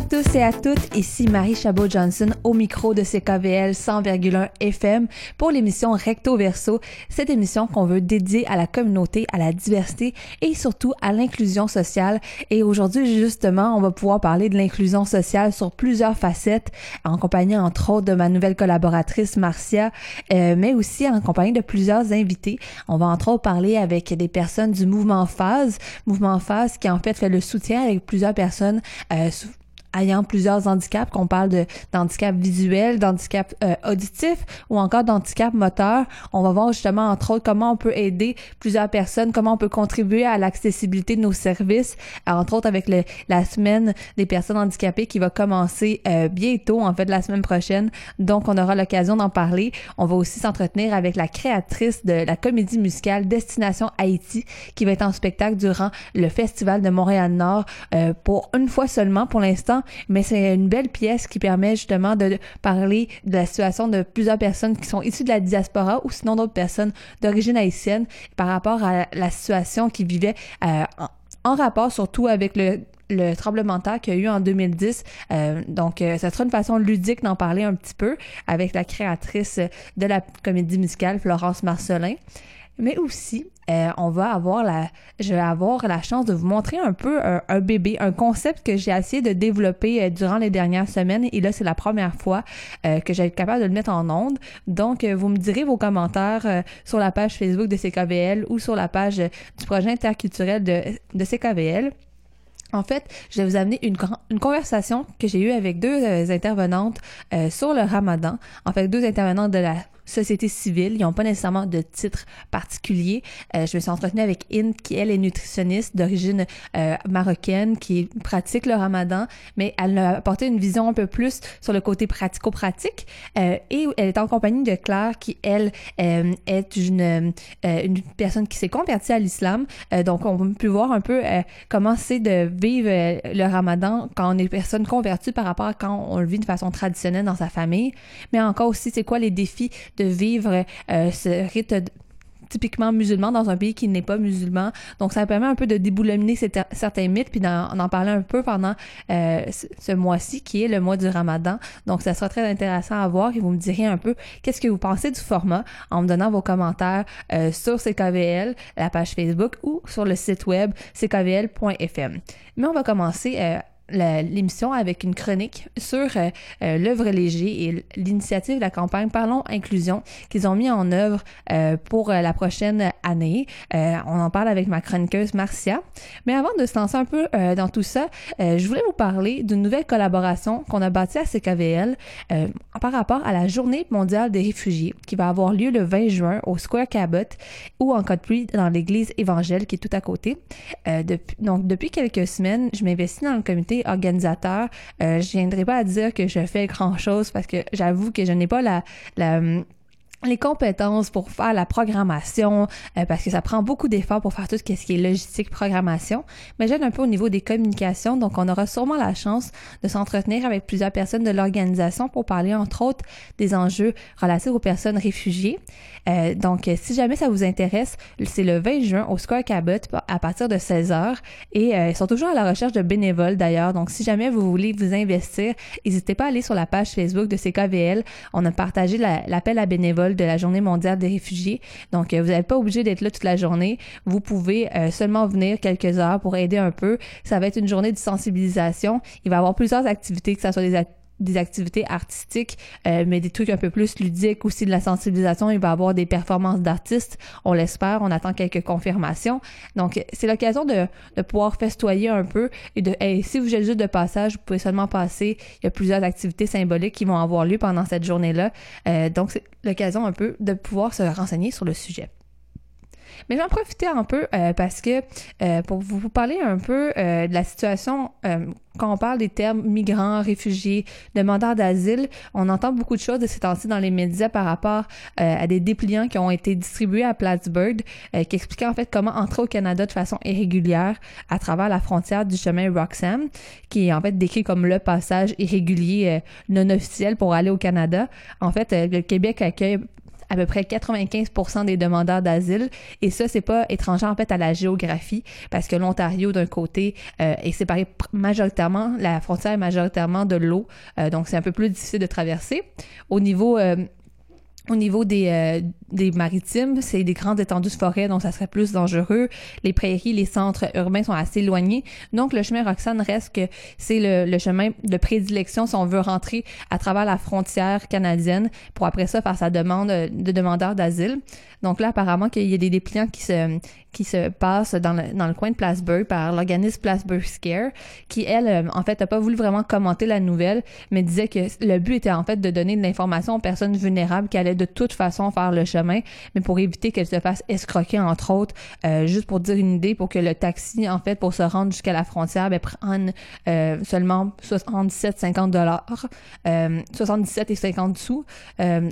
À tous et à toutes, ici Marie Chabot-Johnson au micro de CKVL 100,1 FM pour l'émission Recto Verso, cette émission qu'on veut dédier à la communauté, à la diversité et surtout à l'inclusion sociale. Et aujourd'hui, justement, on va pouvoir parler de l'inclusion sociale sur plusieurs facettes, en compagnie entre autres de ma nouvelle collaboratrice Marcia, euh, mais aussi en compagnie de plusieurs invités. On va entre autres parler avec des personnes du mouvement Phase, mouvement Phase qui en fait fait le soutien avec plusieurs personnes euh, ayant plusieurs handicaps, qu'on parle de d'handicap visuel, d'handicap euh, auditif ou encore d'handicap moteur. On va voir justement entre autres comment on peut aider plusieurs personnes, comment on peut contribuer à l'accessibilité de nos services, entre autres avec le, la semaine des personnes handicapées qui va commencer euh, bientôt, en fait la semaine prochaine. Donc on aura l'occasion d'en parler. On va aussi s'entretenir avec la créatrice de la comédie musicale Destination Haïti qui va être en spectacle durant le festival de Montréal-Nord euh, pour une fois seulement pour l'instant mais c'est une belle pièce qui permet justement de parler de la situation de plusieurs personnes qui sont issues de la diaspora ou sinon d'autres personnes d'origine haïtienne par rapport à la situation qu'ils vivaient euh, en, rapport surtout avec le tremblement de qu'il y a eu en 2010. Euh, donc, euh, ça sera une façon ludique d'en parler un petit peu avec la créatrice de la comédie musicale, Florence Marcelin mais aussi euh, on va avoir la, je vais avoir la chance de vous montrer un peu un, bébé, un concept que j'ai essayé de développer euh, durant les dernières semaines et là c'est la première fois euh, que j'ai été capable de le mettre en onde. Donc vous me direz vos commentaires sur la page Facebook de CKVL ou sur la page du projet interculturel de, de CKVL. En fait, je vais vous amener une, une conversation que j'ai eue avec deux intervenantes sur le ramadan. En fait, deux intervenantes de la société civile. Ils n'ont pas nécessairement de titre particulier. Euh, je me suis entretenue avec Inde, qui elle est nutritionniste d'origine euh, marocaine, qui pratique le ramadan, mais elle a apporté une vision un peu plus sur le côté pratico-pratique. Euh, et elle est en compagnie de Claire, qui elle est une, une personne qui s'est convertie à l'islam. donc on peut voir un peu comment c'est de vivre le ramadan quand on est personne convertie par rapport à quand on le vit de façon traditionnelle dans sa famille. Mais encore aussi, c'est quoi les défis vivre euh, ce rite typiquement musulman dans un pays qui n'est pas musulman. Donc, ça permet un peu de déboulominer certains mythes puis d'en en parler un peu pendant euh, ce mois-ci qui est le mois du ramadan. Donc, ça sera très intéressant à voir et vous me direz un peu qu'est-ce que vous pensez du format en me donnant vos commentaires euh, sur CKVL, la page Facebook ou sur le site web ckvl.fm. Mais on va commencer l'émission avec une chronique sur euh, euh, l'œuvre léger et l'initiative de la campagne Parlons Inclusion qu'ils ont mis en œuvre euh, pour la prochaine année. on en parle avec ma chroniqueuse Marcia. Mais avant de se lancer un peu dans tout ça, je voulais vous parler d'une nouvelle collaboration qu'on a bâtie à CKVL par rapport à la Journée mondiale des réfugiés qui va avoir lieu le 20 juin au Square Cabot ou en cas de pluie dans l'église évangile qui est tout à côté. donc depuis quelques semaines, je m'investis dans le comité organisateur, euh, je viendrai pas à dire que je fais grand chose parce que j'avoue que je n'ai pas la, la les compétences pour faire la programmation, euh, parce que ça prend beaucoup d'efforts pour faire tout ce qui est logistique, programmation, mais j'aide un peu au niveau des communications, donc on aura sûrement la chance de s'entretenir avec plusieurs personnes de l'organisation pour parler entre autres des enjeux relatifs aux personnes réfugiées. Euh, donc si jamais ça vous intéresse, c'est le 20 juin au Square Cabot à partir de 16h et euh, ils sont toujours à la recherche de bénévoles d'ailleurs, donc si jamais vous voulez vous investir, n'hésitez pas à aller sur la page Facebook de CKVL, on a partagé l'appel à bénévoles de la Journée mondiale des réfugiés. Donc, euh, vous n'êtes pas obligé d'être là toute la journée. Vous pouvez euh, seulement venir quelques heures pour aider un peu. Ça va être une journée de sensibilisation. Il va y avoir plusieurs activités, que ce soit des activités des activités artistiques, euh, mais des trucs un peu plus ludiques aussi de la sensibilisation. Il va y avoir des performances d'artistes, on l'espère, on attend quelques confirmations. Donc, c'est l'occasion de, pouvoir festoyer un peu et de, si vous êtes juste de passage, vous pouvez seulement passer. Il y a plusieurs activités symboliques qui vont avoir lieu pendant cette journée-là. Euh, donc, c'est l'occasion un peu de pouvoir se renseigner sur le sujet. Mais j'en profiter un peu euh, parce que euh, pour vous parler un peu euh, de la situation quand on parle des termes migrants, réfugiés, demandeurs d'asile, on entend beaucoup de choses de ces temps-ci dans les médias par rapport à des dépliants qui ont été distribués à Plattsburgh, qui expliquaient en fait comment entrer au Canada de façon irrégulière à travers la frontière du chemin Roxham, qui est en fait décrit comme le passage irrégulier non officiel pour aller au Canada. En fait, le Québec accueille à peu près 95% des demandeurs d'asile. Et ça, c'est pas étranger en fait à la géographie, parce que l'Ontario, d'un côté, euh, est séparé majoritairement, la frontière est majoritairement de l'eau, euh, donc c'est un peu plus difficile de traverser. Au niveau euh, au niveau des, euh, des maritimes, c'est des grandes étendues de forêt, donc ça serait plus dangereux. Les prairies, les centres urbains sont assez éloignés. Donc, le chemin Roxane reste que c'est le, le, chemin de prédilection si on veut rentrer à travers la frontière canadienne pour après ça faire sa demande de demandeur d'asile. Donc là, apparemment, qu'il y a des dépliants qui se, qui se passent dans le, dans le coin de Plattsburgh par l'organisme Plattsburgh Scare, qui, elle, euh, en fait, n'a pas voulu vraiment commenter la nouvelle, mais disait que le but était en fait de donner de l'information aux personnes vulnérables qui allaient de toute façon faire le chemin, mais pour éviter qu'elles se fassent escroquer, entre autres, euh, juste pour dire une idée, pour que le taxi, en fait, pour se rendre jusqu'à la frontière, ben, prenne euh, seulement 77,50 dollars, 77 et 50 sous.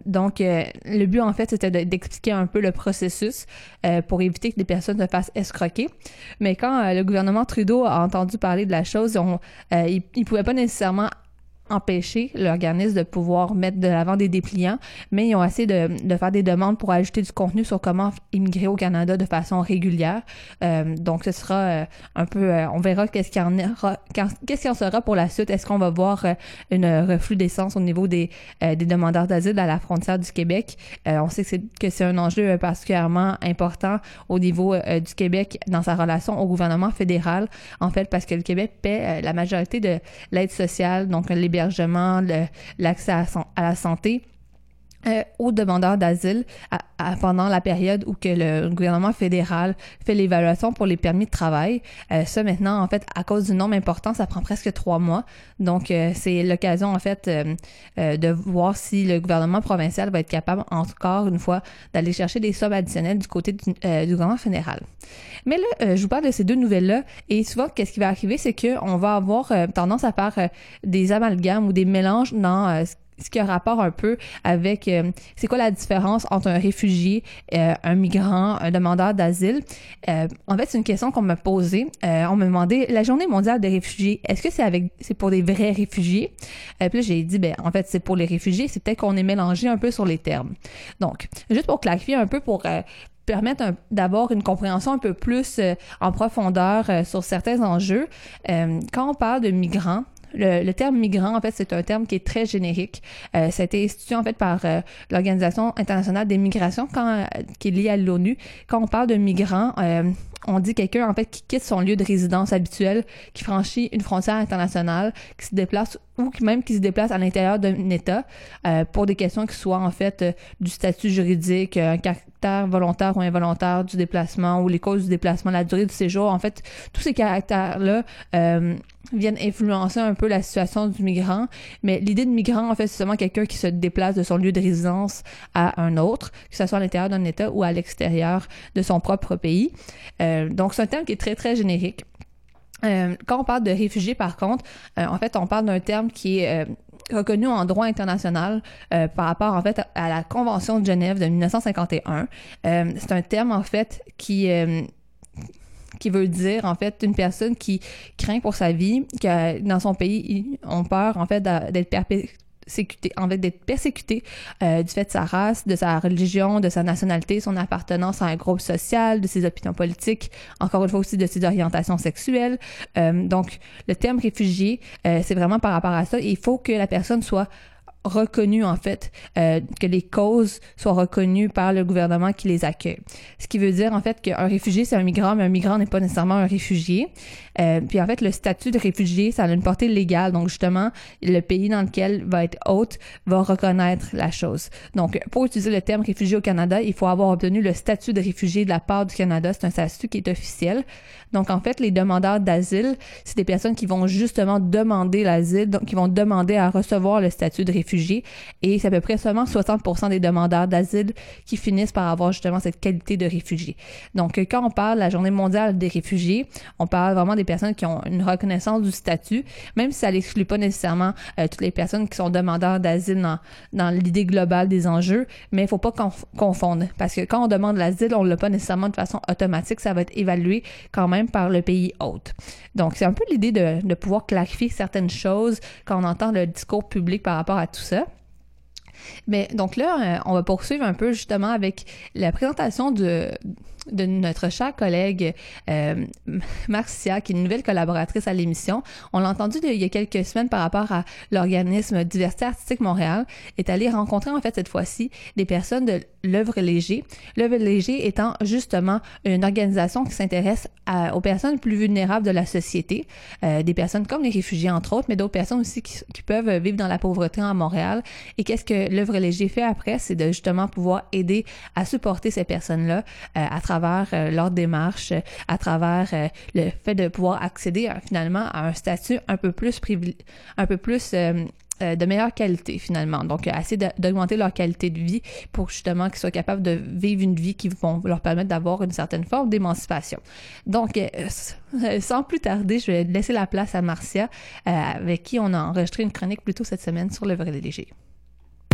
donc, le but, en fait, c'était d'expliquer un peu le processus euh, pour éviter que des personnes se fassent escroquer. Mais quand euh, le gouvernement Trudeau a entendu parler de la chose, euh, il ne pouvait pas nécessairement empêcher l'organisme de pouvoir mettre de l'avant des dépliants, mais ils ont essayé de, faire des demandes pour ajouter du contenu sur comment immigrer au Canada de façon régulière. Euh, donc, ce sera euh, un peu, euh, on verra qu'est-ce qu'il en aura, qu'est-ce en sera pour la suite. Est-ce qu'on va voir une reflux d'essence au niveau des, des demandeurs d'asile à la frontière du Québec? on sait que c'est, que c'est un enjeu particulièrement important au niveau du Québec dans sa relation au gouvernement fédéral, en fait, parce que le Québec paie la majorité de l'aide sociale, donc les l'accès à, la santé. Euh, aux demandeurs d'asile pendant la période où que le gouvernement fédéral fait l'évaluation pour les permis de travail. Euh, ça maintenant, en fait, à cause du nombre important, ça prend presque trois mois. Donc, euh, c'est l'occasion, en fait, de voir si le gouvernement provincial va être capable, encore une fois, d'aller chercher des sommes additionnelles du côté du, du gouvernement fédéral. Mais là, je vous parle de ces deux nouvelles-là, et souvent, qu'est-ce qui va arriver, c'est qu'on va avoir tendance à faire des amalgames ou des mélanges dans ce qui a rapport un peu avec euh, c'est quoi la différence entre un réfugié, euh, un migrant, un demandeur d'asile? Euh, en fait, c'est une question qu'on m'a posée. on m'a demandé la journée mondiale des réfugiés, est-ce que c'est avec c'est pour des vrais réfugiés? Puis là, j'ai dit ben en fait, c'est pour les réfugiés, c'est peut-être qu'on est mélangé un peu sur les termes. Donc, juste pour clarifier un peu pour permettre d'avoir une compréhension un peu plus en profondeur sur certains enjeux. quand on parle de migrants, le, terme migrant, en fait, c'est un terme qui est très générique. Euh, ça a été institué, en fait, par euh, l'Organisation internationale des migrations, quand, euh, qui est liée à l'ONU. Quand on parle de migrants, euh, on dit quelqu'un, en fait, qui quitte son lieu de résidence habituel, qui franchit une frontière internationale, qui se déplace ou même qui se déplace à l'intérieur d'un État pour des questions qui soient, en fait, du statut juridique, un caractère volontaire ou involontaire du déplacement ou les causes du déplacement, la durée du séjour. En fait, tous ces caractères-là viennent influencer un peu la situation du migrant. Mais l'idée de migrant, en fait, c'est seulement quelqu'un qui se déplace de son lieu de résidence à un autre, que ce soit à l'intérieur d'un État ou à l'extérieur de son propre pays. Euh, donc, c'est un terme qui est très, très générique. Euh, quand on parle de réfugiés, par contre, euh, en fait, on parle d'un terme qui est reconnu en droit international par rapport en fait à la Convention de Genève de 1951. c'est un terme en fait qui qui veut dire en fait une personne qui craint pour sa vie, qui dans son pays ont peur en fait d'être persécuté, en fait d'être persécuté euh, du fait de sa race, de sa religion, de sa nationalité, son appartenance à un groupe social, de ses opinions politiques, encore une fois aussi de ses orientations sexuelles. Euh, donc le terme réfugié, euh, c'est vraiment par rapport à ça. Il faut que la personne soit reconnu en fait, euh, que les causes soient reconnues par le gouvernement qui les accueille. Ce qui veut dire en fait qu'un réfugié c'est un migrant, mais un migrant n'est pas nécessairement un réfugié. Euh, puis en fait le statut de réfugié ça a une portée légale, donc justement le pays dans lequel va être hôte va reconnaître la chose. Donc pour utiliser le terme réfugié au Canada, il faut avoir obtenu le statut de réfugié de la part du Canada. C'est un statut qui est officiel. Donc en fait les demandeurs d'asile, c'est des personnes qui vont justement demander l'asile, donc qui vont demander à recevoir le statut de réfugié. Et c'est à peu près seulement 60% des demandeurs d'asile qui finissent par avoir justement cette qualité de réfugié. Donc, quand on parle de la journée mondiale des réfugiés, on parle vraiment des personnes qui ont une reconnaissance du statut, même si ça n'exclut pas nécessairement euh, toutes les personnes qui sont demandeurs d'asile dans, l'idée globale des enjeux, mais il faut pas confondre parce que quand on demande l'asile, on l'a pas nécessairement de façon automatique, ça va être évalué quand même par le pays hôte. Donc, c'est un peu l'idée de, de pouvoir clarifier certaines choses quand on entend le discours public par rapport à tout ça. Mais donc là, on va poursuivre un peu justement avec la présentation de notre cher collègue euh, Marcia, qui est une nouvelle collaboratrice à l'émission. On l'a entendu il y a quelques semaines par rapport à l'organisme Diversité artistique Montréal, est allée rencontrer en fait cette fois-ci des personnes de l'œuvre léger. L'œuvre léger étant justement une organisation qui s'intéresse aux personnes plus vulnérables de la société, euh, des personnes comme les réfugiés entre autres, mais d'autres personnes aussi qui, qui, peuvent vivre dans la pauvreté en Montréal. Et qu'est-ce que l'œuvre léger fait après, c'est de justement pouvoir aider à supporter ces personnes-là euh, à travers euh, leur démarche, à travers euh, le fait de pouvoir accéder finalement à un statut un peu plus un peu plus de meilleure qualité finalement. Donc, assez d'augmenter leur qualité de vie pour justement qu'ils soient capables de vivre une vie qui vont leur permettre d'avoir une certaine forme d'émancipation. Donc, sans plus tarder, je vais laisser la place à Marcia, avec qui on a enregistré une chronique plus tôt cette semaine sur le vrai léger.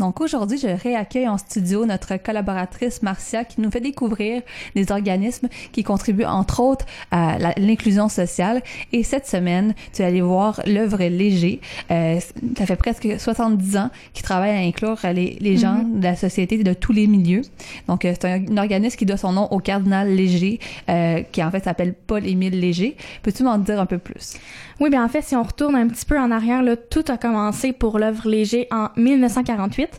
Donc aujourd'hui, je réaccueille en studio notre collaboratrice Marcia qui nous fait découvrir des organismes qui contribuent entre autres à l'inclusion sociale. Et cette semaine, tu es allé voir l'œuvre Léger. Euh, ça fait presque 70 ans qu'il travaille à inclure les, les gens mm-hmm. de la société de tous les milieux. Donc euh, c'est un, organisme qui doit son nom au cardinal Léger, euh, qui en fait s'appelle Paul-Émile Léger. Peux-tu m'en dire un peu plus? Oui, bien en fait, si on retourne un petit peu en arrière, là, tout a commencé pour l'œuvre Léger en 1948,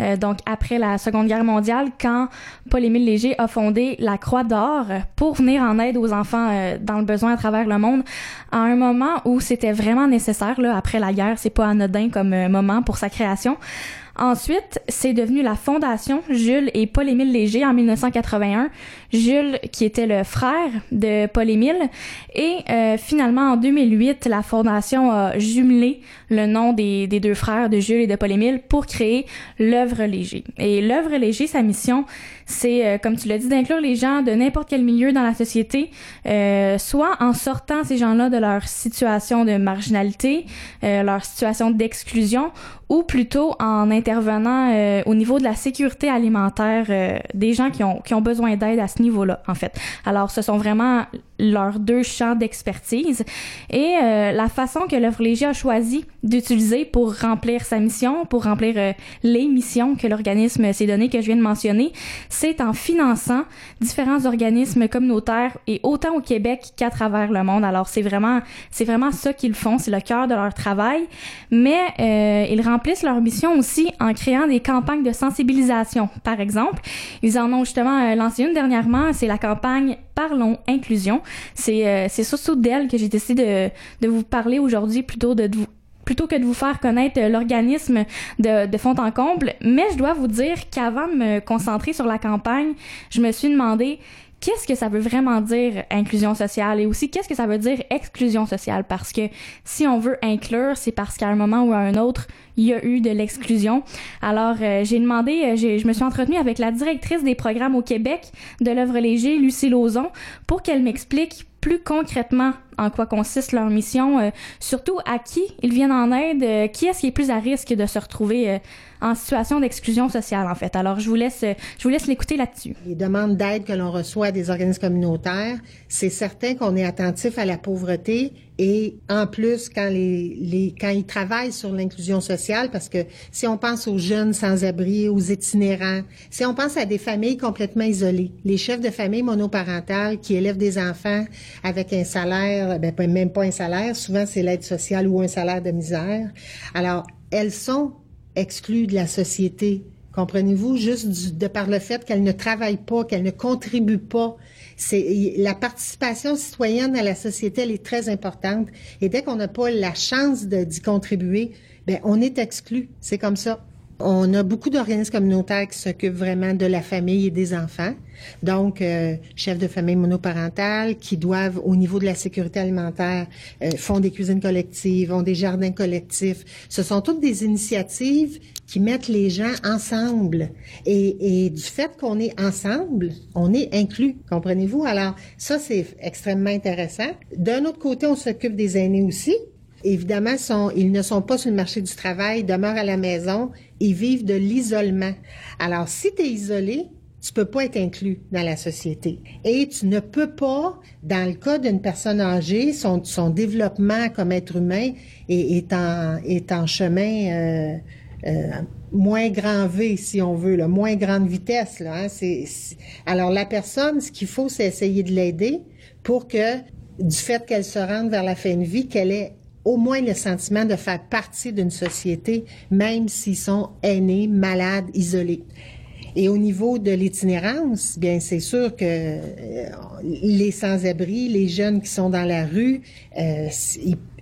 euh, donc après la Seconde Guerre mondiale, quand Paul-Émile Léger a fondé la Croix d'Or pour venir en aide aux enfants euh, dans le besoin à travers le monde, à un moment où c'était vraiment nécessaire, là, après la guerre, c'est pas anodin comme euh, moment pour sa création. Ensuite, c'est devenu la Fondation Jules et Paul-Émile Léger en 1981. Jules, qui était le frère de Paul-Émile. Et euh, finalement, en 2008, la Fondation a jumelé le nom des, deux frères de Jules et de Paul-Émile pour créer l'œuvre Léger. Et l'œuvre Léger, sa mission, c'est, euh, comme tu l'as dit, d'inclure les gens de n'importe quel milieu dans la société, euh, soit en sortant ces gens-là de leur situation de marginalité, euh, leur situation d'exclusion, ou plutôt en intervenant euh, au niveau de la sécurité alimentaire euh, des gens qui ont, qui ont besoin d'aide à ce niveau-là, en fait. Alors, ce sont vraiment leurs deux champs d'expertise et euh, la façon que l'œuvre Léger a choisi d'utiliser pour remplir sa mission, pour remplir euh, les missions que l'organisme s'est donné que je viens de mentionner, c'est en finançant différents organismes communautaires et autant au Québec qu'à travers le monde. Alors c'est vraiment c'est vraiment ça qu'ils font, c'est le cœur de leur travail, mais euh, ils remplissent leur mission aussi en créant des campagnes de sensibilisation. Par exemple, ils en ont justement lancé une dernièrement, c'est la campagne Parlons inclusion c'est euh, surtout d'elle que j'ai décidé de, de vous parler aujourd'hui plutôt de, plutôt que de vous faire connaître euh, l'organisme de, de fond en comble. Mais je dois vous dire qu'avant de me concentrer sur la campagne, je me suis demandé qu'est-ce que ça veut vraiment dire inclusion sociale et aussi qu'est-ce que ça veut dire exclusion sociale? Parce que si on veut inclure, c'est parce qu'à un moment ou à un autre, il y a eu de l'exclusion. Alors euh, j'ai demandé, euh, je me suis entretenue avec la directrice des programmes au Québec de l'œuvre léger, Lucie Lauzon, pour qu'elle m'explique plus concrètement en quoi consiste leur mission, euh, surtout à qui ils viennent en aide, qui est-ce qui est plus à risque de se retrouver en situation d'exclusion sociale, en fait. Alors, je vous laisse, je vous laisse l'écouter là-dessus. Les demandes d'aide que l'on reçoit des organismes communautaires, c'est certain qu'on est attentif à la pauvreté et en plus quand les, les quand ils travaillent sur l'inclusion sociale, parce que si on pense aux jeunes sans-abri, aux itinérants, si on pense à des familles complètement isolées, les chefs de famille monoparentales qui élèvent des enfants avec un salaire, ben même pas un salaire, souvent c'est l'aide sociale ou un salaire de misère. Alors elles sont exclues de la société. Comprenez-vous? Juste de par le fait qu'elles ne travaillent pas, qu'elles ne contribuent pas. C'est la participation citoyenne à la société, elle est très importante. Et dès qu'on n'a pas la chance d'y contribuer, ben on est exclu. C'est comme ça. On a beaucoup d'organismes communautaires qui s'occupent vraiment de la famille et des enfants. Donc, euh, chefs de famille monoparentales qui doivent, au niveau de la sécurité alimentaire, euh, font des cuisines collectives, ont des jardins collectifs. Ce sont toutes des initiatives qui mettent les gens ensemble. Et, du fait qu'on est ensemble, on est inclus, comprenez-vous? Alors, ça, c'est extrêmement intéressant. D'un autre côté, on s'occupe des aînés aussi évidemment, ils ne sont pas sur le marché du travail, demeurent à la maison, ils vivent de l'isolement. Alors, si tu es isolé, tu peux pas être inclus dans la société. Et tu ne peux pas, dans le cas d'une personne âgée, son, développement comme être humain est, en, chemin euh, moins grand V, si on veut, là, moins grande vitesse. Là, hein. alors la personne, ce qu'il faut, c'est essayer de l'aider pour que, du fait qu'elle se rende vers la fin de vie, qu'elle ait au moins le sentiment de faire partie d'une société, même s'ils sont aînés, malades, isolés. Et au niveau de l'itinérance, bien c'est sûr que euh, les sans-abri, les jeunes qui sont dans la rue, euh,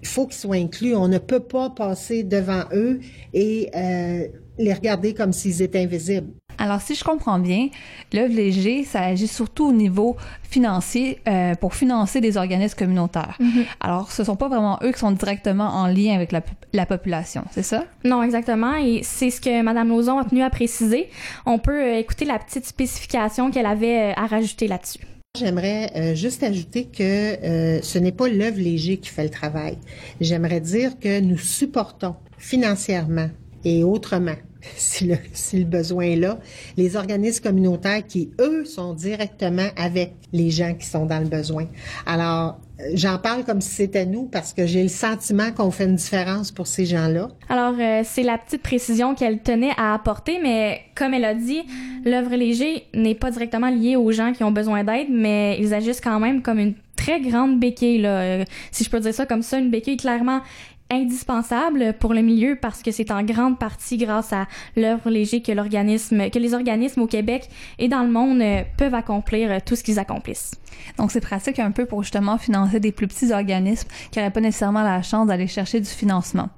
il faut qu'ils soient inclus. On ne peut pas passer devant eux et euh, les regarder comme s'ils étaient invisibles. Alors, si je comprends bien, l'œuvre léger, ça agit surtout au niveau financier euh, pour financer des organismes communautaires. Mhm. Alors, ce sont pas vraiment eux qui sont directement en lien avec la, la population, c'est ça? Non, exactement. Et c'est ce que Mme Lauzon a tenu à préciser. On peut euh, écouter la petite spécification qu'elle avait euh, à rajouter là-dessus. J'aimerais euh, juste ajouter que euh, ce n'est pas l'œuvre léger qui fait le travail. J'aimerais dire que nous supportons financièrement et autrement, si le, si le besoin est là, les organismes communautaires qui, eux, sont directement avec les gens qui sont dans le besoin. Alors, j'en parle comme si c'était nous parce que j'ai le sentiment qu'on fait une différence pour ces gens-là. Alors, euh, c'est la petite précision qu'elle tenait à apporter, mais comme elle a dit, l'œuvre léger n'est pas directement liée aux gens qui ont besoin d'aide, mais ils agissent quand même comme une très grande béquille, là. Euh, si je peux dire ça comme ça, une béquille clairement indispensable pour le milieu parce que c'est en grande partie grâce à l'œuvre léger que l'organisme, que les organismes au Québec et dans le monde euh, peuvent accomplir euh, tout ce qu'ils accomplissent. Donc, c'est pratique un peu pour justement financer des plus petits organismes qui n'auraient pas nécessairement la chance d'aller chercher du financement.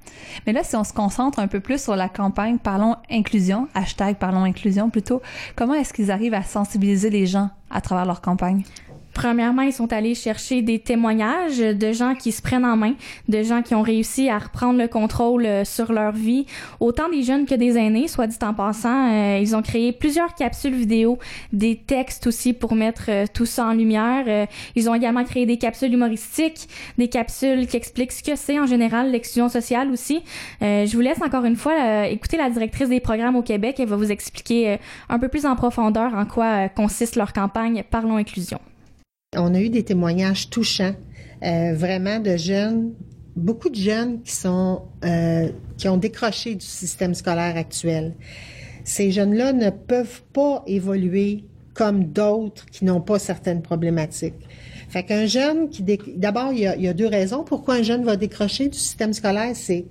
Mais là, si on se concentre un peu plus sur la campagne Parlons Inclusion, hashtag Parlons Inclusion plutôt, comment est-ce qu'ils arrivent à sensibiliser les gens à travers leur campagne? Premièrement, ils sont allés chercher des témoignages de gens qui se prennent en main, de gens qui ont réussi à reprendre le contrôle euh, sur leur vie, autant des jeunes que des aînés, soit dit en passant. Euh, ils ont créé plusieurs capsules vidéo, des textes aussi pour mettre euh, tout ça en lumière. Ils ont également créé des capsules humoristiques, des capsules qui expliquent ce que c'est en général l'exclusion sociale aussi. Je vous laisse encore une fois écouter la directrice des programmes au Québec. Elle va vous expliquer un peu plus en profondeur en quoi consiste leur campagne Parlons Inclusion. On a eu des témoignages touchants, euh, vraiment de jeunes, beaucoup de jeunes qui sont euh, qui ont décroché du système scolaire actuel. Ces jeunes-là ne peuvent pas évoluer comme d'autres qui n'ont pas certaines problématiques. Fait qu'un jeune qui d'abord il y, a, il y a deux raisons pourquoi un jeune va décrocher du système scolaire, c'est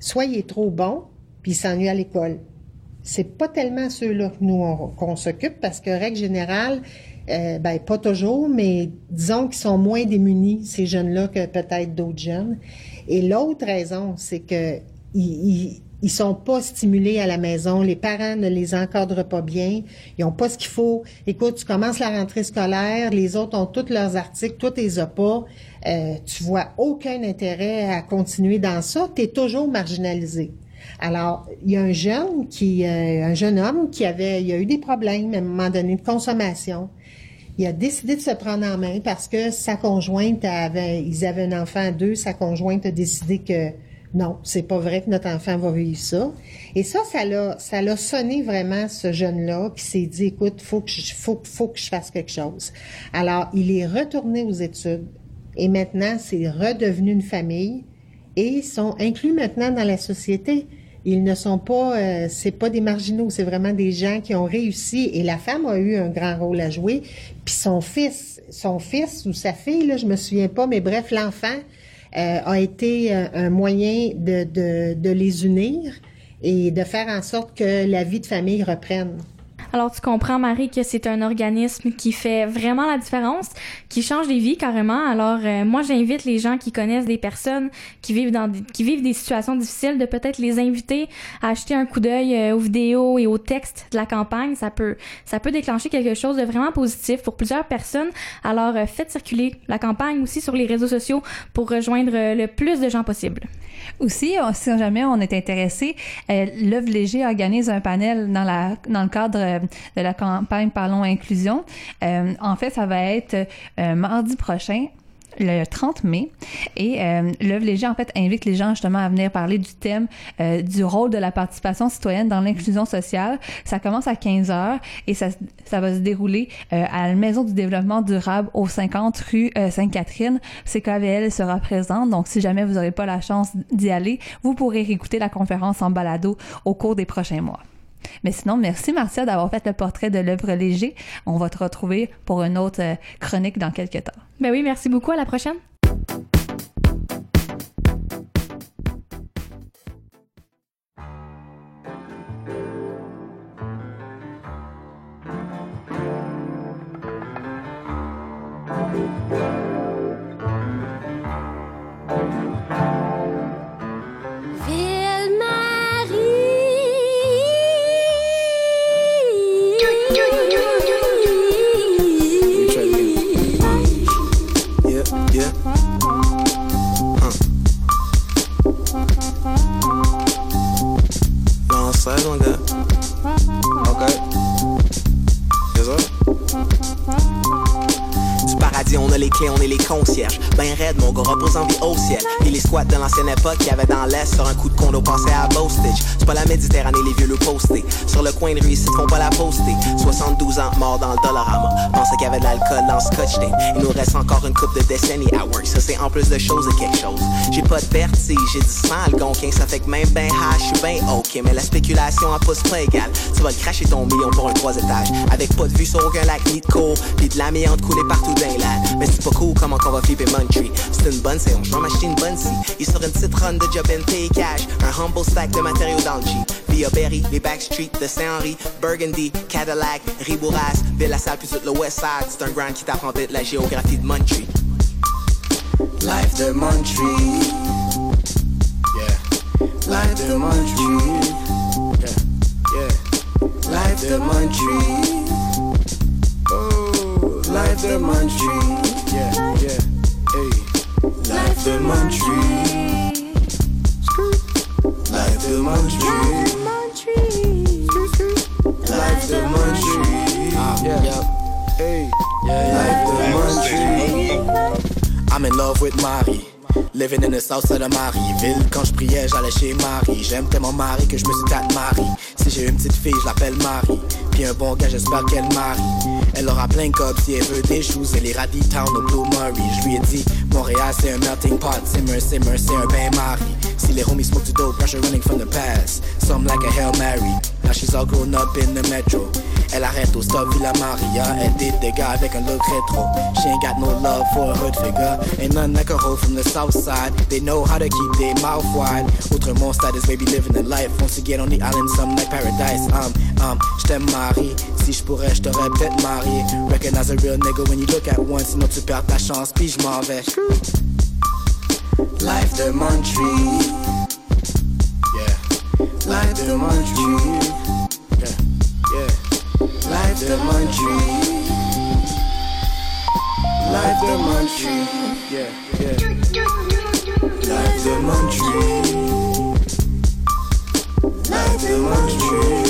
soit il est trop bon puis il s'ennuie à l'école. C'est pas tellement ceux-là qu'on s'occupe parce que règle générale, euh, ben pas toujours, mais disons qu'ils sont moins démunis ces jeunes-là que peut-être d'autres jeunes. Et l'autre raison, c'est que ils, sont pas stimulés à la maison, les parents ne les encadrent pas bien, ils ont pas ce qu'il faut. Écoute, tu commences la rentrée scolaire, les autres ont tous leurs articles, toi t'es as pas, euh, tu vois aucun intérêt à continuer dans ça, tu es toujours marginalisé. Alors, il y a un jeune qui, euh, un jeune homme qui avait, il a eu des problèmes à un moment donné de consommation. Il a décidé de se prendre en main parce que sa conjointe avait, ils avaient un enfant à deux, sa conjointe a décidé que non, c'est pas vrai que notre enfant va vivre ça. Et ça, ça l'a, ça l'a sonné vraiment ce jeune-là qui s'est dit, écoute, faut que je, faut, faut que je fasse quelque chose. Alors, il est retourné aux études et maintenant, c'est redevenu une famille et ils sont inclus maintenant dans la société. Ils ne sont pas, euh, c'est pas des marginaux, c'est vraiment des gens qui ont réussi. Et la femme a eu un grand rôle à jouer. Puis son fils, son fils ou sa fille, là, je me souviens pas, mais bref, l'enfant euh, a été euh, un moyen de, de, de les unir et de faire en sorte que la vie de famille reprenne. Alors tu comprends Marie que c'est un organisme qui fait vraiment la différence, qui change des vies carrément. Alors euh, moi j'invite les gens qui connaissent des personnes qui vivent dans des, qui vivent des situations difficiles de peut-être les inviter à acheter un coup d'œil euh, aux vidéos et aux textes de la campagne, ça peut ça peut déclencher quelque chose de vraiment positif pour plusieurs personnes. Alors euh, faites circuler la campagne aussi sur les réseaux sociaux pour rejoindre euh, le plus de gens possible. Aussi, on- si jamais on est intéressé, euh, l'œuvre léger organise un panel dans la dans le cadre euh, de la campagne Parlons Inclusion. Euh, en fait, ça va être euh, mardi prochain le 30 mai. Et euh, l'œuvre Léger, en fait, invite les gens justement à venir parler du thème euh, du rôle de la participation citoyenne dans l'inclusion sociale. Ça commence à 15 heures et ça, ça va se dérouler euh, à la Maison du développement durable au 50 rue euh, Sainte-Catherine. CKVL sera présente, donc si jamais vous n'aurez pas la chance d'y aller, vous pourrez écouter la conférence en balado au cours des prochains mois. Mais sinon, merci Marcia d'avoir fait le portrait de l'œuvre léger. On va te retrouver pour une autre euh, chronique dans quelques temps. Ben oui, merci beaucoup. À la prochaine. Font pas la poster. 72 ans, mort dans le Dollarama. Pensait qu'il y avait de l'alcool dans Scotch tape. Il nous reste encore une coupe de décennies à work. Ça, c'est en plus de choses et quelque chose. J'ai pas de vertige, j'ai du sang algonquin. Ça fait que même ben high, je suis ben ok. Mais la spéculation à pouce pas égal. Tu vas le cracher ton million pour un trois étages. Avec pas de vue sur aucun lac ni de cours. Pis de l'amiante coulée partout dans l'ad. Mais c'est pas cool comment qu'on va flipper Muntree. C'est une bonne séance, je vais m'acheter une bonne scie. Il sur une petite de job and pay cash. Un humble stack de matériaux dans le Jeep. Berry, les Backstreet de Saint-Henri, Burgundy, Cadillac, Ribouras, Ville-la-Salle puis tout le West Side. C'est un grand qui t'apprend vite la géographie de Muntree. Life de Muntree. Yeah. Life de Muntree. Yeah. Yeah. Life de Muntree. Oh, life de Muntree. Yeah, yeah. Hey. Life de Muntree. Muntree. Life de Muntree. Yeah. Yep. Hey. Life de Muntree. I'm in love with Marie. Living in the south side of Marieville. Quand je priais, j'allais chez Marie. J'aime tellement Marie que je me suis tate Marie. Si j'ai une petite fille, je l'appelle Marie. Puis un bon gars, j'espère qu'elle marie. Elle aura plein de si elle veut des choses. Elle ira town au Blue Murray. Je lui ai dit, Montréal c'est un melting pot. Simmer, simmer, c'est un bain Marie. Si les homies smoke too dope, pressure running from the past. Some like a Hail Mary. Now she's all grown up in the metro. Elle arrête au stop Villa Maria. Elle date des gars avec un look rétro. She ain't got no love for a hood figure. Ain't none like a hoe from the south side. They know how to keep their mouth wide. Autrement, status baby living the life. Once again on the island, some like paradise. Um, um, j't'aime Marie. Si j'pourrais, j't'aurais peut-être marié. Recognize a real nigga when you look at one. Sinon tu perds ta chance, puis j'm'en vais. Life de Muntree. Yeah. Life de Muntree. Yeah. Yeah. Life de Muntree. Life de Muntree. Yeah, yeah. Life de Muntree. Life de Muntree.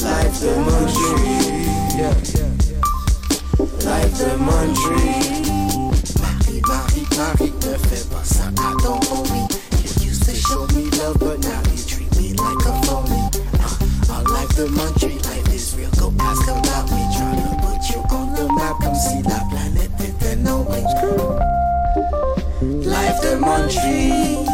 Life de Muntree. Yeah, yeah, yeah. Life de Muntree. À ton homie. You used to show me love, but now you treat me like a phony. Uh, life the Muntree, life real. Go ask about me, tryna put you on the map. Come see Life.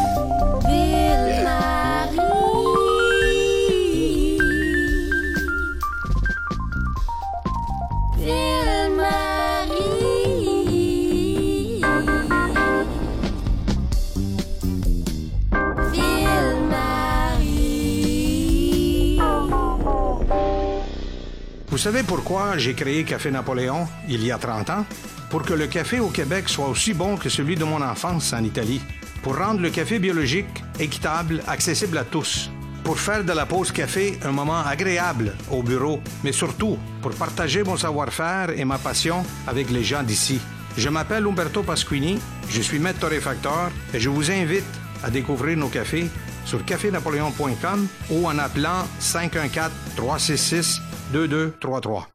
Savez pourquoi j'ai créé Café Napoléon il y a 30 ans? Pour que le café au Québec soit aussi bon que celui de mon enfance en Italie. Pour rendre le café biologique, équitable, accessible à tous. Pour faire de la pause café un moment agréable au bureau, mais surtout pour partager mon savoir-faire et ma passion avec les gens d'ici. Je m'appelle Umberto Pasquini, je suis maître torréfacteur et je vous invite à découvrir nos cafés sur cafénapoléon.com ou en appelant 514 366 2233.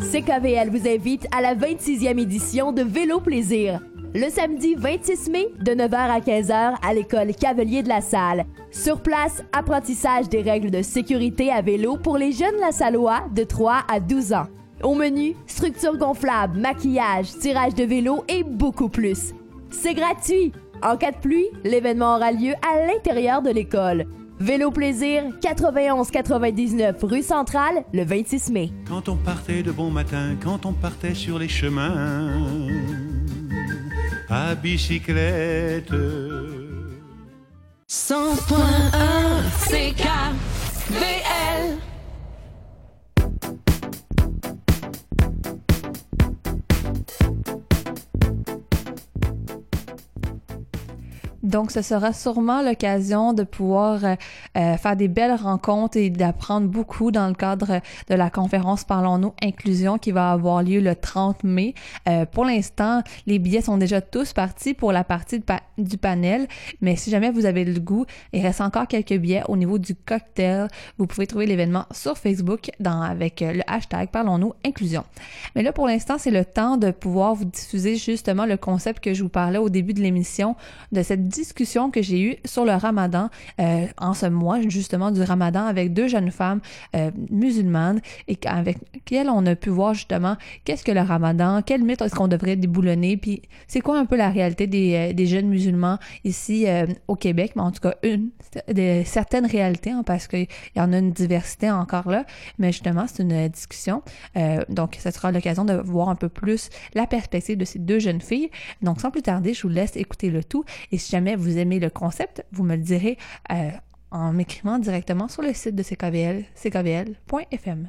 CKVL vous invite à la 26e édition de Vélo Plaisir. Le samedi 26 mai, de 9h à 15h, à l'école Cavalier de la Salle. Sur place, apprentissage des règles de sécurité à vélo pour les jeunes Lassallois de 3 à 12 ans. Au menu, structure gonflable, maquillage, tirage de vélo et beaucoup plus. C'est gratuit. En cas de pluie, l'événement aura lieu à l'intérieur de l'école. Vélo Plaisir, 91-99 rue Centrale, le 26 mai. Quand on partait de bon matin, quand on partait sur les chemins, à bicyclette. 100.1 CKVL Donc, ce sera sûrement l'occasion de pouvoir euh, euh, faire des belles rencontres et d'apprendre beaucoup dans le cadre de la conférence Parlons-nous Inclusion qui va avoir lieu le 30 mai. Euh, pour l'instant, les billets sont déjà tous partis pour la partie du panel, mais si jamais vous avez le goût, il reste encore quelques billets au niveau du cocktail. Vous pouvez trouver l'événement sur Facebook dans, avec le hashtag Parlons-nous Inclusion. Mais là, pour l'instant, c'est le temps de pouvoir vous diffuser justement le concept que je vous parlais au début de l'émission de cette discussion que j'ai eue sur le ramadan euh, en ce mois justement du ramadan avec deux jeunes femmes euh, musulmanes et avec lesquelles on a pu voir justement qu'est-ce que le ramadan, quel mythe est-ce qu'on devrait déboulonner, puis c'est quoi un peu la réalité des, euh, des jeunes musulmans ici au Québec, mais en tout cas une, de certaines réalités, hein, parce qu'il y en a une diversité encore là, mais justement c'est une discussion, donc ça sera l'occasion de voir un peu plus la perspective de ces deux jeunes filles. Donc sans plus tarder, je vous laisse écouter le tout et si jamais vous aimez le concept, vous me le direz euh, en m'écrivant directement sur le site de CKVL, ckvl.fm.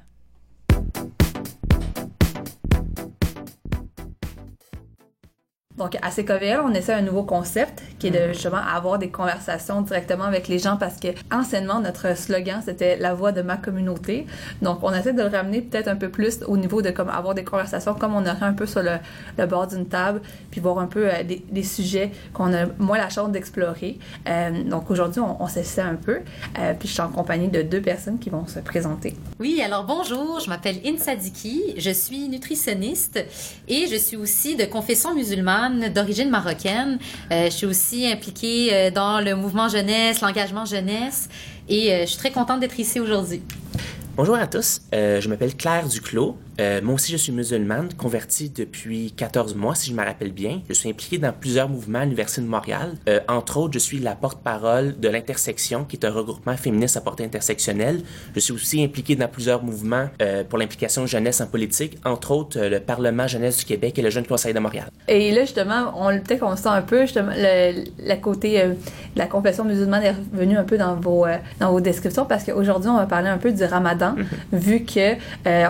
Donc, à CKVL, on essaie un nouveau concept qui est de justement avoir des conversations directement avec les gens parce que anciennement, notre slogan, c'était la voix de ma communauté. Donc, on essaie de le ramener peut-être un peu plus au niveau de comme avoir des conversations comme on aurait un peu sur le, le bord d'une table, puis voir un peu euh, des, des, sujets qu'on a moins la chance d'explorer. Euh, donc, aujourd'hui, on, on s'essaie un peu. Euh, puis, je suis en compagnie de deux personnes qui vont se présenter. Oui, alors bonjour, je m'appelle Insadiki, je suis nutritionniste et je suis aussi de confession musulmane d'origine marocaine. Euh, je suis aussi impliquée euh, dans le mouvement jeunesse, l'engagement jeunesse et euh, je suis très contente d'être ici aujourd'hui. Bonjour à tous, je m'appelle Claire Duclos. Euh, moi aussi, je suis musulmane, convertie depuis 14 mois, si je me rappelle bien. Je suis impliquée dans plusieurs mouvements à l'Université de Montréal. Euh, entre autres, je suis la porte-parole de l'Intersection, qui est un regroupement féministe à portée intersectionnelle. Je suis aussi impliquée dans plusieurs mouvements euh, pour l'implication jeunesse en politique, entre autres euh, le Parlement jeunesse du Québec et le Jeune Conseil de Montréal. Et là, justement, on peut-être qu'on sent un peu, justement, le, le côté euh, la confession musulmane est revenu un peu dans vos, dans vos descriptions, parce qu'aujourd'hui, on va parler un peu du ramadan, vu que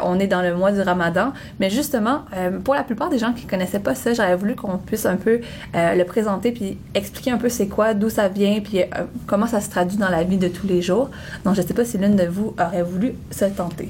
on est dans le mois du ramadan. Mais justement, euh, pour la plupart des gens qui connaissaient pas ça, j'aurais voulu qu'on puisse un peu euh, le présenter puis expliquer un peu c'est quoi, d'où ça vient, puis euh, comment ça se traduit dans la vie de tous les jours. Donc, je sais pas si l'une de vous aurait voulu se tenter.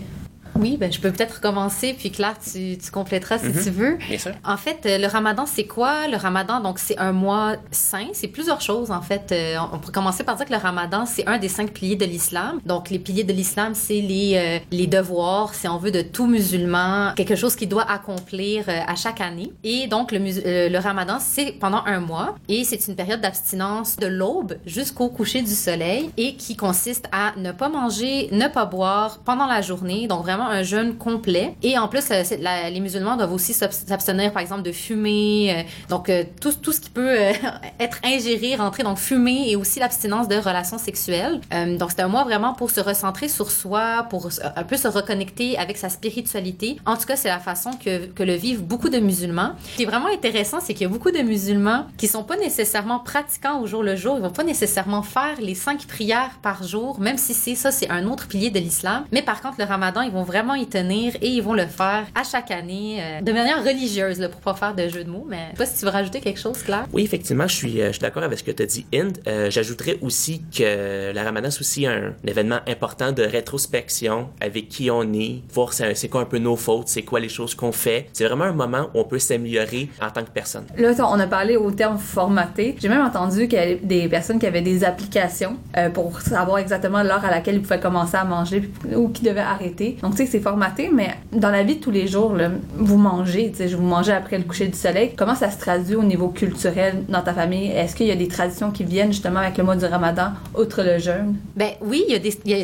Oui, ben je peux peut-être commencer, puis Claire, tu, tu compléteras si Mhm. tu veux. Bien sûr. En fait, euh, le ramadan, c'est quoi? Le ramadan, donc, c'est un mois saint. C'est plusieurs choses, en fait. Euh, on peut commencer par dire que le ramadan, c'est un des cinq piliers de l'islam. Donc, les piliers de l'islam, c'est les, euh, les devoirs, si on veut, de tout musulman, quelque chose qu'il doit accomplir euh, à chaque année. Et donc, le, euh, le ramadan, c'est pendant un mois. Et c'est une période d'abstinence de l'aube jusqu'au coucher du soleil et qui consiste à ne pas manger, ne pas boire pendant la journée. Donc, vraiment un jeûne complet. Et en plus, euh, les musulmans doivent aussi s'ab- s'abstenir, par exemple, de fumer. euh, donc, euh, tout, tout ce qui peut être ingéré, rentrer, donc fumer et aussi l'abstinence de relations sexuelles. Donc, c'est un mois vraiment pour se recentrer sur soi, pour un peu se reconnecter avec sa spiritualité. En tout cas, c'est la façon que, que le vivent beaucoup de musulmans. Ce qui est vraiment intéressant, c'est qu'il y a beaucoup de musulmans qui sont pas nécessairement pratiquants au jour le jour. Ils vont pas nécessairement faire les cinq prières par jour, même si c'est ça, c'est un autre pilier de l'islam. Mais par contre, le ramadan, ils vont vraiment y tenir et ils vont le faire à chaque année euh, de manière religieuse, là, pour pas faire de jeu de mots. Mais je sais pas si tu veux rajouter quelque chose, Claire. Oui, effectivement, je suis, euh, je suis d'accord avec ce que tu as dit, Inde. Euh, J'ajouterais aussi que la Ramadan, c'est aussi un, un événement important de rétrospection avec qui on est, voir c'est c'est quoi un peu nos fautes, c'est quoi les choses qu'on fait. C'est vraiment un moment où on peut s'améliorer en tant que personne. Là, on a parlé au terme formaté. J'ai même entendu qu'il y avait des personnes qui avaient des applications euh, pour savoir exactement l'heure à laquelle ils pouvaient commencer à manger ou qui devaient arrêter. Donc, tu c'est formaté, mais dans la vie de tous les jours, vous mangez, tu vous mangez après le coucher du soleil. Comment ça se traduit au niveau culturel dans ta famille? Est-ce qu'il y a des traditions qui viennent justement avec le mois du ramadan, outre le jeûne? Ben oui,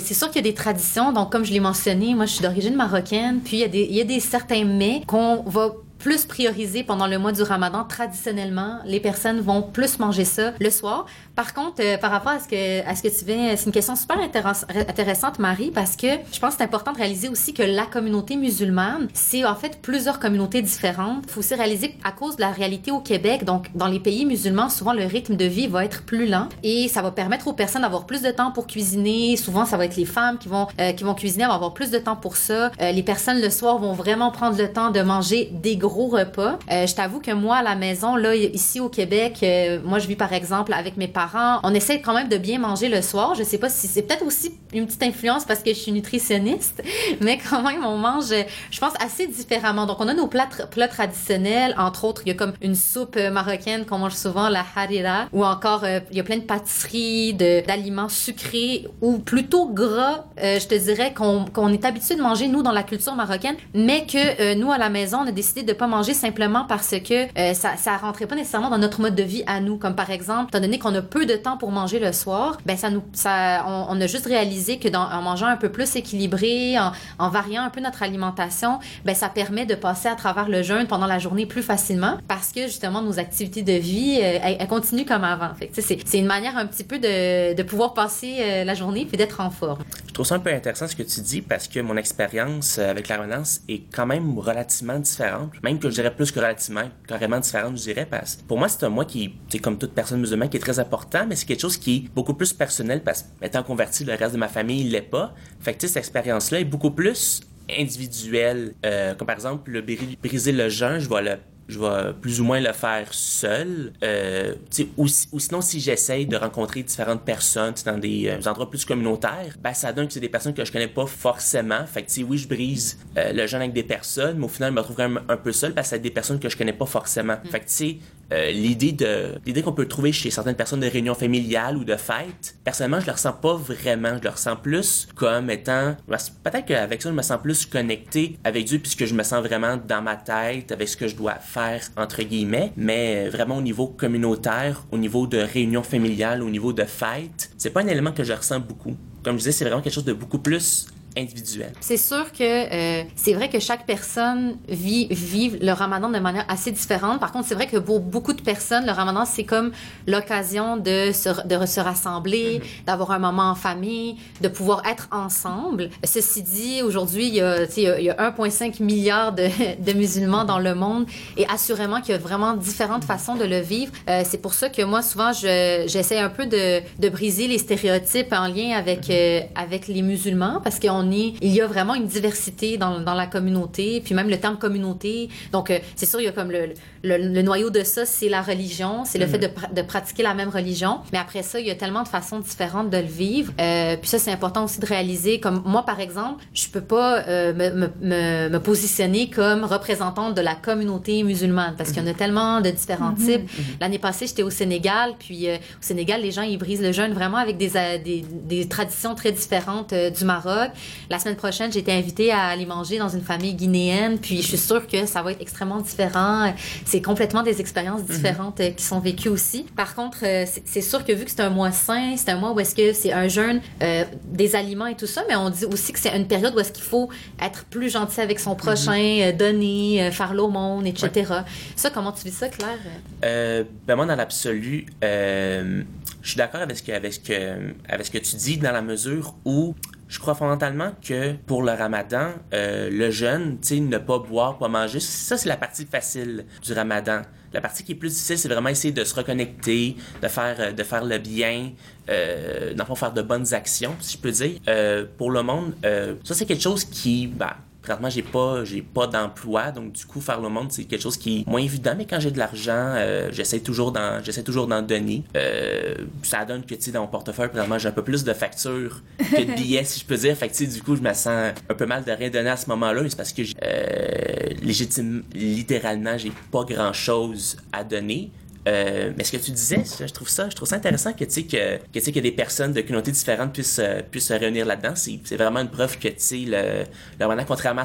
c'est sûr qu'il y a des traditions. Donc, comme je l'ai mentionné, moi, je suis d'origine marocaine. Puis, il y a des, certains mets qu'on va plus priorisé pendant le mois du ramadan. Traditionnellement, les personnes vont plus manger ça le soir. Par contre, euh, par rapport à ce que, à ce que tu viens, c'est une question super intéressante, Marie, parce que je pense que c'est important de réaliser aussi que la communauté musulmane, c'est en fait plusieurs communautés différentes. Il faut aussi réaliser à cause de la réalité au Québec, donc dans les pays musulmans, souvent le rythme de vie va être plus lent et ça va permettre aux personnes d'avoir plus de temps pour cuisiner. Souvent, ça va être les femmes qui vont, euh, qui vont cuisiner, vont avoir plus de temps pour ça. Euh, les personnes le soir vont vraiment prendre le temps de manger des gros repas. Euh, je t'avoue que moi, à la maison, là, ici au Québec, moi, je vis par exemple avec mes parents. On essaie quand même de bien manger le soir. Je sais pas si c'est peut-être aussi une petite influence parce que je suis nutritionniste, mais quand même, on mange, je pense, assez différemment. Donc, on a nos plats, traditionnels. Entre autres, il y a comme une soupe marocaine qu'on mange souvent, la harira, ou encore, euh, il y a plein de pâtisseries, d'aliments sucrés ou plutôt gras, je te dirais, qu'on est habitué de manger, nous, dans la culture marocaine, mais que nous, à la maison, on a décidé de pas manger simplement parce que euh, ça, ça rentrait pas nécessairement dans notre mode de vie à nous. Comme par exemple, étant donné qu'on a peu de temps pour manger le soir, ben ça nous, ça, on, a juste réalisé que en mangeant un peu plus équilibré, en, variant un peu notre alimentation, ben ça permet de passer à travers le jeûne pendant la journée plus facilement parce que justement nos activités de vie, euh, elles, continuent comme avant. C'est, une manière un petit peu de, de pouvoir passer euh, la journée puis d'être en forme. Je trouve ça un peu intéressant ce que tu dis parce que mon expérience avec la renance est quand même relativement différente même que je dirais plus que relativement, carrément différente, je dirais, parce que pour moi, c'est un mois qui, comme toute personne musulmane, qui est très important, mais c'est quelque chose qui est beaucoup plus personnel parce que, étant converti, le reste de ma famille, il l'est pas. Fait que, cette expérience-là est beaucoup plus individuelle. Euh, comme par exemple, le briser le jeûne, je vois le je vais plus ou moins le faire seul. Euh, ou, ou, sinon, si j'essaye de rencontrer différentes personnes dans des, euh, endroits plus communautaires, ben, ça donne que c'est des personnes que je connais pas forcément. Fait que, oui, je brise euh, le jeûne avec des personnes, mais au final, je me retrouve quand même un peu seul parce que c'est des personnes que je connais pas forcément. Mm. Fait que, euh, l'idée de l'idée qu'on peut trouver chez certaines personnes de réunions familiales ou de fêtes, personnellement, je le ressens pas vraiment. Je le ressens plus comme étant peut-être qu'avec ça, je me sens plus connecté avec Dieu puisque je me sens vraiment dans ma tête avec ce que je dois faire entre guillemets, mais vraiment au niveau communautaire, au niveau de réunions familiales, au niveau de fêtes, c'est pas un élément que je ressens beaucoup. Comme je disais, c'est vraiment quelque chose de beaucoup plus individuel. C'est sûr que euh, c'est vrai que chaque personne vit, vit le ramadan de manière assez différente. Par contre, c'est vrai que pour beaucoup de personnes, le ramadan, c'est comme l'occasion de se, de se rassembler, mm-hmm. d'avoir un moment en famille, de pouvoir être ensemble. Ceci dit, aujourd'hui, il y a, il y a 1,5 milliard de, de, musulmans dans le monde et assurément qu'il y a vraiment différentes façons de le vivre. Euh, c'est pour ça que moi, souvent, j'essaie un peu de, de, briser les stéréotypes en lien avec, euh, avec les musulmans parce qu'on il y a vraiment une diversité dans, dans la communauté, puis même le terme communauté. Donc, euh, c'est sûr, il y a comme le, le, noyau de ça, c'est la religion, c'est le fait de, de, pratiquer la même religion. Mais après ça, il y a tellement de façons différentes de le vivre. Euh, puis ça, c'est important aussi de réaliser. Comme moi, par exemple, je peux pas euh, me, me, me, positionner comme représentante de la communauté musulmane parce qu'il y en a tellement de différents mhm. types. L'année passée, j'étais au Sénégal, puis au Sénégal, les gens, ils brisent le jeûne vraiment avec des, des, des traditions très différentes du Maroc. La semaine prochaine, j'ai été invitée à aller manger dans une famille guinéenne, puis je suis sûre que ça va être extrêmement différent. C'est complètement des expériences différentes euh, qui sont vécues aussi. Par contre, euh, c'est sûr que vu que c'est un mois sain, c'est un mois où est-ce que c'est un jeûne euh, des aliments et tout ça, mais on dit aussi que c'est une période où est-ce qu'il faut être plus gentil avec son prochain, donner, faire l'aumône, etc. Ça, comment tu vis ça, Claire? ben moi, dans l'absolu, je suis d'accord avec ce que, avec, ce que, avec ce que tu dis dans la mesure où je crois fondamentalement que pour le ramadan, euh, le jeûne, tu sais, ne pas boire, pas manger, ça c'est la partie facile du ramadan. La partie qui est plus difficile, c'est vraiment essayer de se reconnecter, de faire, euh, de faire le bien, euh, d'en faire de bonnes actions, si je peux dire. Euh, pour le monde, euh, ça c'est quelque chose qui, bah, présentement, j'ai pas, j'ai pas d'emploi, donc du coup, faire le monde, c'est quelque chose qui est moins évident, mais quand j'ai de l'argent, euh, j'essaie toujours d'en, j'essaie toujours d'en donner. Euh, ça donne que, tu sais, dans mon portefeuille, présentement, j'ai un peu plus de factures que de billets, si je peux dire. Fait que, tu sais, du coup, je me sens un peu mal de rien donner à ce moment-là, mais c'est parce que, euh, légitime, littéralement, j'ai pas grand-chose à donner. Euh, mais ce que tu disais, je trouve ça, je trouve ça intéressant que tu sais que, que, tu sais, que des personnes de communautés différentes puissent, euh, puissent se réunir là-dedans. C'est, vraiment une preuve que tu sais le, le contrairement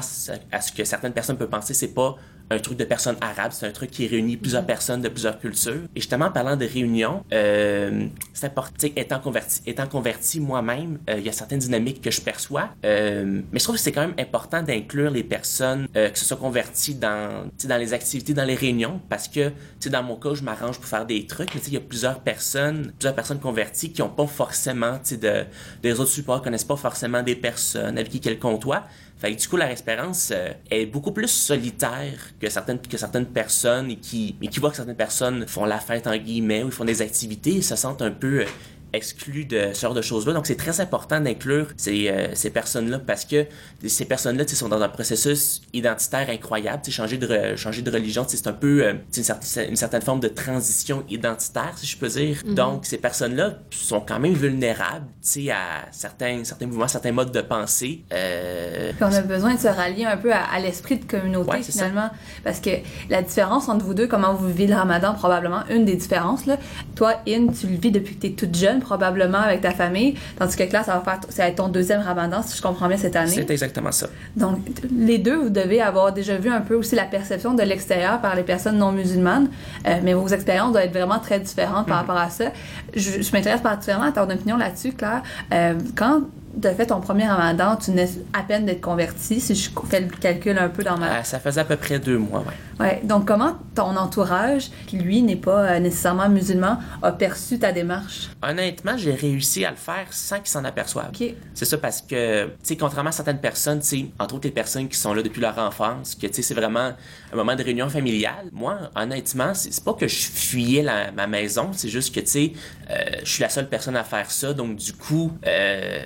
à ce que certaines personnes peuvent penser, c'est pas un truc de personnes arabes, c'est un truc qui réunit plusieurs Mhm. personnes de plusieurs cultures. Et justement, en parlant de réunion, euh, c'est important, étant converti, étant converti moi-même, euh, il y a certaines dynamiques que je perçois, euh, mais je trouve que c'est quand même important d'inclure les personnes euh, qui se sont converties dans, tu sais, dans les activités, dans les réunions, parce que, tu sais, dans mon cas, je m'arrange pour faire des trucs, mais tu sais, il y a plusieurs personnes, plusieurs personnes converties qui n'ont pas forcément, tu sais, de, des réseaux de support, connaissent pas forcément des personnes avec qui qu'elles côtoient. Fait que du coup, la espérance euh, est beaucoup plus solitaire que certaines, que certaines personnes et qui, qui voient que certaines personnes font la fête en guillemets ou font des activités et se sentent un peu euh, exclus de ce genre de choses-là. Donc, c'est très important d'inclure ces, euh, ces personnes-là parce que ces personnes-là, sont dans un processus identitaire incroyable. Changer de, changer de religion, c'est un peu euh, une, certaine, une certaine forme de transition identitaire, si je peux dire. Mhm. Donc, ces personnes-là sont quand même vulnérables, tu sais, à certains, certains mouvements, certains modes de pensée. Euh, Puis on a besoin de se rallier un peu à, à l'esprit de communauté Ouais, c'est ça. finalement. Parce que la différence entre vous deux, comment vous vivez le ramadan, probablement une des différences. Là. Toi, In, tu le vis depuis que tu es toute jeune, probablement avec ta famille. Tandis que là, ça va faire ça va être ton deuxième ramadan, si je comprends bien, cette année. c'est exactement ça. Donc, les deux, vous devez avoir déjà vu un peu aussi la perception de l'extérieur par les personnes non musulmanes, Euh, mais vos expériences doivent être vraiment très différentes par rapport à ça. Je, je m'intéresse particulièrement à ton opinion là-dessus, Claire. Euh, quand tu as fait ton premier ramadan, tu venais à peine d'être converti, si je fais le calcul un peu dans ma... Euh, ça faisait à peu près deux mois, ouais. Ouais, donc comment ton entourage, qui lui n'est pas euh, nécessairement musulman, a perçu ta démarche? Honnêtement, j'ai réussi à le faire sans qu'ils s'en aperçoivent. Ok. C'est ça parce que, tu sais, contrairement à certaines personnes, tu sais, entre autres les personnes qui sont là depuis leur enfance, que, tu sais, c'est vraiment un moment de réunion familiale. Moi, honnêtement, c'est pas que je fuyais la- ma maison, c'est juste que, tu sais, euh, je suis la seule personne à faire ça, donc du coup, euh,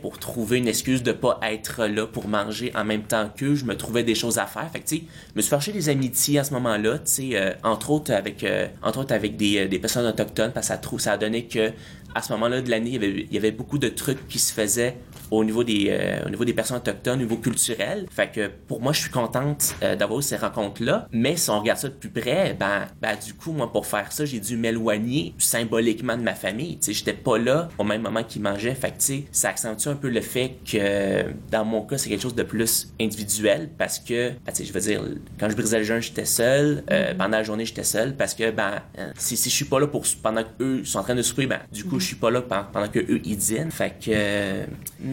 pour trouver une excuse de pas être là pour manger en même temps qu'eux, je me trouvais des choses à faire. Fait que, tu sais, je me suis forgé des amitiés à ce moment-là, tu euh, entre autres avec, euh, euh, des personnes autochtones, parce que ça, ça a donné que à ce moment-là de l'année, il y avait beaucoup de trucs qui se faisaient au niveau des, euh, au niveau des personnes autochtones, au niveau culturel. Fait que pour moi, je suis contente euh, d'avoir ces rencontres-là. Mais si on regarde ça de plus près, ben, ben du coup, moi, pour faire ça, j'ai dû m'éloigner symboliquement de ma famille. Tu sais, j'étais pas là au même moment qu'ils mangeaient. Fait que, tu sais, ça accentue un peu le fait que, dans mon cas, c'est quelque chose de plus individuel parce que, ben, tu sais, je veux dire, quand je brisais le jeûne, j'étais seul. Euh, Pendant la journée, j'étais seul parce que, ben, euh, si, si je suis pas là pour, pendant qu'eux sont en train de souper, ben, du coup, je suis pas là pendant, pendant que eux ils dînent. Fait que, euh,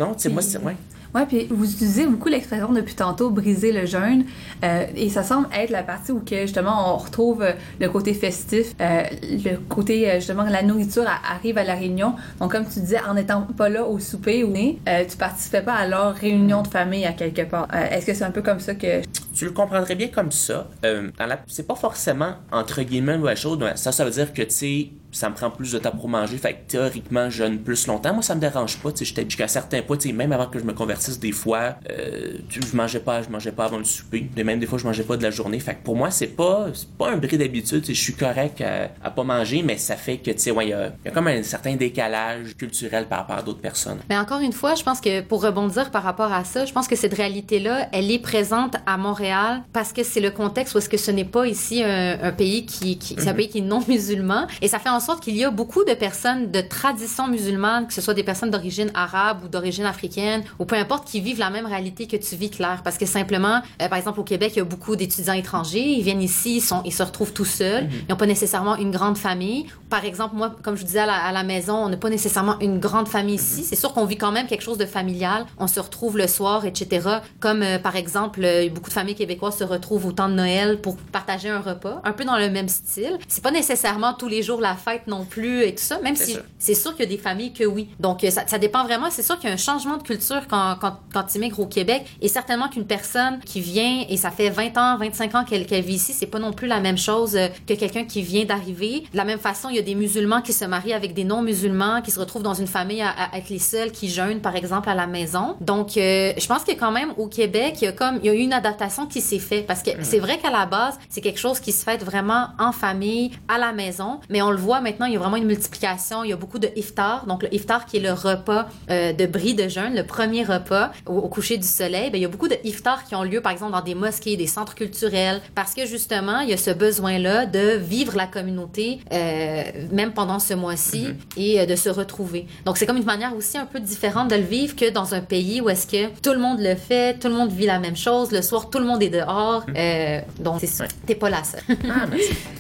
non, tu sais, moi, c'est, ouais. Ouais, puis vous utilisez beaucoup l'expression depuis tantôt briser le jeûne, euh, et ça semble être la partie où que justement on retrouve euh, le côté festif, euh, le côté justement la nourriture arrive à la réunion. Donc comme tu disais, en n'étant pas là au souper ou euh, tu participais pas à leur réunion de famille à quelque part. Est-ce que c'est un peu comme ça que Tu le comprendrais bien comme ça. Euh, la- C'est pas forcément entre guillemets mauvaise chose. Ça, ça veut dire que, tu sais, ça me prend plus de temps pour manger. Fait que théoriquement, je jeûne plus longtemps. Moi, ça me dérange pas. Tu sais, j'étais jusqu'à certains points, tu sais, même avant que je me convertisse, des fois, euh, je mangeais pas, je mangeais pas avant le souper. Et même des fois, je mangeais pas de la journée. Fait que pour moi, c'est pas, c'est pas un bris d'habitude. Je suis correct à, à pas manger, mais ça fait que, tu sais, ouais, il y y a comme un certain décalage culturel par rapport à d'autres personnes. Mais encore une fois, je pense que pour rebondir par rapport à ça, je pense que cette réalité-là, elle est présente à Montréal parce que c'est le contexte où est-ce que ce n'est pas ici un, un pays qui, qui c'est un Mhm. pays qui est non musulman et ça fait en sorte qu'il y a beaucoup de personnes de tradition musulmane, que ce soit des personnes d'origine arabe ou d'origine africaine ou peu importe, qui vivent la même réalité que tu vis, Claire. Parce que simplement, euh, par exemple au Québec, il y a beaucoup d'étudiants étrangers, ils viennent ici, ils sont, ils se retrouvent tout seuls, Mhm. ils n'ont pas nécessairement une grande famille. Par exemple, moi, comme je vous disais à la, à la maison, on n'a pas nécessairement une grande famille ici. C'est sûr qu'on vit quand même quelque chose de familial. On se retrouve le soir, etc. Comme euh, par exemple, euh, beaucoup de familles québécoises se retrouvent au temps de Noël pour partager un repas, un peu dans le même style. C'est pas nécessairement tous les jours la fête non plus et tout ça, même si c'est sûr qu'il y a des familles que oui. Donc euh, ça, ça dépend vraiment. C'est sûr qu'il y a un changement de culture quand, quand, quand tu immigres au Québec. Et certainement qu'une personne qui vient et ça fait 20 ans, 25 ans qu'elle qu'elle vit ici, c'est pas non plus la même chose euh, que quelqu'un qui vient d'arriver. De la même façon, il y a des musulmans qui se marient avec des non-musulmans, qui se retrouvent dans une famille à, à être les seuls qui jeûnent, par exemple, à la maison. Donc, euh, je pense que quand même, au Québec, il y a comme, il y a eu une adaptation qui s'est faite. Parce que c'est vrai qu'à la base, c'est quelque chose qui se fait vraiment en famille, à la maison. Mais on le voit maintenant, il y a vraiment une multiplication. Il y a beaucoup de iftar. Donc, le iftar qui est le repas euh, de bris de jeûne, le premier repas au, coucher du soleil. Ben, il y a beaucoup de iftar qui ont lieu, par exemple, dans des mosquées, des centres culturels, parce que justement, il y a ce besoin-là de vivre la communauté, euh, même pendant ce mois-ci, mm-hmm. et euh, de se retrouver. Donc, c'est comme une manière aussi un peu différente de le vivre que dans un pays où est-ce que tout le monde le fait, tout le monde vit la même chose, le soir, tout le monde est dehors. Mm-hmm. donc, t'es pas la seule. Ah, merci.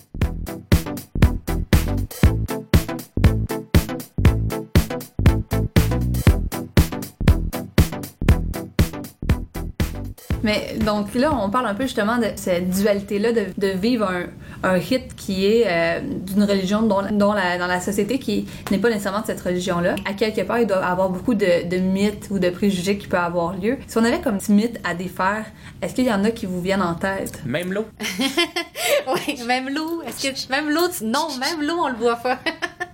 Mais donc là, on parle un peu justement de cette dualité-là de, vivre un, un hit qui est euh, d'une religion dont, dont la, dans la société qui n'est pas nécessairement de cette religion-là. À quelque part, il doit y avoir beaucoup de, de, mythes ou de préjugés qui peuvent avoir lieu. Si on avait comme petit mythe à défaire, est-ce qu'il y en a qui vous viennent en tête? Même l'eau. oui, même l'eau. Est-ce que même l'eau, non, même l'eau, on le voit pas.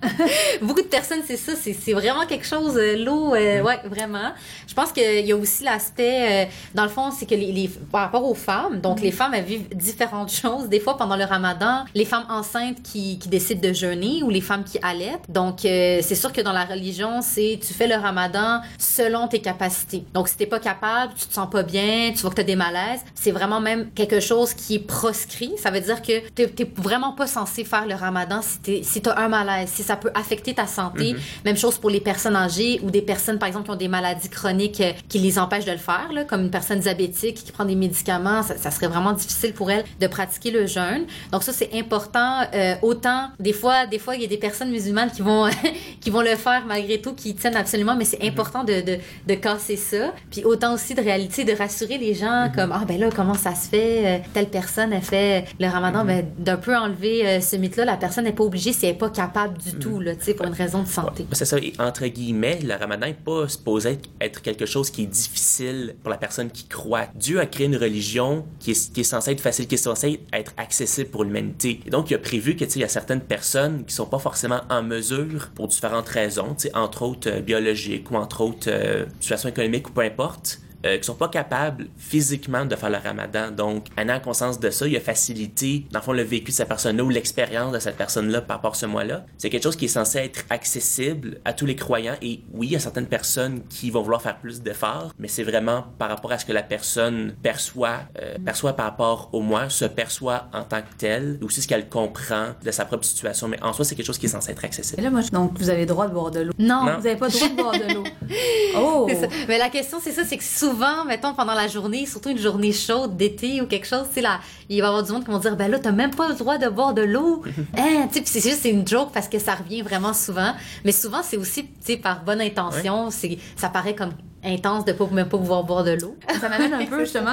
beaucoup de personnes, c'est ça, c'est vraiment quelque chose, euh, l'eau, euh, ouais, vraiment. Je pense qu'il y a aussi l'aspect, dans le fond, c'est que les, par rapport aux femmes, donc les mm. femmes, elles vivent différentes choses. Des fois, pendant le ramadan, les femmes enceintes qui, qui décident de jeûner ou les femmes qui allaitent. Donc, euh, c'est sûr que dans la religion, c'est tu fais le ramadan selon tes capacités. Donc, si t'es pas capable, tu te sens pas bien, tu vois que tu as des malaises, c'est vraiment même quelque chose qui est proscrit. Ça veut dire que t'es vraiment pas censé faire le ramadan si, si tu as un malaise, si ça peut affecter ta santé. Mm-hmm. Même chose pour les personnes âgées ou des personnes, par exemple, qui ont des maladies chroniques euh, qui les empêchent de le faire, là, comme une personne diabétique qui prend des médicaments, ça, serait vraiment difficile pour elle de pratiquer le jeûne. Donc ça c'est important. Euh, autant des fois, des fois il y a des personnes musulmanes qui vont qui vont le faire malgré tout, qui tiennent absolument, mais c'est mhm. important de, de, de, casser ça. Puis autant aussi de réalité, de rassurer les gens mhm. comme ah ben là comment ça se fait, euh, telle personne a fait le Ramadan, mhm. ben d'un peu enlever euh, ce mythe-là. La personne n'est pas obligée si elle n'est pas capable du tout là, tu sais pour une raison de santé. C'est ça. entre guillemets, le Ramadan n'est pas supposé être quelque chose qui est difficile pour la personne qui croit. Dieu a créé une religion qui est, qui est censée être facile, qui est censée être accessible pour Et donc, il a prévu que, il y a certaines personnes qui sont pas forcément en mesure pour différentes raisons, entre autres euh, biologiques ou entre autres euh, situations économiques ou peu importe, euh, qui sont pas capables physiquement de faire le ramadan. Donc, en ayant conscience de ça, il a facilité, dans le fond, le vécu de cette personne-là ou l'expérience de cette personne-là par rapport à ce mois-là. C'est quelque chose qui est censé être accessible à tous les croyants. Et oui, il y a certaines personnes qui vont vouloir faire plus d'efforts, mais c'est vraiment par rapport à ce que la personne perçoit, euh, perçoit par rapport au mois, se perçoit en tant que telle, aussi ce qu'elle comprend de sa propre situation. Mais en soi, c'est quelque chose qui est censé être accessible. Et là, moi, donc, vous avez le droit de boire de l'eau. Non, vous n'avez pas le droit de boire de l'eau. oh! Mais la question, c'est ça, c'est que souvent, mettons, pendant la journée, surtout une journée chaude d'été ou quelque chose, c'est là, il va y avoir du monde qui vont dire, ben là, t'as même pas le droit de boire de l'eau. hein, c'est juste, une joke parce que ça revient vraiment souvent. Mais souvent, c'est aussi, par bonne intention, c'est, ça paraît comme intense de pas même pas pouvoir boire de l'eau. Ça m'amène un peu justement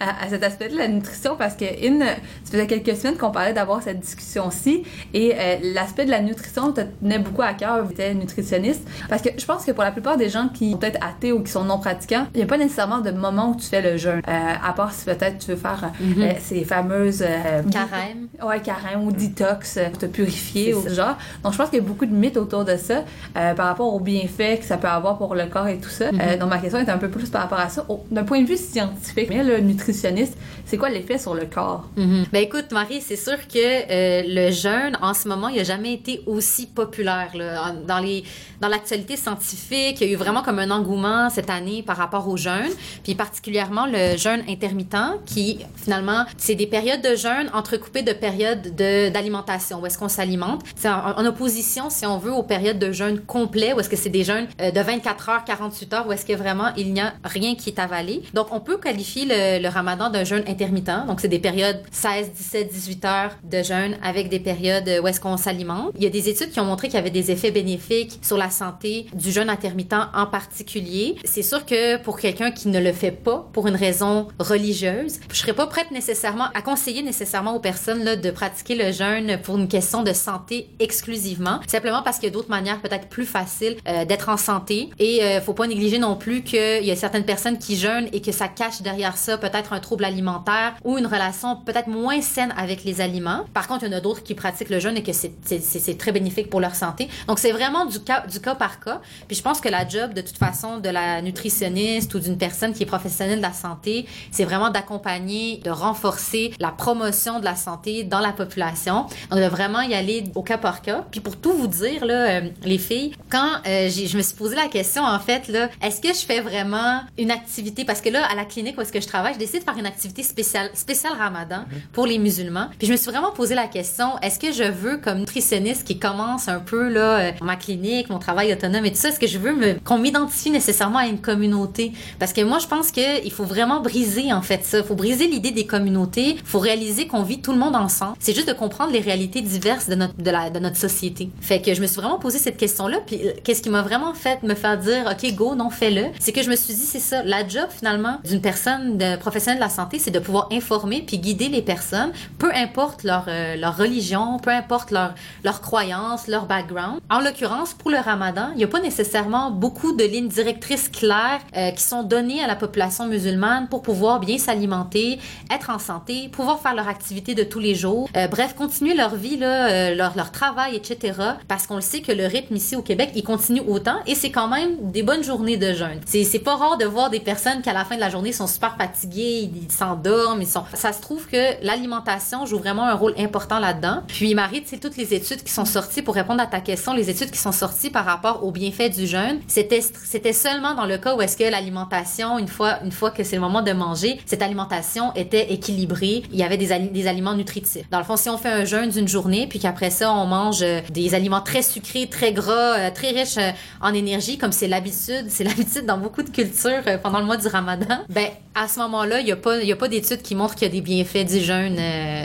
à, cet aspect de la nutrition parce que une, ça faisait quelques semaines qu'on parlait d'avoir cette discussion-ci et euh, l'aspect de la nutrition te tenait beaucoup à cœur, tu étais nutritionniste parce que je pense que pour la plupart des gens qui sont peut-être athées ou qui sont non pratiquants, il n'y a pas nécessairement de moment où tu fais le jeûne, euh, à part si peut-être tu veux faire mm-hmm. euh, ces fameuses carême, ouais carême ou detox pour te purifier ou ce genre. Donc je pense qu'il y a beaucoup de mythes autour de ça par rapport aux bienfaits que ça peut avoir pour le corps et tout ça. Mm-hmm ma question est un peu plus par rapport à ça. D'un point de vue scientifique, mais le nutritionniste, c'est quoi l'effet sur le corps? Mm-hmm. Ben écoute, Marie, c'est sûr que euh, le jeûne, en ce moment, il n'a jamais été aussi populaire. Là. Dans les dans l'actualité scientifique, il y a eu vraiment comme un engouement cette année par rapport au jeûne, puis particulièrement le jeûne intermittent, qui finalement, c'est des périodes de jeûne entrecoupées de périodes d'alimentation, où est-ce qu'on s'alimente. C'est en, opposition, si on veut, aux périodes de jeûne complet, où est-ce que c'est des jeûnes euh, de 24 heures, 48 heures, où est-ce que vraiment il n'y a rien qui est avalé. Donc, on peut qualifier le, ramadan d'un jeûne intermittent. Donc, c'est des périodes 16, 17, 18 heures de jeûne avec des périodes où est-ce qu'on s'alimente. Il y a des études qui ont montré qu'il y avait des effets bénéfiques sur la santé du jeûne intermittent en particulier. C'est sûr que pour quelqu'un qui ne le fait pas pour une raison religieuse, je serais pas prête nécessairement à conseiller nécessairement aux personnes là, de pratiquer le jeûne pour une question de santé exclusivement, simplement parce qu'il y a d'autres manières peut-être plus faciles euh, d'être en santé et euh, faut pas négliger non plus plus qu'il y a certaines personnes qui jeûnent et que ça cache derrière ça peut-être un trouble alimentaire ou une relation peut-être moins saine avec les aliments. Par contre, il y en a d'autres qui pratiquent le jeûne et que c'est très bénéfique pour leur santé. Donc, c'est vraiment du cas, du cas par cas. Puis je pense que la job, de toute façon, de la nutritionniste ou d'une personne qui est professionnelle de la santé, c'est vraiment d'accompagner, de renforcer la promotion de la santé dans la population. Donc, de vraiment y aller au cas par cas. Puis pour tout vous dire, là, euh, les filles, quand euh, je me suis posé la question, en fait, là, est-ce que je fais vraiment une activité, parce que là, à la clinique où est-ce que je travaille, je décide de faire une activité spéciale, spéciale ramadan mhm. pour les musulmans. Puis je me suis vraiment posé la question, est-ce que je veux, comme nutritionniste qui commence un peu, là, euh, ma clinique, mon travail autonome et tout ça, est-ce que je veux me, qu'on m'identifie nécessairement à une communauté? Parce que moi, je pense qu'il faut vraiment briser, en fait, ça. Il faut briser l'idée des communautés. Il faut réaliser qu'on vit tout le monde ensemble. C'est juste de comprendre les réalités diverses de notre, de la, de notre société. Fait que je me suis vraiment posé cette question-là. Puis euh, qu'est-ce qui m'a vraiment fait me faire dire, OK, go, non, fais-le? C'est que je me suis dit, c'est ça. La job, finalement, d'une personne professionnelle de la santé, c'est de pouvoir informer puis guider les personnes, peu importe leur, euh, leur religion, peu importe leur, leur croyance, leur background. En l'occurrence, pour le ramadan, il n'y a pas nécessairement beaucoup de lignes directrices claires euh, qui sont données à la population musulmane pour pouvoir bien s'alimenter, être en santé, pouvoir faire leur activité de tous les jours. bref, continuer leur vie, leur, leur travail, etc. Parce qu'on le sait que le rythme ici au Québec, il continue autant et c'est quand même des bonnes journées de jeûne. C'est pas rare de voir des personnes qui à la fin de la journée sont super fatiguées, ils s'endorment, ils sont. Ça se trouve que l'alimentation joue vraiment un rôle important là-dedans. Puis Marie, sais toutes les études qui sont sorties pour répondre à ta question, les études qui sont sorties par rapport aux bienfaits du jeûne, c'était c'était seulement dans le cas où est-ce que l'alimentation, une fois une fois que c'est le moment de manger, cette alimentation était équilibrée, il y avait des, des aliments nutritifs. Dans le fond, si on fait un jeûne d'une journée puis qu'après ça on mange euh, des aliments très sucrés, très gras, euh, très riches euh, en énergie, comme c'est l'habitude, c'est l'habitude dans beaucoup de cultures pendant le mois du Ramadan, ben à ce moment-là, il n'y a pas, y a pas d'études qui montrent qu'il y a des bienfaits du jeûne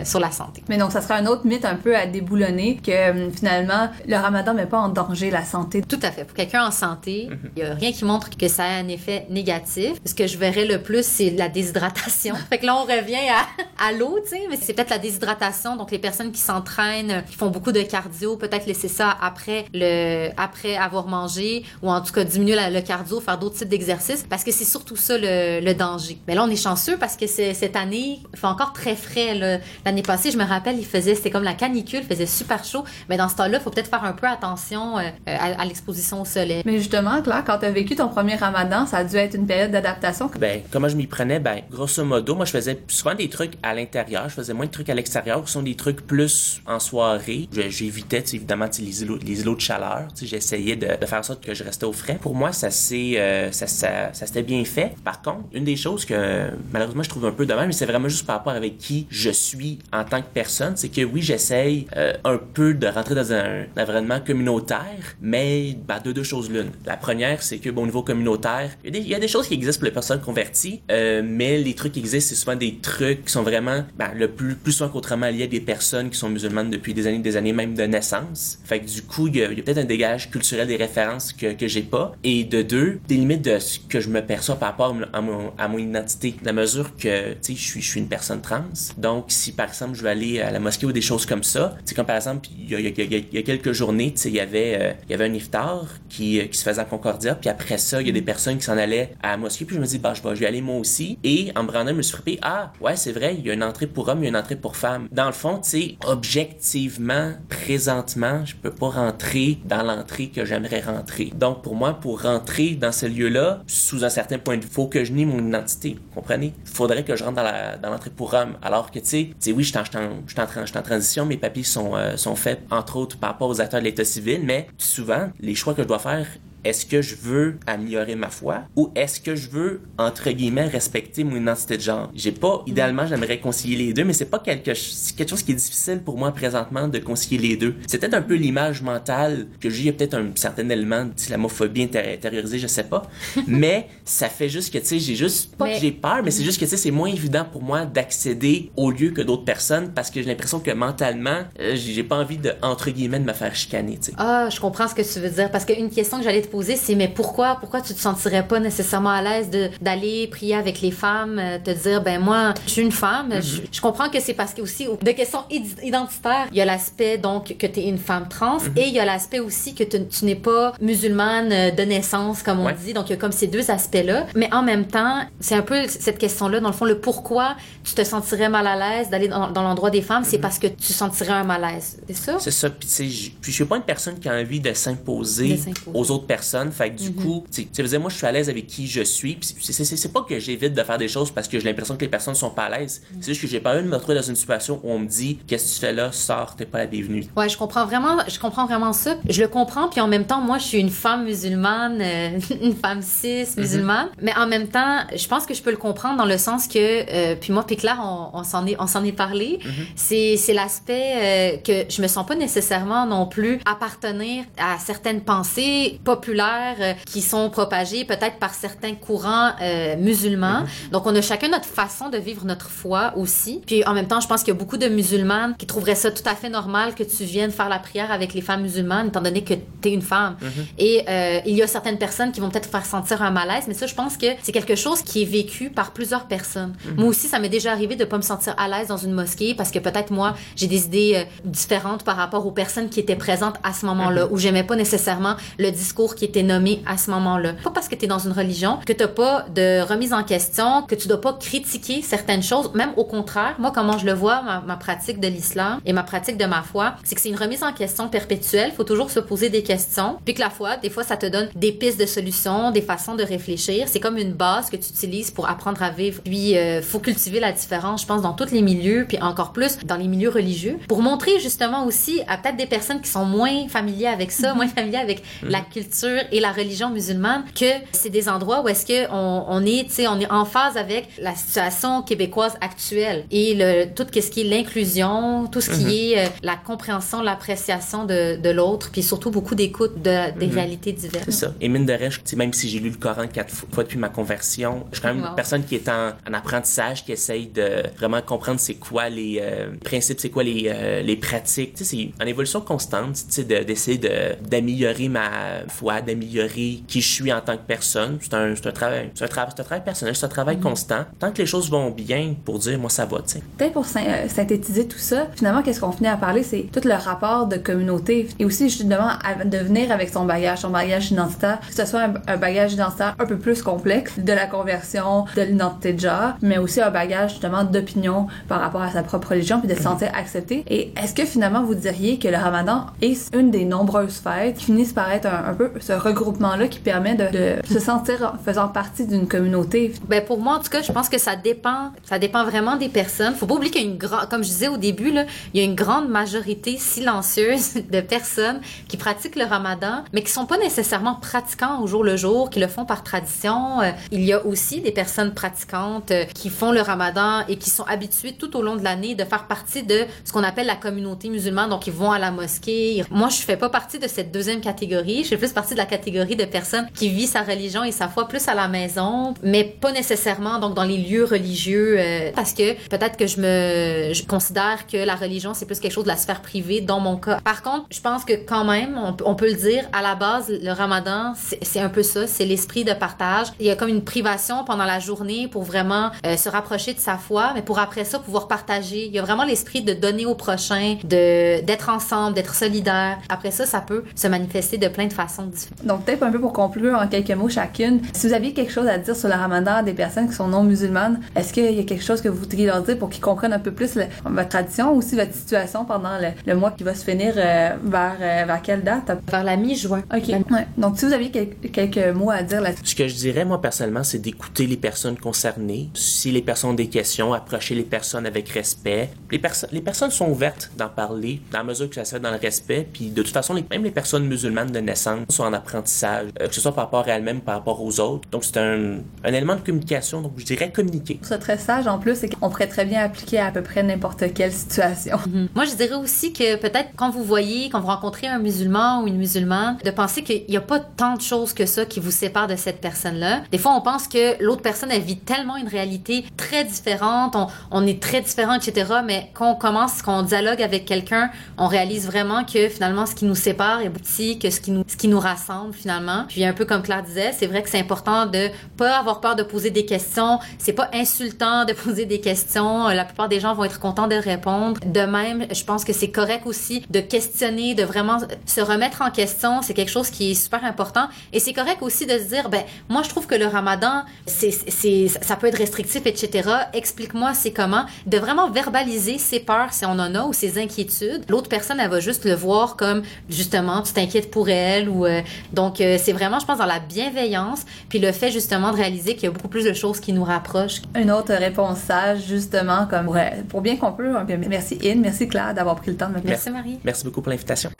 sur la santé. Mais donc, ça serait un autre mythe un peu à déboulonner que finalement, le Ramadan met pas en danger la santé. Tout à fait. Pour quelqu'un en santé, mhm. il n'y a rien qui montre que ça a un effet négatif. Ce que je verrais le plus, c'est la déshydratation. fait que là, on revient à, à l'eau, tu sais, mais c'est peut-être la déshydratation. Donc, les personnes qui s'entraînent, qui font beaucoup de cardio, peut-être laisser ça après le, après avoir mangé, ou en tout cas diminuer le cardio, faire d'autres types d'exercices, parce que c'est surtout ça le, danger. Mais là, on est chanceux parce que cette année, il fait encore très frais. L'année passée, je me rappelle, il faisait, c'était comme la canicule, il faisait super chaud. Mais dans ce temps-là, il faut peut-être faire un peu attention euh, à, l'exposition au soleil. Mais justement, Claire, quand tu as vécu ton premier ramadan, ça a dû être une période d'adaptation. Ben, comment je m'y prenais? Ben, grosso modo, moi, je faisais souvent des trucs à l'intérieur, je faisais moins de trucs à l'extérieur, qui sont des trucs plus en soirée. J'évitais, évidemment, les îlots, les îlots de chaleur. J'essayais de, de, faire en sorte que je restais au frais. Pour moi, ça s'est euh, ça, ça, s'était bien fait. Par contre, une des choses que malheureusement je trouve un peu dommage, mais c'est vraiment juste par rapport avec qui je suis en tant que personne, c'est que oui, j'essaye euh, un peu de rentrer dans un, environnement communautaire, mais bah, de deux choses l'une. La première, c'est que au niveau communautaire, il y, a des, choses qui existent pour les personnes converties, euh, mais les trucs qui existent, c'est souvent des trucs qui sont vraiment bah, le plus, plus souvent qu'autrement liés à des personnes qui sont musulmanes depuis des années, des années même de naissance. Fait que du coup, il y a, peut-être un dégage culturel des références que, que j'ai pas. Et de deux, des de ce que je me perçois par rapport à mon, à mon identité. La mesure que, tu sais, je suis, je suis une personne trans. Donc, si par exemple, je vais aller à la mosquée ou des choses comme ça, c'est comme par exemple, il y a, quelques journées, tu sais, il y avait, euh, y avait un iftar qui, euh, qui se faisait à Concordia. Puis après ça, il y a des personnes qui s'en allaient à la mosquée. Puis je me dis, bah, je vais, je aller moi aussi. Et en me rendant, je me suis frappé, ah, ouais, c'est vrai, il y a une entrée pour hommes, il y a une entrée pour femmes. Dans le fond, tu sais, objectivement, présentement, je peux pas rentrer dans l'entrée que j'aimerais rentrer. Donc, pour moi, pour rentrer dans ce lieu-là, sous un certain point de vue, faut que je nie mon identité. Comprenez? Faudrait que je rentre dans l'entrée dans pour hommes. Alors que, tu sais, oui, je suis en, transition, mes papiers sont, euh, sont faits, entre autres, par rapport aux acteurs de l'état civil, mais souvent, les choix que je dois faire est-ce que je veux améliorer ma foi ou est-ce que je veux, entre guillemets, respecter mon identité de genre? J'ai pas, idéalement, j'aimerais concilier les deux, mais c'est pas quelque, quelque chose qui est difficile pour moi présentement de concilier les deux. C'est peut-être un peu l'image mentale que j'ai, il y a peut-être un certain élément d'islamophobie intériorisée, je sais pas. mais ça fait juste que, tu sais, j'ai juste, pas que j'ai peur, mais c'est juste que, tu sais, c'est moins évident pour moi d'accéder au lieu que d'autres personnes parce que j'ai l'impression que mentalement, euh, j'ai pas envie de, entre guillemets, de me faire chicaner, tu sais. Ah, je comprends ce que tu veux dire parce qu'une question que j'allais te poser, c'est mais pourquoi, pourquoi tu te sentirais pas nécessairement à l'aise d'aller prier avec les femmes, euh, te dire ben moi, je suis une femme. Mm-hmm. je, comprends que c'est parce que aussi de questions identitaires, il y a l'aspect donc que tu es une femme trans Mm-hmm. et il y a l'aspect aussi que tu n'es pas musulmane euh, de naissance comme on dit. Donc il y a comme ces deux aspects-là, mais en même temps, c'est un peu cette question-là dans le fond le pourquoi tu te sentirais mal à l'aise d'aller dans, l'endroit des femmes, c'est parce que tu sentirais un malaise. C'est ça? C'est ça. Puis tu sais, je suis pas une personne qui a envie de s'imposer aux autres personnes. Fait que du coup, tu sais, moi je suis à l'aise avec qui je suis. c'est pas que j'évite de faire des choses parce que j'ai l'impression que les personnes sont pas à l'aise. C'est juste que j'ai pas envie de me retrouver dans une situation où on me dit qu'est-ce que tu fais là, sors, t'es pas la bienvenue. Ouais, je comprends vraiment, je comprends vraiment ça. Je le comprends, puis en même temps, moi, je suis une femme musulmane, euh, une femme cis musulmane, mais en même temps, je pense que je peux le comprendre dans le sens que, euh, puis moi, puis Claire, on, on s'en est, on s'en est parlé. C'est, c'est l'aspect euh, que je me sens pas nécessairement non plus appartenir à certaines pensées populaires euh, qui sont propagées peut-être par certains courants euh, musulmans. Donc, on a chacun notre façon de vivre notre foi aussi. Puis en même temps, je pense qu'il y a beaucoup de musulmanes qui trouveraient ça tout à fait normal que tu viennes faire la prière avec les femmes musulmanes, étant donné que tu es une femme. Et euh, il y a certaines personnes qui vont peut-être faire sentir un malaise, mais ça, je pense que c'est quelque chose qui est vécu par plusieurs personnes. Moi aussi, ça m'est déjà arrivé de pas me sentir à l'aise dans une mosquée parce que peut-être moi, j'ai des idées euh, différentes par rapport aux personnes qui étaient présentes à ce moment-là, où j'aimais pas nécessairement le discours qui était nommé à ce moment-là. Pas parce que tu es dans une religion que t'as pas de remise en question, que tu dois pas critiquer certaines choses, même au contraire. Moi, comment je le vois, ma, ma pratique de l'islam et ma pratique de ma foi, c'est que c'est une remise en question perpétuelle. Faut toujours se poser des questions. Puis que la foi, des fois, ça te donne des pistes de solutions, des façons de réfléchir. C'est comme une base que tu utilises pour apprendre à vivre. Puis, euh, faut cultiver la différence, je pense, dans tous les milieux, puis encore plus dans les milieux religieux, pour montrer justement aussi à peut-être des personnes qui sont moins familiers avec ça, moins familiers avec la culture et la religion musulmane, que c'est des endroits où est-ce que on, on est, tu sais, on est en phase avec la situation québécoise actuelle et le tout ce qui est l'inclusion, tout ce qui Mhm. est euh, la compréhension, l'appréciation de, de l'autre, puis surtout beaucoup d'écoute de, des Mhm. réalités diverses. C'est ça. Et mine de sais, même si j'ai lu le Coran quatre fois depuis ma conversion, je suis quand même Wow. une personne qui est en, en apprentissage, qui essaye de vraiment comprendre c'est quoi les euh, principes, c'est quoi les, euh, les pratiques. Tu sais, c'est en évolution constante, tu sais, de- d'essayer de, d'améliorer ma foi, d'améliorer qui je suis en tant que personne. C'est un, un travail, c'est un, travail, c'est un travail personnel, c'est un travail Mhm. constant. Tant que les choses vont bien, pour dire, moi, ça va, tu sais. Peut-être pour euh, synthétiser tout ça, finalement, qu'est-ce qu'on finit à parler, c'est tout le rapport de communauté et aussi justement à- de venir avec son bagage, son bagage identitaire, que ce soit un, un bagage identitaire un peu plus complexe de la conversion, de l'identité de genre, mais aussi un bagage justement d'opinion par rapport à sa propre religion puis de se sentir accepté. Et est-ce que finalement vous diriez que le ramadan est une des nombreuses fêtes qui finissent par être un, un peu ce regroupement-là qui permet de, se sentir faisant partie d'une communauté? Ben pour moi, en tout cas, je pense que ça dépend, ça dépend vraiment des personnes. Faut pas oublier qu'il y a une grande, comme je disais au début, là, il y a une grande majorité silencieuse de personnes qui pratiquent le ramadan, mais qui sont pas nécessairement pratiquants au jour le jour, qui le font par tradition. Euh, il y a aussi des personnes pratiquantes euh, qui font le ramadan et qui sont habituées tout au long de l'année de faire partie de ce qu'on appelle la communauté musulmane. Donc, ils vont à la mosquée. Moi, je fais pas partie de cette deuxième catégorie. Je fais plus partie de la catégorie de personnes qui vivent sa religion et sa foi plus à la maison, mais pas nécessairement donc dans les lieux religieux, euh, parce que peut-être que je me je considère que la religion c'est plus quelque chose de la sphère privée dans mon cas. Par contre, je pense que quand même, on, peut- le dire, à la base, le Ramadan, c'est un peu ça, c'est l'esprit de partage. Il y a comme une privation pendant la journée pour vraiment euh, se rapprocher de sa foi, mais pour après ça pouvoir partager. Il y a vraiment l'esprit de donner au prochain, de d'être ensemble, d'être solidaire. Après ça, ça peut se manifester de plein de façons différentes. Donc, peut-être un peu pour conclure en quelques mots chacune, si vous aviez quelque chose à dire sur le ramadan des personnes qui sont non musulmanes, est-ce qu'il y a quelque chose que vous voudriez leur dire pour qu'ils comprennent un peu plus le- votre tradition ou aussi votre situation pendant le, le mois qui va se finir euh, vers, euh, vers quelle date? Vers la mi-juin. OK. Ouais. Donc, si vous aviez quel- quelques mots à dire là-dessus. Ce que je dirais, moi, personnellement, c'est d'écouter les personnes concernées. Si les personnes ont des questions, approcher les personnes avec respect. Les, perso- les personnes sont ouvertes d'en parler, dans la mesure que ça se fait dans le respect. Puis, de toute façon, les- même les personnes musulmanes de naissance sont en apprentissage, euh, que ce soit par rapport à elles-mêmes, par rapport aux autres. Donc, c'est un, un élément de communication. Donc, je dirais communiquer. Ce très sage en plus, c'est qu'on pourrait très bien appliquer à, à peu près n'importe quelle situation. Moi, je dirais aussi que peut-être quand vous voyez, quand vous rencontrez un musulman ou une musulmane, de penser qu'il n'y a pas tant de choses que ça qui vous séparent de cette personne-là. Des fois, on pense que l'autre personne, elle vit tellement une réalité très différente, on, on est très différent, etc. Mais quand on commence, quand on dialogue avec quelqu'un, on réalise vraiment que finalement, ce qui nous sépare est petit, que ce qui nous, ce qui nous rassemble finalement. Puis un peu comme Claire disait, c'est vrai que c'est important de pas avoir peur de poser des questions. C'est pas insultant de poser des questions. La plupart des gens vont être contents de répondre. De même, je pense que c'est correct aussi de questionner, de vraiment se remettre en question. C'est quelque chose qui est super important. Et c'est correct aussi de se dire, ben moi je trouve que le Ramadan, c'est, c'est, ça peut être restrictif, etc. Explique-moi c'est comment. De vraiment verbaliser ses peurs si on en a ou ses inquiétudes. L'autre personne, elle va juste le voir comme justement tu t'inquiètes pour elle ou euh, donc euh, c'est vraiment, je pense, dans la bienveillance puis le fait justement de réaliser qu'il y a beaucoup plus de choses qui nous rapprochent. Une autre réponse sage justement comme ouais, pour bien qu'on peut. Merci In, merci Claire d'avoir pris le temps de me parler. Merci Marie. Merci beaucoup pour l'invitation.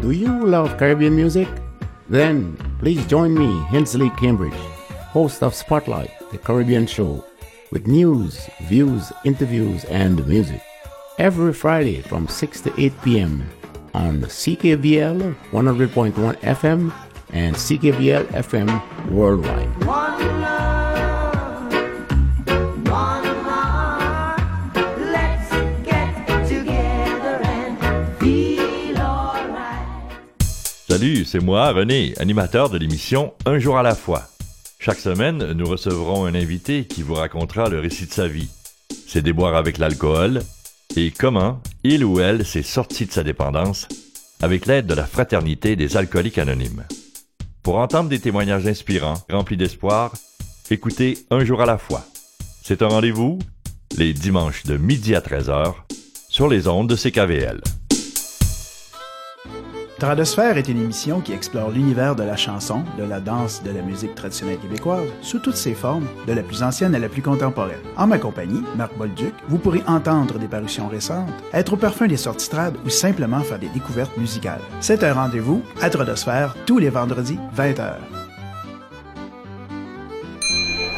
Do you love Caribbean music? Then please join me, Hensley Cambridge, host of Spotlight, the Caribbean show, with news, views, interviews, and music. Every Friday from 6 to 8 p.m. on CKBL 100.1 FM and CKBL FM worldwide. Salut, c'est moi, René, animateur de l'émission Un jour à la fois. Chaque semaine, nous recevrons un invité qui vous racontera le récit de sa vie, ses déboires avec l'alcool et comment il ou elle s'est sorti de sa dépendance avec l'aide de la Fraternité des alcooliques anonymes. Pour entendre des témoignages inspirants, remplis d'espoir, écoutez Un jour à la fois. C'est un rendez-vous les dimanches de midi à 13h sur les ondes de CKVL. Tradosphère est une émission qui explore l'univers de la chanson, de la danse, de la musique traditionnelle québécoise, sous toutes ses formes, de la plus ancienne à la plus contemporaine. En ma compagnie, Marc Bolduc, vous pourrez entendre des parutions récentes, être au parfum des sorties trad ou simplement faire des découvertes musicales. C'est un rendez-vous à Tradosphère tous les vendredis, 20h.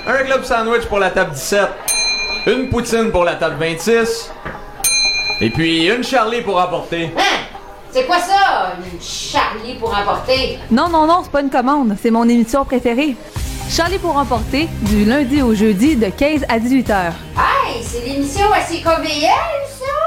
Un club sandwich pour la table 17, une poutine pour la table 26, et puis une Charlie pour apporter. C'est quoi ça, une Charlie pour emporter? Non, non, non, c'est pas une commande, c'est mon émission préférée. Charlie pour emporter, du lundi au jeudi de 15 à 18 h. Hey, c'est l'émission à CKVL, ça?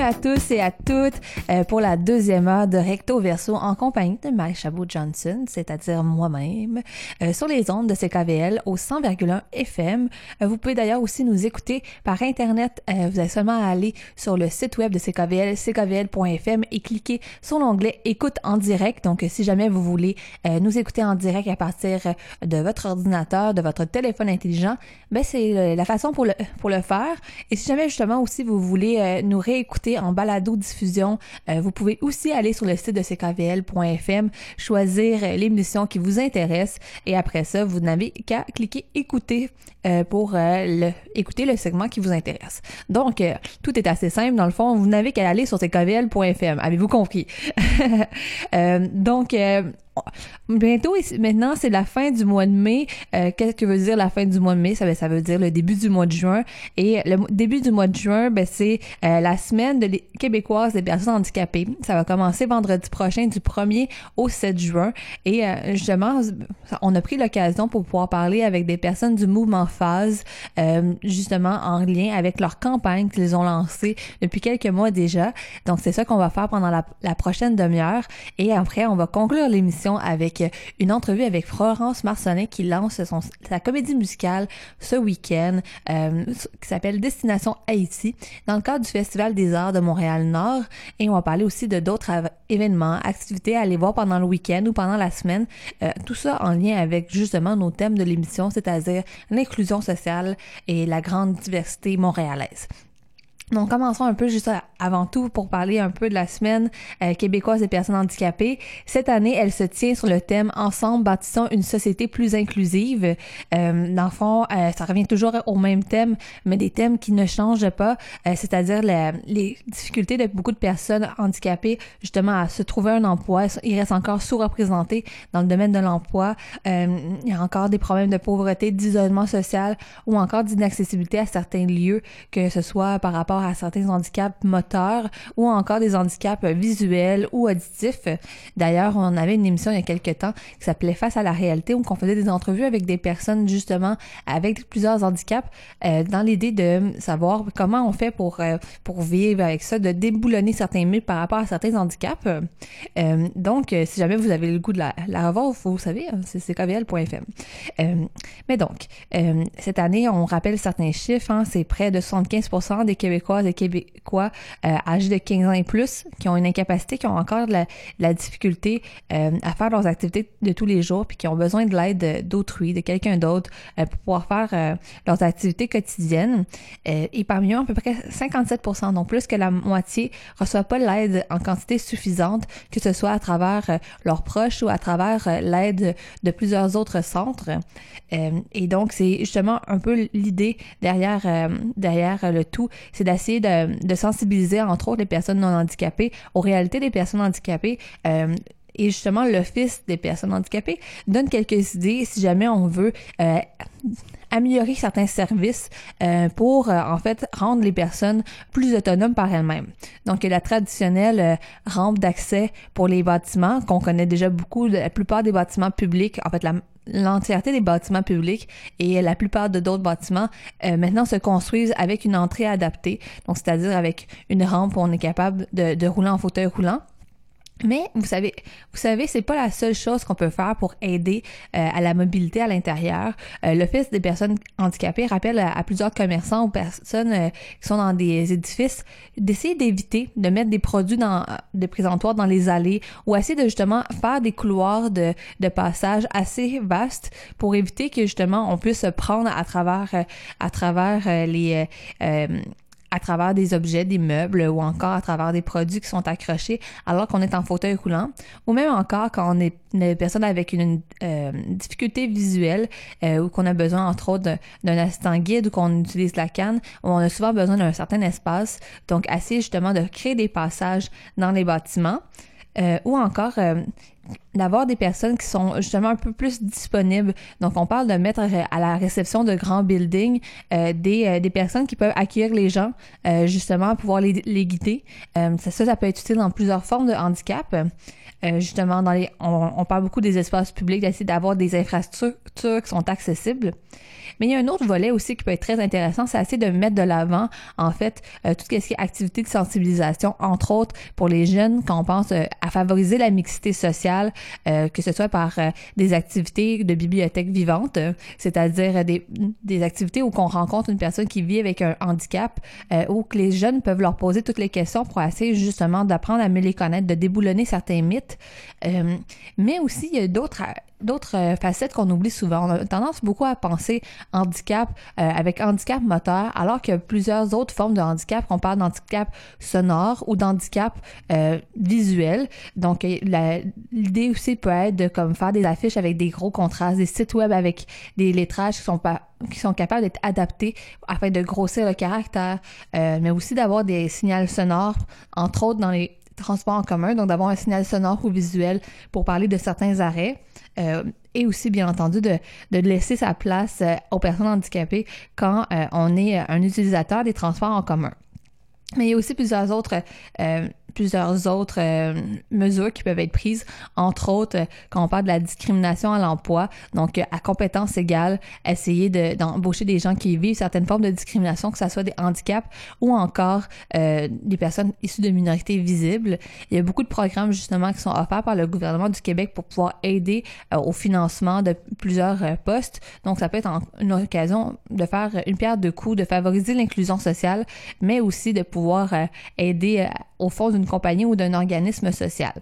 À tous et à toutes euh, pour la deuxième heure de Recto Verso en compagnie de Marie Chabot-Johnson, c'est-à-dire moi-même, euh, sur les ondes de CKVL au 100,1 FM. Euh, vous pouvez d'ailleurs aussi nous écouter par Internet. Vous avez seulement à aller sur le site web de CKVL, ckvl.fm et cliquer sur l'onglet Écoute en direct. Donc, si jamais vous voulez nous écouter en direct à partir de votre ordinateur, de votre téléphone intelligent, ben c'est la façon pour le, pour le faire. Et si jamais justement aussi vous voulez nous réécouter en balado-diffusion, euh, vous pouvez aussi aller sur le site de ckvl.fm, choisir l'émission qui vous intéresse et après ça, vous n'avez qu'à cliquer écouter euh, pour euh, écouter le segment qui vous intéresse. Donc, euh, tout est assez simple. Dans le fond, vous n'avez qu'à aller sur ckvl.fm. Avez-vous compris? Euh, donc, Bientôt, maintenant, c'est la fin du mois de mai. Euh, Qu'est-ce que veut dire la fin du mois de mai? Ça, veut dire le début du mois de juin. Et le début du mois de juin, ben, c'est euh, la semaine de québécoise des personnes handicapées. Ça va commencer vendredi prochain du 1er au 7 juin. Et euh, justement, on a pris l'occasion pour pouvoir parler avec des personnes du mouvement Phase, euh, justement en lien avec leur campagne qu'ils ont lancée depuis quelques mois déjà. Donc, c'est ça qu'on va faire pendant la prochaine demi-heure. Et après, on va conclure l'émission avec une entrevue avec Florence Marcenet qui lance sa comédie musicale ce week-end euh, qui s'appelle Destination Haïti dans le cadre du Festival des Arts de Montréal-Nord et on va parler aussi de d'autres événements, activités à aller voir pendant le week-end ou pendant la semaine. Euh, tout ça en lien avec justement nos thèmes de l'émission, c'est-à-dire l'inclusion sociale et la grande diversité montréalaise. Donc, commençons un peu juste avant tout pour parler un peu de la semaine euh, québécoise des personnes handicapées. Cette année, elle se tient sur le thème Ensemble, bâtissons une société plus inclusive. Euh, dans le fond, euh, ça revient toujours au même thème, mais des thèmes qui ne changent pas, euh, c'est-à-dire les difficultés de beaucoup de personnes handicapées justement à se trouver un emploi. Ils restent encore sous-représentés dans le domaine de l'emploi. il y a encore des problèmes de pauvreté, d'isolement social ou encore d'inaccessibilité à certains lieux, que ce soit par rapport à certains handicaps moteurs ou encore des handicaps visuels ou auditifs. D'ailleurs, on avait une émission il y a quelques temps qui s'appelait Face à la réalité où on faisait des entrevues avec des personnes justement avec plusieurs handicaps euh, dans l'idée de savoir comment on fait pour euh, pour vivre avec ça, de déboulonner certains mythes par rapport à certains handicaps. Euh, donc, si jamais vous avez le goût de la, la revoir, vous savez, hein, c'est kvl.fm. Mais donc, cette année, on rappelle certains chiffres, hein, c'est près de 75% des Québécois Québécoises et Québécois euh, âgés de 15 ans et plus qui ont une incapacité, qui ont encore de la, difficulté euh, à faire leurs activités de tous les jours, puis qui ont besoin de l'aide d'autrui, de quelqu'un d'autre euh, pour pouvoir faire leurs activités quotidiennes. Et parmi eux, à peu près 57% donc plus que la moitié, reçoivent pas l'aide en quantité suffisante, que ce soit à travers leurs proches ou à travers l'aide de plusieurs autres centres. et donc, c'est justement un peu l'idée derrière, derrière le tout, c'est d'essayer de, sensibiliser, entre autres, les personnes non handicapées aux réalités des personnes handicapées. Euh, et justement, l'Office des personnes handicapées donne quelques idées si jamais on veut euh, améliorer certains services euh, pour euh, en fait rendre les personnes plus autonomes par elles-mêmes. Donc la traditionnelle euh, rampe d'accès pour les bâtiments qu'on connaît déjà beaucoup, la plupart des bâtiments publics, en fait la l'entièreté des bâtiments publics et la plupart de d'autres bâtiments euh, maintenant se construisent avec une entrée adaptée, donc c'est-à-dire avec une rampe où on est capable de, de rouler en fauteuil roulant. Mais vous savez, vous savez, c'est pas la seule chose qu'on peut faire pour aider euh, à la mobilité à l'intérieur. Euh, L'Office des personnes handicapées rappelle à, plusieurs commerçants ou personnes euh, qui sont dans des édifices d'essayer d'éviter de mettre des produits dans des présentoirs dans les allées ou essayer de justement faire des couloirs de, de passage assez vastes pour éviter que justement on puisse se prendre à travers à travers les à travers des objets, des meubles ou encore à travers des produits qui sont accrochés alors qu'on est en fauteuil roulant ou même encore quand on est une personne avec une euh, difficulté visuelle euh, ou qu'on a besoin entre autres d'un assistant guide ou qu'on utilise la canne, on a souvent besoin d'un certain espace. Donc, assez justement de créer des passages dans les bâtiments. Euh, ou encore d'avoir des personnes qui sont justement un peu plus disponibles. Donc, on parle de mettre à la réception de grands buildings euh, des, euh, des personnes qui peuvent accueillir les gens, euh, justement, pouvoir les, les guider. ça, ça peut être utile dans plusieurs formes de handicap. justement, dans les, on, parle beaucoup des espaces publics, d'essayer d'avoir des infrastructures qui sont accessibles. Mais il y a un autre volet aussi qui peut être très intéressant, c'est essayer de mettre de l'avant, en fait, tout ce qui est activité de sensibilisation, entre autres pour les jeunes, quand on pense à favoriser la mixité sociale, euh, que ce soit par des activités de bibliothèque vivante, c'est-à-dire des, activités où on rencontre une personne qui vit avec un handicap, où que les jeunes peuvent leur poser toutes les questions pour essayer justement d'apprendre à mieux les connaître, de déboulonner certains mythes. mais aussi, d'autres d'autres euh, facettes qu'on oublie souvent. On a tendance beaucoup à penser handicap euh, avec handicap moteur, alors qu'il y a plusieurs autres formes de handicap. On parle d'handicap sonore ou d'handicap euh, visuel. Donc, l'idée aussi peut être de comme faire des affiches avec des gros contrastes, des sites web avec des lettrages qui sont pas qui sont capables d'être adaptés afin de grossir le caractère, mais aussi d'avoir des signaux sonores, entre autres dans les transports en commun, donc d'avoir un signal sonore ou visuel pour parler de certains arrêts. Euh, et aussi, bien entendu, de, laisser sa place euh, aux personnes handicapées quand euh, on est un utilisateur des transports en commun. Mais il y a aussi plusieurs autres plusieurs autres euh, mesures qui peuvent être prises, entre autres euh, quand on parle de la discrimination à l'emploi, donc à compétence égale, essayer de, d'embaucher des gens qui vivent certaines formes de discrimination, que ce soit des handicaps ou encore euh, des personnes issues de minorités visibles. Il y a beaucoup de programmes justement qui sont offerts par le gouvernement du Québec pour pouvoir aider au financement de plusieurs postes. Donc ça peut être une occasion de faire une pierre de coups, de favoriser l'inclusion sociale, mais aussi de pouvoir aider au fond d'une d'une compagnie ou d'un organisme social.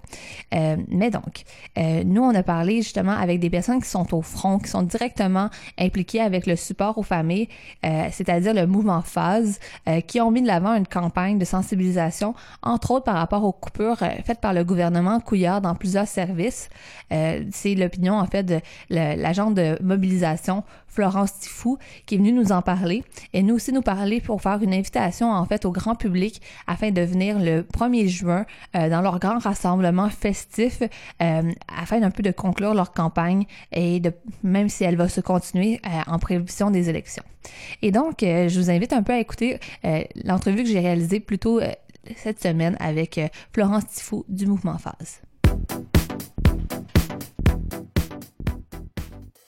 Euh, mais donc, euh, nous, on a parlé justement avec des personnes qui sont au front, qui sont directement impliquées avec le support aux familles, euh, c'est-à-dire le mouvement Phase, qui ont mis de l'avant une campagne de sensibilisation, entre autres par rapport aux coupures faites par le gouvernement Couillard dans plusieurs services. C'est l'opinion, en fait, de l'agent de mobilisation Florence Tifou qui est venue nous en parler et nous aussi nous parler pour faire une invitation, en fait, au grand public afin de venir le 1er juin euh, dans leur grand rassemblement festif euh, afin d'un peu de conclure leur campagne et même si elle va se continuer euh, en prévision des élections. Et donc, je vous invite un peu à écouter l'entrevue que j'ai réalisée plus tôt cette semaine avec Florence Tifou du mouvement Phase.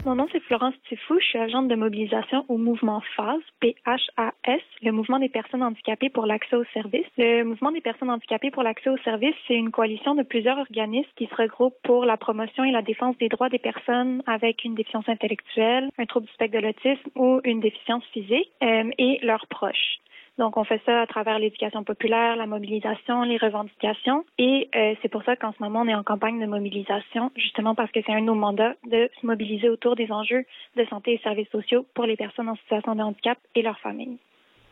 Mon nom, c'est Florence Tifou. Je suis agente de mobilisation au mouvement PHAS, P-H-A-S, le mouvement des personnes handicapées pour l'accès aux services. Le mouvement des personnes handicapées pour l'accès aux services, c'est une coalition de plusieurs organismes qui se regroupent pour la promotion et la défense des droits des personnes avec une déficience intellectuelle, un trouble du spectre de l'autisme ou une déficience physique euh, et leurs proches. Donc, on fait ça à travers l'éducation populaire, la mobilisation, les revendications. Et euh, c'est pour ça qu'en ce moment, on est en campagne de mobilisation, justement parce que c'est un de nos mandats de se mobiliser autour des enjeux de santé et services sociaux pour les personnes en situation de handicap et leurs familles.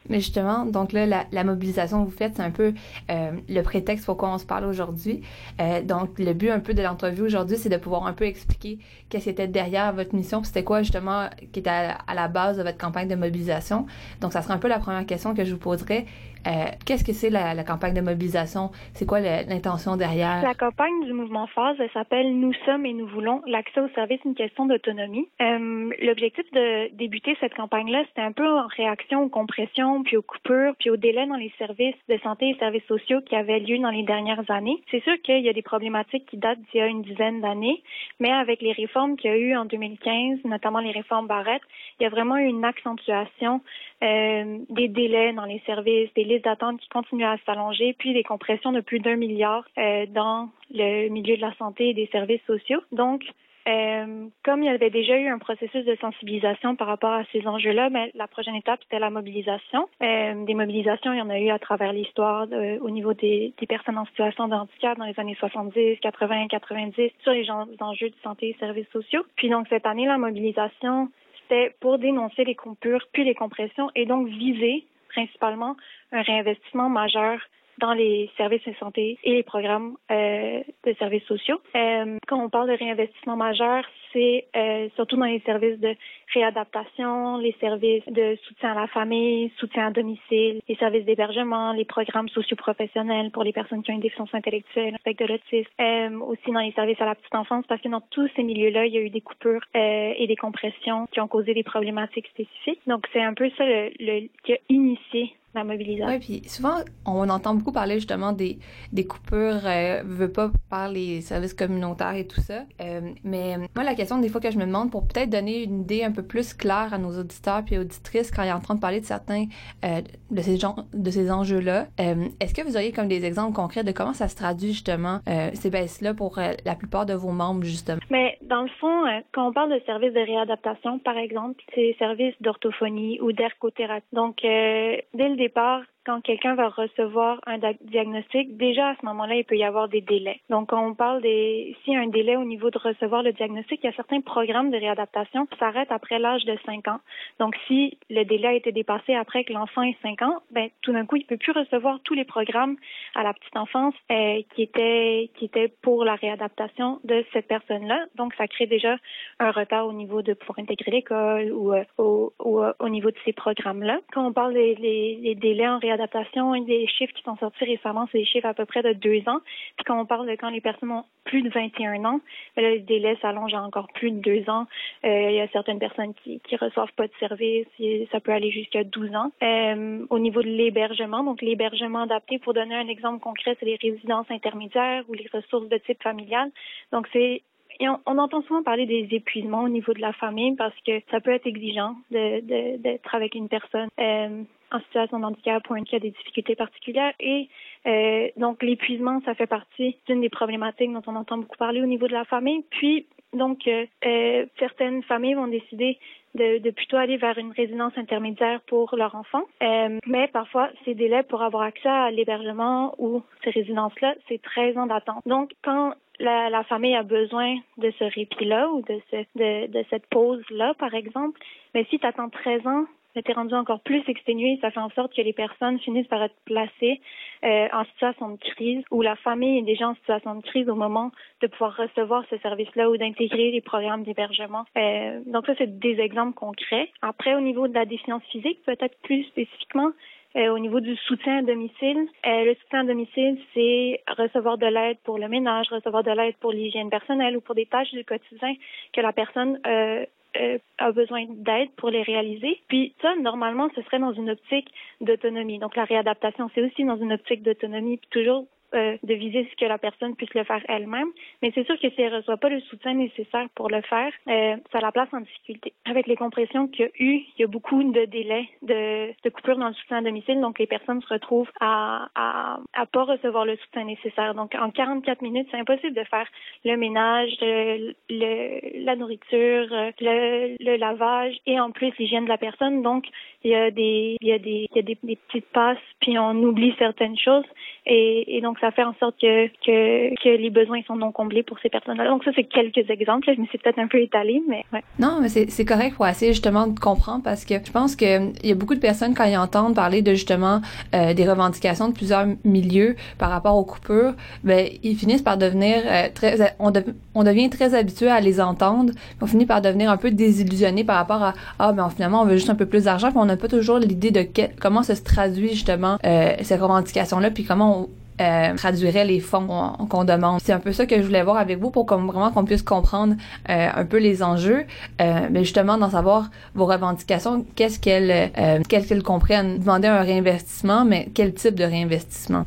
Mais justement, donc là, la, la mobilisation que vous faites, c'est un peu euh, le prétexte pour quoi on se parle aujourd'hui. Euh, donc, le but un peu de l'entrevue aujourd'hui, c'est de pouvoir un peu expliquer qu'est-ce qui était derrière votre mission, c'était quoi justement qui était à, à, la base de votre campagne de mobilisation. Donc, ça sera un peu la première question que je vous poserai. Euh, qu'est-ce que c'est la, la, campagne de mobilisation? C'est quoi l'intention derrière? La campagne du mouvement phase, elle s'appelle Nous sommes et nous voulons l'accès aux services, une question d'autonomie. Euh, L'objectif de débuter cette campagne-là, c'était un peu en réaction aux compressions, puis aux coupures, puis aux délais dans les services de santé et services sociaux qui avaient lieu dans les dernières années. C'est sûr qu'il y a des problématiques qui datent d'il y a une dizaine d'années, mais avec les réformes qu'il y a eu en 2015, notamment les réformes Barrette, il y a vraiment eu une accentuation euh, des délais dans les services, des listes d'attente qui continuent à s'allonger, puis des compressions de plus d'un milliard euh, dans le milieu de la santé et des services sociaux. Donc, euh, comme il y avait déjà eu un processus de sensibilisation par rapport à ces enjeux-là, mais la prochaine étape, c'était la mobilisation. Euh, des mobilisations, il y en a eu à travers l'histoire au niveau des, des, personnes en situation de handicap dans les années 70, 80, 90, sur les enjeux de santé et services sociaux. Puis donc, cette année, la mobilisation, c'était pour dénoncer les coupures puis les compressions et donc viser principalement un réinvestissement majeur dans les services de santé et les programmes euh, de services sociaux. Euh, quand on parle de réinvestissement majeur, c'est euh, surtout dans les services de réadaptation, les services de soutien à la famille, soutien à domicile, les services d'hébergement, les programmes socioprofessionnels pour les personnes qui ont une déficience intellectuelle, avec de l'autisme, euh, aussi dans les services à la petite enfance, parce que dans tous ces milieux-là, il y a eu des coupures euh, et des compressions qui ont causé des problématiques spécifiques. Donc, c'est un peu ça le, le, qui a initié la mobilisation. Oui, puis souvent, on entend beaucoup parler justement des, des coupures, euh, veut pas par les services communautaires et tout ça. Euh, mais moi, la question des fois que je me demande, pour peut-être donner une idée un peu plus claire à nos auditeurs puis auditrices quand ils sont en train de parler de certains euh, de ces gens, de ces enjeux-là, euh, est-ce que vous auriez comme des exemples concrets de comment ça se traduit justement euh, ces baisses-là pour la plupart de vos membres justement? Mais dans le fond, quand on parle de services de réadaptation, par exemple, c'est services d'orthophonie ou d'ergothérapie. Donc, dès le départ, quand quelqu'un va recevoir un diagnostic, déjà à ce moment-là, il peut y avoir des délais. Donc, quand on parle des, a un délai au niveau de recevoir le diagnostic, il y a certains programmes de réadaptation qui s'arrêtent après l'âge de 5 ans. Donc, si le délai a été dépassé après que l'enfant ait 5 ans, ben, tout d'un coup, il peut plus recevoir tous les programmes à la petite enfance euh, qui étaient, qui étaient pour la réadaptation de cette personne-là. Donc, ça crée déjà un retard au niveau de pouvoir intégrer l'école ou, euh, au, au niveau de ces programmes-là. Quand on parle des les, les délais en réadaptation, réadaptation, des chiffres qui sont sortis récemment, c'est des chiffres à peu près de deux ans. Puis quand on parle de quand les personnes ont plus de 21 ans, là, le délai s'allonge à encore plus de deux ans. Euh, il y a certaines personnes qui, qui reçoivent pas de service, ça peut aller jusqu'à 12 ans. Euh, au niveau de l'hébergement, donc l'hébergement adapté, pour donner un exemple concret, c'est les résidences intermédiaires ou les ressources de type familial. Donc c'est et on, on, entend souvent parler des épuisements au niveau de la famille parce que ça peut être exigeant d'être de, avec une personne euh, en situation de handicap ou qui a des difficultés particulières. Et euh, donc l'épuisement, ça fait partie d'une des problématiques dont on entend beaucoup parler au niveau de la famille. Puis Donc, euh, euh, certaines familles vont décider de, de, plutôt aller vers une résidence intermédiaire pour leur enfant. Euh, mais parfois, ces délais pour avoir accès à l'hébergement ou ces résidences-là, c'est 13 ans d'attente. Donc, quand la, famille a besoin de ce répit-là ou de, ce, de, cette pause-là, par exemple, mais si tu attends 13 ans était rendu encore plus exténué. Ça fait en sorte que les personnes finissent par être placées euh, en situation de crise ou la famille est déjà en situation de crise au moment de pouvoir recevoir ce service-là ou d'intégrer les programmes d'hébergement. Euh, donc ça, c'est des exemples concrets. Après, au niveau de la déficience physique, peut-être plus spécifiquement, au niveau du soutien à domicile, euh, le soutien à domicile, c'est recevoir de l'aide pour le ménage, recevoir de l'aide pour l'hygiène personnelle ou pour des tâches du quotidien que la personne euh, euh, a besoin d'aide pour les réaliser. Puis ça, normalement, ce serait dans une optique d'autonomie. Donc la réadaptation, c'est aussi dans une optique d'autonomie, toujours euh, de viser ce que la personne puisse le faire elle-même. Mais c'est sûr que si elle ne reçoit pas le soutien nécessaire pour le faire, euh, ça la place en difficulté. Avec les compressions qu'il y a eu, il y a beaucoup de délais de, de coupure dans le soutien à domicile, donc les personnes se retrouvent à, à, à pas recevoir le soutien nécessaire. Donc en 44 minutes, c'est impossible de faire le ménage, le, le, la nourriture, le, le lavage et en plus l'hygiène de la personne. Donc il y a des il y a des il y a des petites passes puis on oublie certaines choses et, et donc ça fait en sorte que, que, que les besoins sont non comblés pour ces personnes-là. Donc ça, c'est quelques exemples. Je me suis peut-être un peu étalée, mais ouais. Non, mais c'est correct pour essayer justement de comprendre parce que je pense qu'il y a beaucoup de personnes quand ils entendent parler de justement euh, des revendications de plusieurs milieux par rapport aux coupures, ben ils finissent par devenir euh, très, on, de, on devient très habitué à les entendre, on finit par devenir un peu désillusionné par rapport à ah ben finalement on veut juste un peu plus d'argent, on n'a pas toujours l'idée de comment ça se traduit justement euh, ces revendications-là, puis comment on, euh, traduirait les fonds qu'on demande. C'est un peu ça que je voulais voir avec vous pour qu'on, vraiment qu'on puisse comprendre euh, un peu les enjeux, euh, mais justement d'en savoir vos revendications, qu'est-ce qu'elles, euh, qu'est-ce qu'elles comprennent? Demander un réinvestissement, mais quel type de réinvestissement?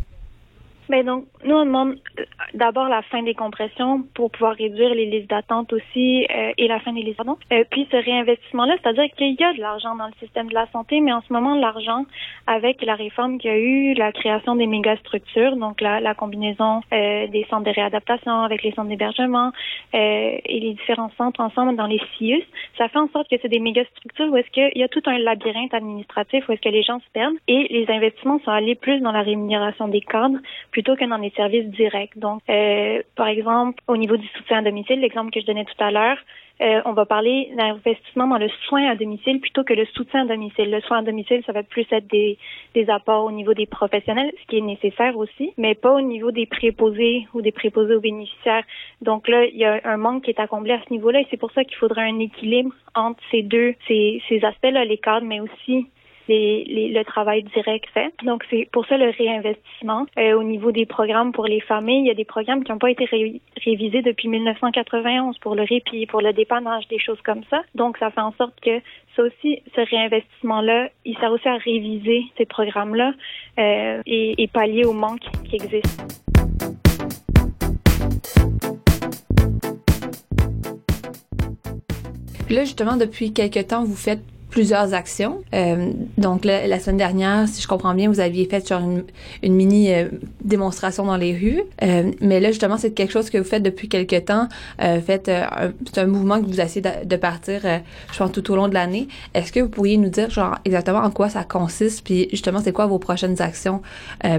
Ben donc, nous, on demande euh, d'abord la fin des compressions pour pouvoir réduire les listes d'attente aussi euh, et la fin des listes d'attente. Euh, puis ce réinvestissement-là, c'est-à-dire qu'il y a de l'argent dans le système de la santé, mais en ce moment, l'argent, avec la réforme qu'il y a eu, la création des mégastructures, donc la, la combinaison euh, des centres de réadaptation avec les centres d'hébergement euh, et les différents centres ensemble dans les CIUS, ça fait en sorte que c'est des mégastructures où est-ce qu'il y a tout un labyrinthe administratif où est-ce que les gens se perdent et les investissements sont allés plus dans la rémunération des cadres plutôt que dans les services directs. Donc, euh, par exemple, au niveau du soutien à domicile, l'exemple que je donnais tout à l'heure, euh, on va parler d'investissement dans le soin à domicile plutôt que le soutien à domicile. Le soin à domicile, ça va plus être des, des apports au niveau des professionnels, ce qui est nécessaire aussi, mais pas au niveau des préposés ou des préposés aux bénéficiaires. Donc là, il y a un manque qui est à combler à ce niveau-là et c'est pour ça qu'il faudrait un équilibre entre ces deux, ces, ces aspects-là, les cadres, mais aussi les, les, le travail direct fait. Donc, c'est pour ça le réinvestissement. Euh, au niveau des programmes pour les familles, il y a des programmes qui n'ont pas été ré révisés depuis 1991 pour le répit, pour le dépannage, des choses comme ça. Donc, ça fait en sorte que ça aussi, ce réinvestissement-là, il sert aussi à réviser ces programmes-là euh, et, et pallier au manque qui existe. Puis là, justement, depuis quelques temps, vous faites plusieurs actions. Euh, donc la, la, semaine dernière, si je comprends bien, vous aviez fait sur une, une mini euh, démonstration dans les rues. Euh, mais là, justement, c'est quelque chose que vous faites depuis quelque temps. Euh, faites, c'est un mouvement que vous essayez de, de partir, je pense, tout au long de l'année. Est-ce que vous pourriez nous dire, genre, exactement en quoi ça consiste, puis justement, c'est quoi vos prochaines actions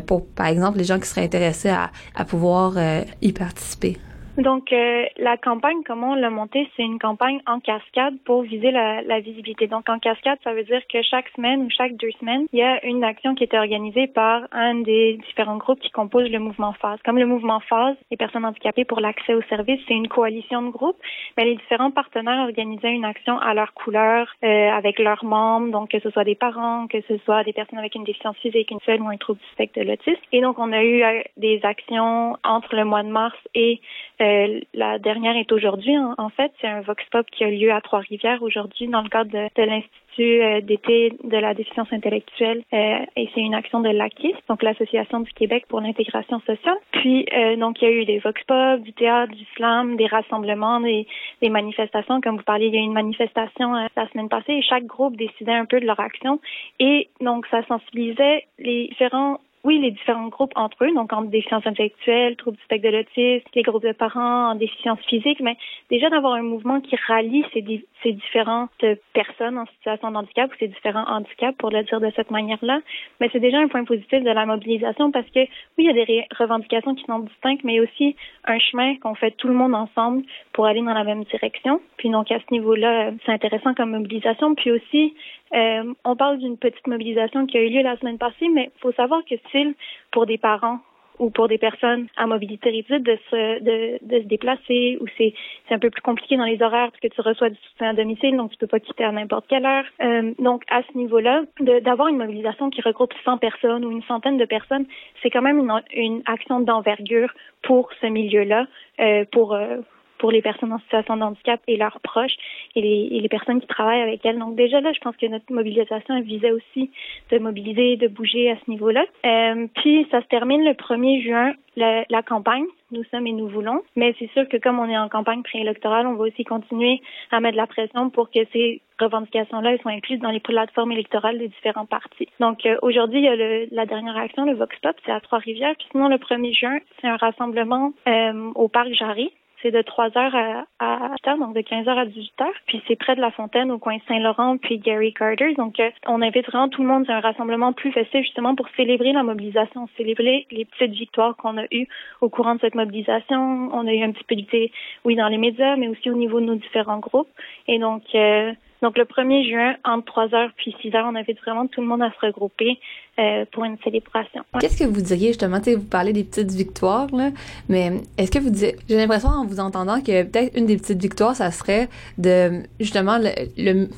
pour, par exemple, les gens qui seraient intéressés à, à pouvoir y participer? Donc, euh, la campagne, comment on l'a montée, c'est une campagne en cascade pour viser la, la, visibilité. Donc, en cascade, ça veut dire que chaque semaine ou chaque deux semaines, il y a une action qui est organisée par un des différents groupes qui composent le mouvement phase. Comme le mouvement phase, les personnes handicapées pour l'accès aux services, c'est une coalition de groupes, mais les différents partenaires organisaient une action à leur couleur, euh, avec leurs membres, donc que ce soit des parents, que ce soit des personnes avec une déficience physique, une seule ou un trouble du spectre de l'autisme. Et donc, on a eu euh, des actions entre le mois de mars et euh, la dernière est aujourd'hui. En, fait, c'est un vox pop qui a lieu à Trois-Rivières aujourd'hui dans le cadre de, l'Institut euh, d'été de la déficience intellectuelle euh, et c'est une action de l'ACIS, donc l'Association du Québec pour l'intégration sociale. Puis, euh, donc, il y a eu des vox pop, du théâtre, du slam, des rassemblements, des, des manifestations. Comme vous parliez, il y a eu une manifestation la semaine passée et chaque groupe décidait un peu de leur action. Et donc, ça sensibilisait les différents oui, les différents groupes entre eux, donc entre déficience intellectuelle, troubles du spectre de l'autisme, les groupes de parents en déficience physique, mais déjà d'avoir un mouvement qui rallie ces, ces différentes personnes en situation de handicap ou ces différents handicaps, pour le dire de cette manière-là, mais c'est déjà un point positif de la mobilisation parce que oui, il y a des revendications qui sont distinctes, mais aussi un chemin qu'on fait tout le monde ensemble pour aller dans la même direction. Puis donc à ce niveau-là, c'est intéressant comme mobilisation. Puis aussi, euh, on parle d'une petite mobilisation qui a eu lieu la semaine passée, mais il faut savoir que c'est pour des parents ou pour des personnes à mobilité réduite de se, de, de se déplacer ou c'est, un peu plus compliqué dans les horaires parce que tu reçois du soutien à domicile, donc tu peux pas quitter à n'importe quelle heure. Euh, donc, à ce niveau-là, d'avoir une mobilisation qui regroupe 100 personnes ou une centaine de personnes, c'est quand même une, une action d'envergure pour ce milieu-là, euh, pour, euh, pour les personnes en situation de handicap et leurs proches et les, et les, personnes qui travaillent avec elles. Donc déjà là, je pense que notre mobilisation visait aussi de mobiliser, de bouger à ce niveau-là. Euh, puis ça se termine le 1er juin, la, la, campagne. Nous sommes et nous voulons. Mais c'est sûr que comme on est en campagne préélectorale, on va aussi continuer à mettre la pression pour que ces revendications-là soient incluses dans les plateformes électorales des différents partis. Donc euh, aujourd'hui, il y a le, la dernière action, le Vox Pop, c'est à Trois-Rivières. Puis sinon, le 1er juin, c'est un rassemblement euh, au Parc Jarry de 3 h à, à 8 donc de 15 h à 18 h Puis c'est près de la fontaine au coin Saint-Laurent puis Gary Carter. Donc euh, on invite vraiment tout le monde. C'est un rassemblement plus festif justement pour célébrer la mobilisation, célébrer les petites victoires qu'on a eues au courant de cette mobilisation. On a eu un petit peu d'idée, oui, dans les médias, mais aussi au niveau de nos différents groupes. Et donc euh, donc, le 1er juin, entre 3 heures puis 6 heures, on invite vraiment tout le monde à se regrouper euh, pour une célébration. Qu'est-ce que vous diriez justement, tu vous parlez des petites victoires, là, mais est-ce que vous diriez, j'ai l'impression en vous entendant que peut-être une des petites victoires, ça serait de, justement, le,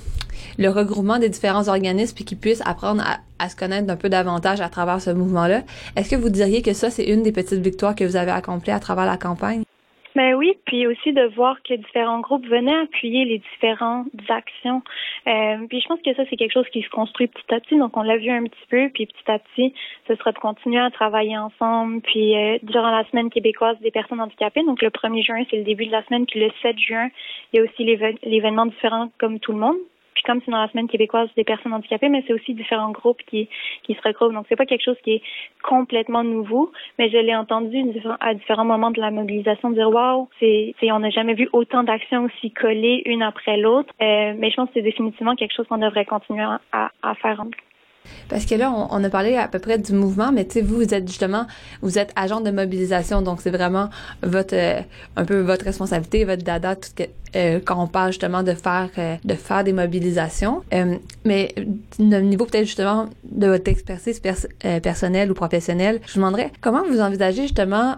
le, regroupement des différents organismes puis qu'ils puissent apprendre à, à se connaître un peu davantage à travers ce mouvement-là. Est-ce que vous diriez que ça, c'est une des petites victoires que vous avez accomplies à travers la campagne? Ben oui, puis aussi de voir que différents groupes venaient appuyer les différentes actions. Euh, puis je pense que ça, c'est quelque chose qui se construit petit à petit. Donc, on l'a vu un petit peu, puis petit à petit, ce sera de continuer à travailler ensemble. Puis euh, durant la semaine québécoise des personnes handicapées, donc le 1er juin, c'est le début de la semaine, puis le 7 juin, il y a aussi l'événement différent comme tout le monde. Puis comme c'est dans la semaine québécoise des personnes handicapées, mais c'est aussi différents groupes qui, qui se regroupent. Donc c'est pas quelque chose qui est complètement nouveau, mais je l'ai entendu à différents moments de la mobilisation dire waouh, c'est, on n'a jamais vu autant d'actions aussi collées une après l'autre. Euh, mais je pense que c'est définitivement quelque chose qu'on devrait continuer à, à faire. Parce que là, on, a parlé à peu près du mouvement, mais tu sais, vous, vous êtes justement, vous êtes agent de mobilisation, donc c'est vraiment votre, euh, un peu votre responsabilité, votre dada, euh, quand on parle justement de faire, euh, de faire des mobilisations. mais au niveau peut-être justement de votre expertise personnelle ou professionnelle, je vous demanderais comment vous envisagez justement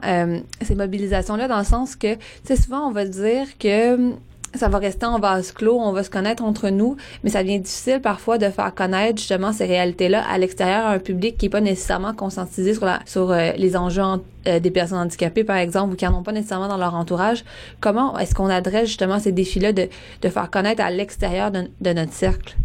ces mobilisations-là dans le sens que, tu sais, souvent on va dire que ça va rester en vase clos, on va se connaître entre nous, mais ça devient difficile parfois de faire connaître justement ces réalités-là à l'extérieur à un public qui est pas nécessairement conscientisé sur, euh, les enjeux euh, des personnes handicapées, par exemple, ou qui en ont pas nécessairement dans leur entourage. Comment est-ce qu'on adresse justement ces défis-là de, faire connaître à l'extérieur de, notre cercle?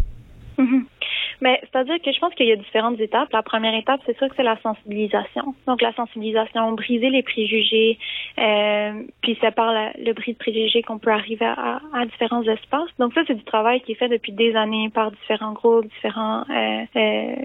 Mais c'est-à-dire que je pense qu'il y a différentes étapes. La première étape, c'est sûr que c'est la sensibilisation. Donc la sensibilisation, briser les préjugés, euh, puis c'est par le bris de préjugés qu'on peut arriver à, à, différents espaces. Donc ça, c'est du travail qui est fait depuis des années par différents groupes, différents euh, euh,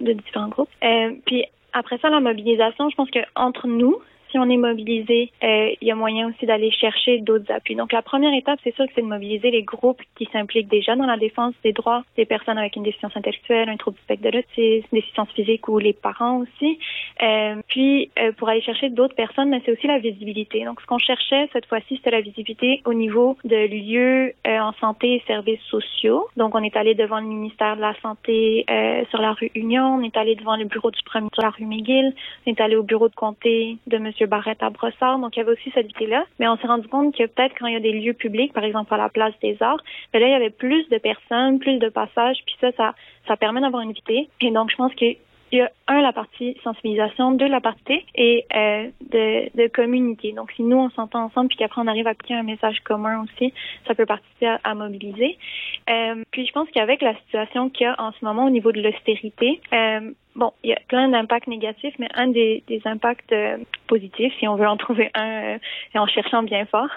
de différents groupes. Euh, puis après ça, la mobilisation, je pense que entre nous, si on est mobilisé, euh, il y a moyen aussi d'aller chercher d'autres appuis. Donc la première étape, c'est sûr que c'est de mobiliser les groupes qui s'impliquent déjà dans la défense des droits des personnes avec une déficience intellectuelle, un trouble du spectre de l'autisme, déficience physique ou les parents aussi. Euh, puis euh, pour aller chercher d'autres personnes, mais c'est aussi la visibilité. Donc ce qu'on cherchait cette fois-ci, c'était la visibilité au niveau de lieux euh, en santé et services sociaux. Donc on est allé devant le ministère de la Santé euh, sur la rue Union, on est allé devant le bureau du premier sur la rue McGill, on est allé au bureau de comté de Monsieur Barrette à Brossard. Donc, il y avait aussi cette idée-là. Mais on s'est rendu compte que peut-être quand il y a des lieux publics, par exemple à la place des arts, ben là, il y avait plus de personnes, plus de passages. Puis ça, ça, ça permet d'avoir une vitesse. Et donc, je pense que il y a un la partie sensibilisation, deux la partie et euh, de, de communauté. Donc si nous on s'entend ensemble puis qu'après on arrive à appliquer un message commun aussi, ça peut participer à, mobiliser. Euh, puis je pense qu'avec la situation qu'il y a en ce moment au niveau de l'austérité, euh, bon, il y a plein d'impacts négatifs, mais un des, des impacts euh, positifs, si on veut en trouver un euh, en cherchant bien fort,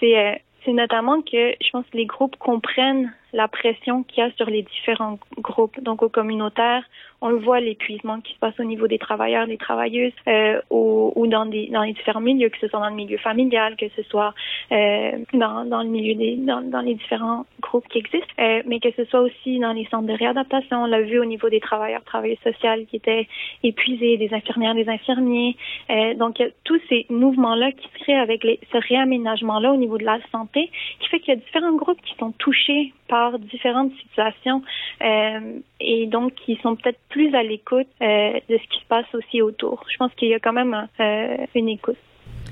c'est euh, c'est notamment que je pense que les groupes comprennent la pression qu'il y a sur les différents groupes. Donc au communautaire, on le voit l'épuisement qui se passe au niveau des travailleurs, des travailleuses, euh, ou, ou, dans des dans les différents milieux, que ce soit dans le milieu familial, que ce soit euh, dans, dans le milieu des dans, dans les différents groupes qui existent, euh, mais que ce soit aussi dans les centres de réadaptation. On l'a vu au niveau des travailleurs, travailleuses sociales qui étaient épuisés, des infirmières, des infirmiers. Euh, donc il y a tous ces mouvements-là qui se créent avec les, ce réaménagement-là au niveau de la santé, qui fait qu'il y a différents groupes qui sont touchés par différentes situations euh, et donc qui sont peut-être plus à l'écoute euh, de ce qui se passe aussi autour. Je pense qu'il y a quand même euh, une écoute.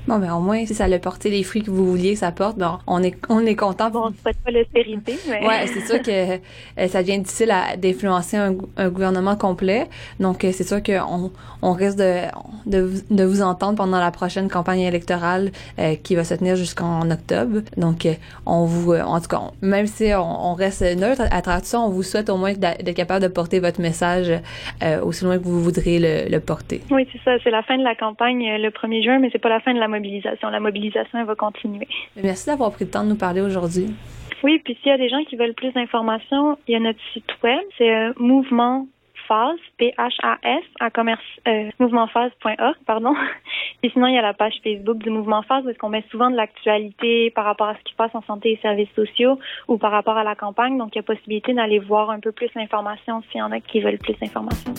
Bon, ben au moins, si ça a porté les fruits que vous vouliez que ça porte, ben, on est, on est content. Bon, c'est pas l'austérité, mais... Ouais, c'est sûr que euh, ça devient difficile d'influencer un, un, gouvernement complet. Donc, euh, c'est sûr qu'on on risque de, de, de, vous entendre pendant la prochaine campagne électorale euh, qui va se tenir jusqu'en octobre. Donc, euh, on vous, en tout cas, même si on, on, reste neutre à travers tout ça, on vous souhaite au moins d'être capable de porter votre message aussi loin que vous voudrez le, le porter. Oui, c'est ça. C'est la fin de la campagne le 1er juin, mais c'est pas la fin de la mobilisation. La mobilisation elle va continuer. Merci d'avoir pris le temps de nous parler aujourd'hui. Oui, puis s'il y a des gens qui veulent plus d'informations, il y a notre site web, c'est euh, mouvement phase, P-H-A-S, à commerce, euh, mouvementphase.org, pardon. Et sinon, il y a la page Facebook du Mouvement Phase où est-ce qu'on met souvent de l'actualité par rapport à ce qui se passe en santé et services sociaux ou par rapport à la campagne. Donc, il y a possibilité d'aller voir un peu plus l'information s'il y en a qui veulent plus d'informations.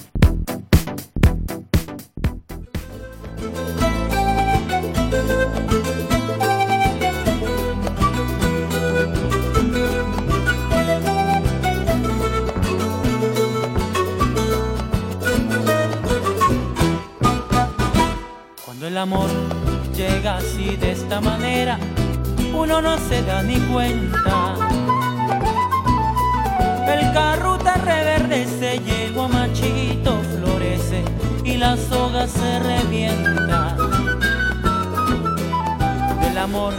El amor llega así de esta manera, uno no se da ni cuenta. El carruta reverdece y el guamachito florece y la soga se revienta. El amor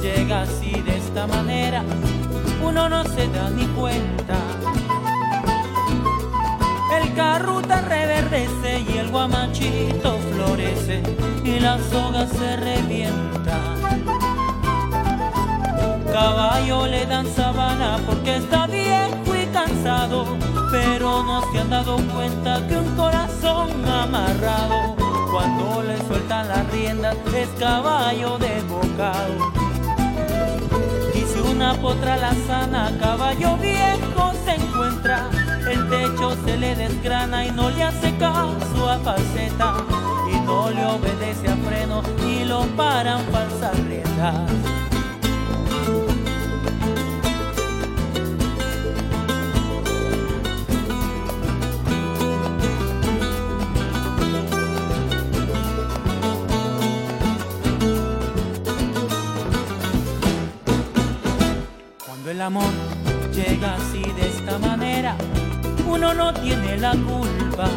llega así de esta manera, uno no se da ni cuenta. El carruta reverdece y el guamachito florece y la soga se revienta. Caballo le dan sabana porque está viejo y cansado, pero no se han dado cuenta que un corazón amarrado, cuando le sueltan las riendas, es caballo desbocado. Y si una potra la sana, caballo viejo se encuentra el techo se le desgrana y no le hace caso a falseta y no le obedece a freno y lo paran falsas riendas. Cuando el amor llega así de esta manera, uno no tiene la culpa.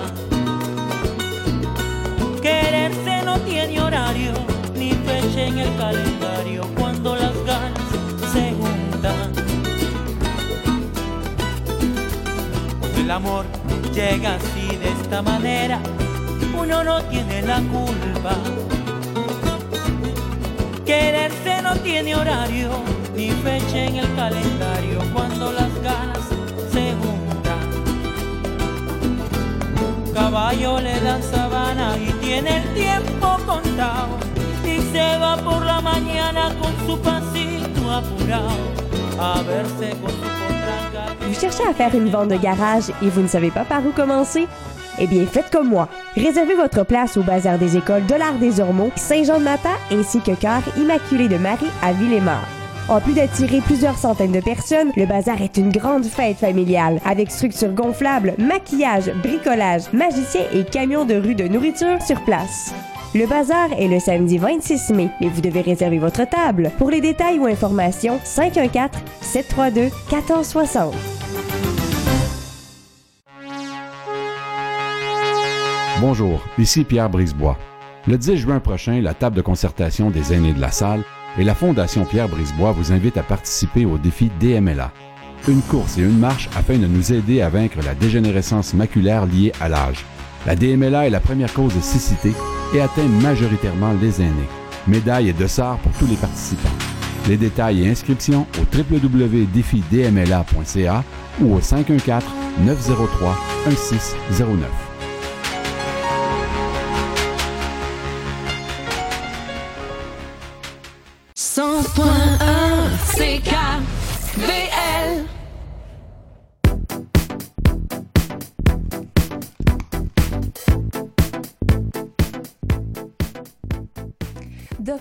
Quererse no tiene horario, ni fecha en el calendario cuando las ganas se juntan. El amor llega así de esta manera, uno no tiene la culpa. Quererse no tiene horario, ni fecha en el calendario cuando las ganas se Vous cherchez à faire une vente de garage et vous ne savez pas par où commencer? Eh bien, faites comme moi. Réservez votre place au Bazar des écoles de l'Art des Ormeaux, Saint-Jean-de-Mata ainsi que Cœur Immaculé de Marie à Villemort. En plus d'attirer plusieurs centaines de personnes, le bazar est une grande fête familiale avec structures gonflables, maquillage, bricolage, magiciens et camions de rue de nourriture sur place. Le bazar est le samedi 26 mai et vous devez réserver votre table. Pour les détails ou informations, 514 732 1460. Bonjour, ici Pierre Brisebois. Le 10 juin prochain, la table de concertation des aînés de la salle et la Fondation Pierre Brisebois vous invite à participer au défi DMLA. Une course et une marche afin de nous aider à vaincre la dégénérescence maculaire liée à l'âge. La DMLA est la première cause de cécité et atteint majoritairement les aînés. Médailles et dossards pour tous les participants. Les détails et inscriptions au www.défidmla.ca ou au 514 903 1609. CKVL.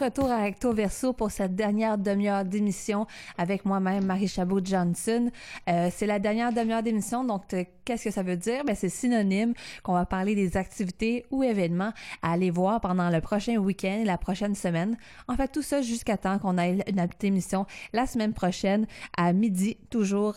Retour à Recto Verso pour cette dernière demi-heure d'émission avec moi-même, Marie Chabot-Johnson. Euh, c'est la dernière demi-heure d'émission, donc euh, qu'est-ce que ça veut dire? Ben, c'est synonyme qu'on va parler des activités ou événements à aller voir pendant le prochain week-end la prochaine semaine. En fait, tout ça jusqu'à temps qu'on ait une émission la semaine prochaine à midi, toujours.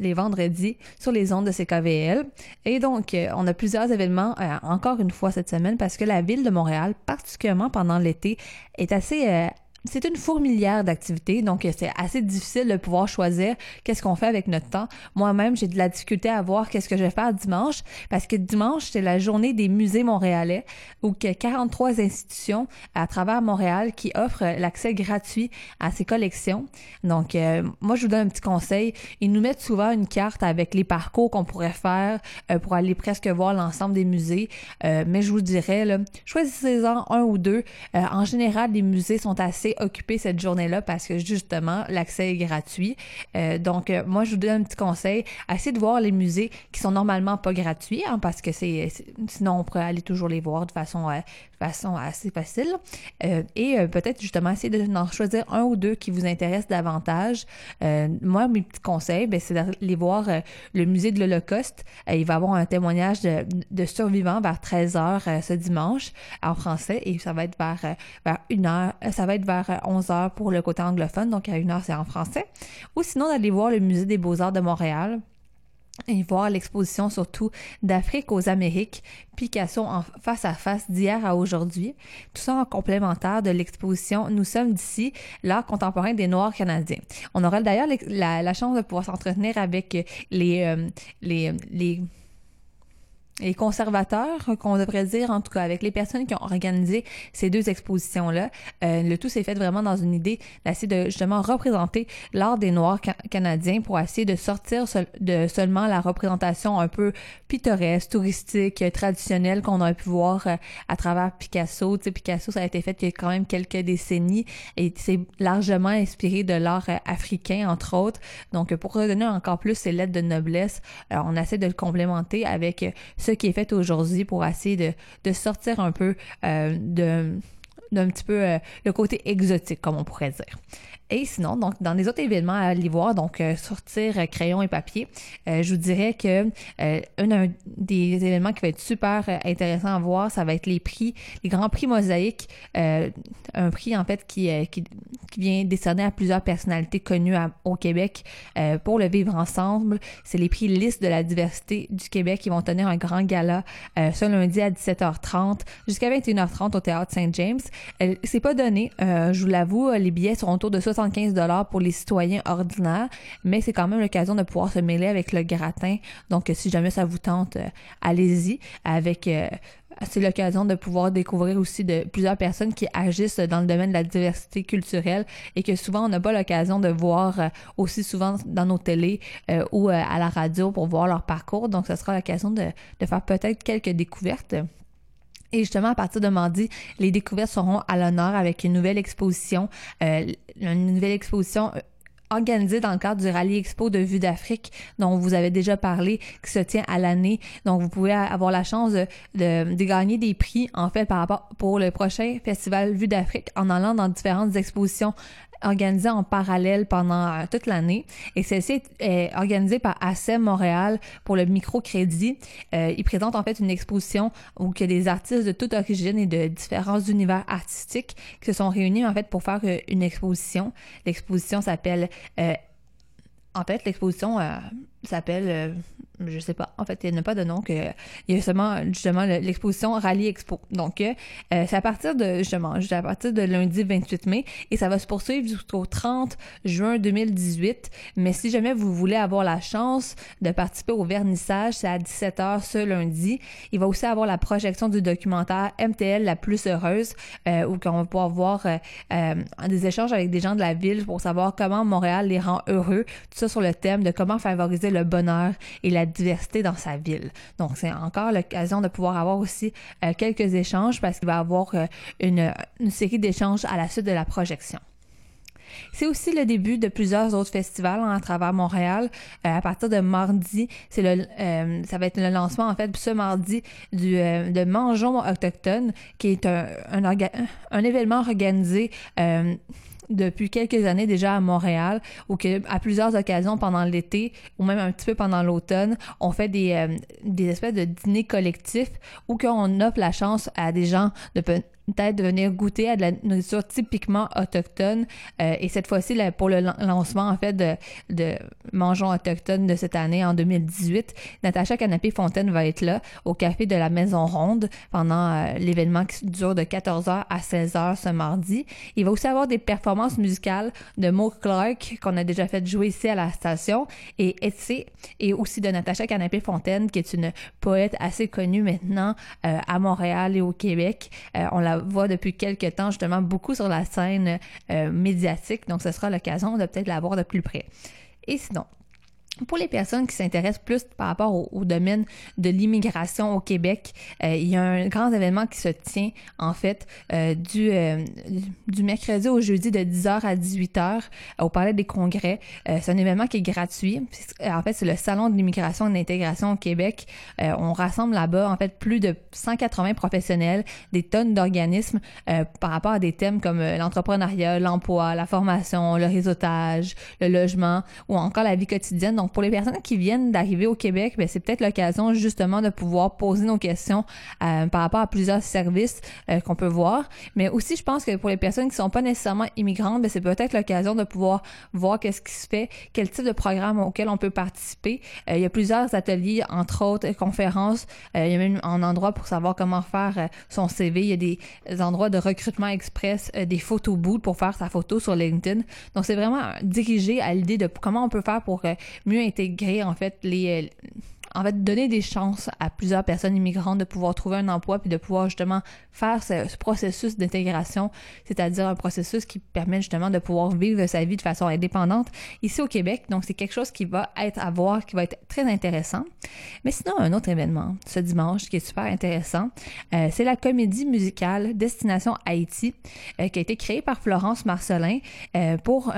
Les vendredis sur les ondes de CKVL. Et donc, euh, on a plusieurs événements euh, encore une fois cette semaine parce que la ville de Montréal, particulièrement pendant l'été, est assez... euh, c'est une fourmilière d'activités, donc euh, c'est assez difficile de pouvoir choisir qu'est-ce qu'on fait avec notre temps. Moi-même, j'ai de la difficulté à voir qu'est-ce que je vais faire dimanche, parce que dimanche, c'est la journée des musées montréalais, où il y a 43 institutions à travers Montréal qui offrent l'accès gratuit à ces collections. Donc, euh, moi, je vous donne un petit conseil. Ils nous mettent souvent une carte avec les parcours qu'on pourrait faire euh, pour aller presque voir l'ensemble des musées. Mais je vous dirais, choisissez-en un ou deux. En général, les musées sont assez occupés cette journée-là parce que justement, l'accès est gratuit. Euh, donc, euh, moi, je vous donne un petit conseil. Essayez de voir les musées qui sont normalement pas gratuits, hein, parce que c'est sinon on pourrait aller toujours les voir de façon, euh, de façon assez facile. Et peut-être justement essayer de- d'en choisir un ou deux qui vous intéressent davantage. Moi, mes petits conseils, ben, c'est d'aller voir le musée de l'Holocauste. Il va avoir un témoignage de, de survivants vers 13h ce dimanche en français et ça va être vers, vers 1h, euh, ça va être vers 11h pour le côté anglophone, donc à 1h c'est en français. Ou sinon d'aller voir le musée des beaux-arts de Montréal et voir l'exposition surtout d'Afrique aux Amériques, Picasso en face à face d'hier à aujourd'hui. Tout ça en complémentaire de l'exposition Nous sommes d'ici, l'art contemporain des Noirs canadiens. On aura d'ailleurs la, chance de pouvoir s'entretenir avec les, euh, les, les les conservateurs, qu'on devrait dire, en tout cas, avec les personnes qui ont organisé ces deux expositions-là. Euh, le tout s'est fait vraiment dans une idée d'essayer de justement représenter l'art des Noirs ca- canadiens pour essayer de sortir de seulement la représentation un peu pittoresque, touristique, euh, traditionnelle qu'on aurait pu voir euh, à travers Picasso. Tu sais, Picasso, ça a été fait il y a quand même quelques décennies et c'est largement inspiré de l'art euh, africain, entre autres. Donc, euh, pour redonner encore plus ces lettres de noblesse, euh, on essaie de le complémenter avec euh, qui est fait aujourd'hui pour essayer de, de sortir un peu euh, de d'un petit peu euh, le côté exotique, comme on pourrait dire. Et sinon, donc, dans les autres événements à aller voir, donc euh, sortir euh, crayon et papier, euh, je vous dirais que un, des événements qui va être super intéressant à voir, ça va être les prix, les grands prix mosaïques, un prix en fait qui, qui, vient décerner à plusieurs personnalités connues au Québec pour le vivre ensemble. C'est les prix liste de la diversité du Québec qui vont tenir un grand gala ce lundi à 17h30 jusqu'à 21h30 au Théâtre Saint-James. C'est pas donné, je vous l'avoue, les billets sont autour de 75 dollars pour les citoyens ordinaires, mais c'est quand même l'occasion de pouvoir se mêler avec le gratin. Donc, si jamais ça vous tente, euh, allez-y avec euh, c'est l'occasion de pouvoir découvrir aussi de plusieurs personnes qui agissent dans le domaine de la diversité culturelle et que souvent on n'a pas l'occasion de voir euh, aussi souvent dans nos télés ou à la radio pour voir leur parcours. Donc, ce sera l'occasion de faire peut-être quelques découvertes. Et justement, à partir de mardi, les découvertes seront à l'honneur avec une nouvelle exposition, euh, une nouvelle exposition euh, organisée dans le cadre du Rallye Expo de Vue d'Afrique dont vous avez déjà parlé, qui se tient à l'année. Donc, vous pouvez avoir la chance de, de, de gagner des prix, en fait, par rapport pour le prochain Festival Vue d'Afrique en allant dans différentes expositions organisées en parallèle pendant euh, toute l'année. Et celle-ci est, organisée par ASEM Montréal pour le microcrédit. Euh, ils présentent en fait une exposition où il a des artistes de toute origine et de différents univers artistiques qui se sont réunis en fait pour faire euh, une exposition. L'exposition s'appelle euh, en fait, l'exposition, s'appelle euh, je sais pas. En fait, il n'y a pas de nom que il y a seulement justement l'exposition Rallye Expo. Donc euh, c'est à partir de justement, à partir de lundi 28 mai et ça va se poursuivre jusqu'au 30 juin 2018. Mais si jamais vous voulez avoir la chance de participer au vernissage, c'est à 17h ce lundi. Il va aussi avoir la projection du documentaire MTL la plus heureuse euh, où on va pouvoir voir euh, des échanges avec des gens de la ville pour savoir comment Montréal les rend heureux, tout ça sur le thème de comment favoriser le bonheur et la diversité dans sa ville. Donc, c'est encore l'occasion de pouvoir avoir aussi euh, quelques échanges parce qu'il va y avoir euh, une, une série d'échanges à la suite de la projection. C'est aussi le début de plusieurs autres festivals hein, à travers Montréal. Euh, à partir de mardi, c'est le, ça va être le lancement en fait ce mardi du de Mangeons autochtone, qui est un, un, un événement organisé depuis quelques années déjà à Montréal, où que, à plusieurs occasions pendant l'été ou même un petit peu pendant l'automne, on fait des, euh, des espèces de dîners collectifs où qu'on offre la chance à des gens de peut-être de venir goûter à de la nourriture typiquement autochtone. Euh, et cette fois-ci, pour le lancement, en fait, de, Mangeons autochtone de cette année, en 2018, Natacha Canapé-Fontaine va être là, au Café de la Maison Ronde, pendant euh, l'événement qui dure de 14h à 16h ce mardi. Il va aussi avoir des performances musicales de Mo Clark, qu'on a déjà fait jouer ici à la station, et Etsy, et aussi de Natacha Canapé-Fontaine, qui est une poète assez connue maintenant euh, à Montréal et au Québec. on la voit depuis quelques temps justement beaucoup sur la scène euh, médiatique, donc ce sera l'occasion de peut-être la voir de plus près. Et sinon, pour les personnes qui s'intéressent plus par rapport au, domaine de l'immigration au Québec, euh, il y a un grand événement qui se tient en fait euh, du, euh, du mercredi au jeudi de 10h à 18h au Palais des Congrès. c'est un événement qui est gratuit. En fait, c'est le Salon de l'immigration et de l'intégration au Québec. on rassemble là-bas en fait plus de 180 professionnels, des tonnes d'organismes par rapport à des thèmes comme l'entrepreneuriat, l'emploi, la formation, le réseautage, le logement ou encore la vie quotidienne. Pour les personnes qui viennent d'arriver au Québec, ben, c'est peut-être l'occasion justement de pouvoir poser nos questions euh, par rapport à plusieurs services euh, qu'on peut voir. Mais aussi, je pense que pour les personnes qui sont pas nécessairement immigrantes, ben, c'est peut-être l'occasion de pouvoir voir qu'est-ce qui se fait, quel type de programme auquel on peut participer. Euh, il y a plusieurs ateliers, entre autres conférences. il y a même un endroit pour savoir comment faire son CV. Il y a des endroits de recrutement express, des photos booths pour faire sa photo sur LinkedIn. Donc, c'est vraiment dirigé à l'idée de comment on peut faire pour mieux intégrer en fait les euh, en fait donner des chances à plusieurs personnes immigrantes de pouvoir trouver un emploi puis de pouvoir justement faire ce, processus d'intégration, c'est-à-dire un processus qui permet justement de pouvoir vivre sa vie de façon indépendante ici au Québec. Donc c'est quelque chose qui va être à voir, qui va être très intéressant. Mais sinon un autre événement ce dimanche qui est super intéressant, euh, c'est la comédie musicale Destination Haïti euh, qui a été créée par Florence Marcelin pour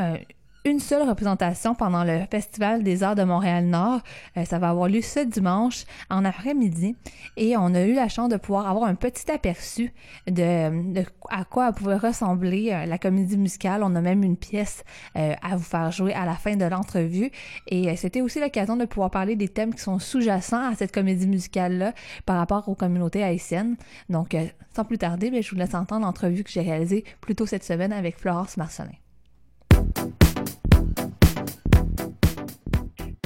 une seule représentation pendant le Festival des Arts de Montréal-Nord. Euh, ça va avoir lieu ce dimanche en après-midi et on a eu la chance de pouvoir avoir un petit aperçu de, à quoi pouvait ressembler euh, la comédie musicale. On a même une pièce euh, à vous faire jouer à la fin de l'entrevue et c'était aussi l'occasion de pouvoir parler des thèmes qui sont sous-jacents à cette comédie musicale-là par rapport aux communautés haïtiennes. Donc, sans plus tarder, je vous laisse entendre l'entrevue que j'ai réalisée plus tôt cette semaine avec Florence Marcelin.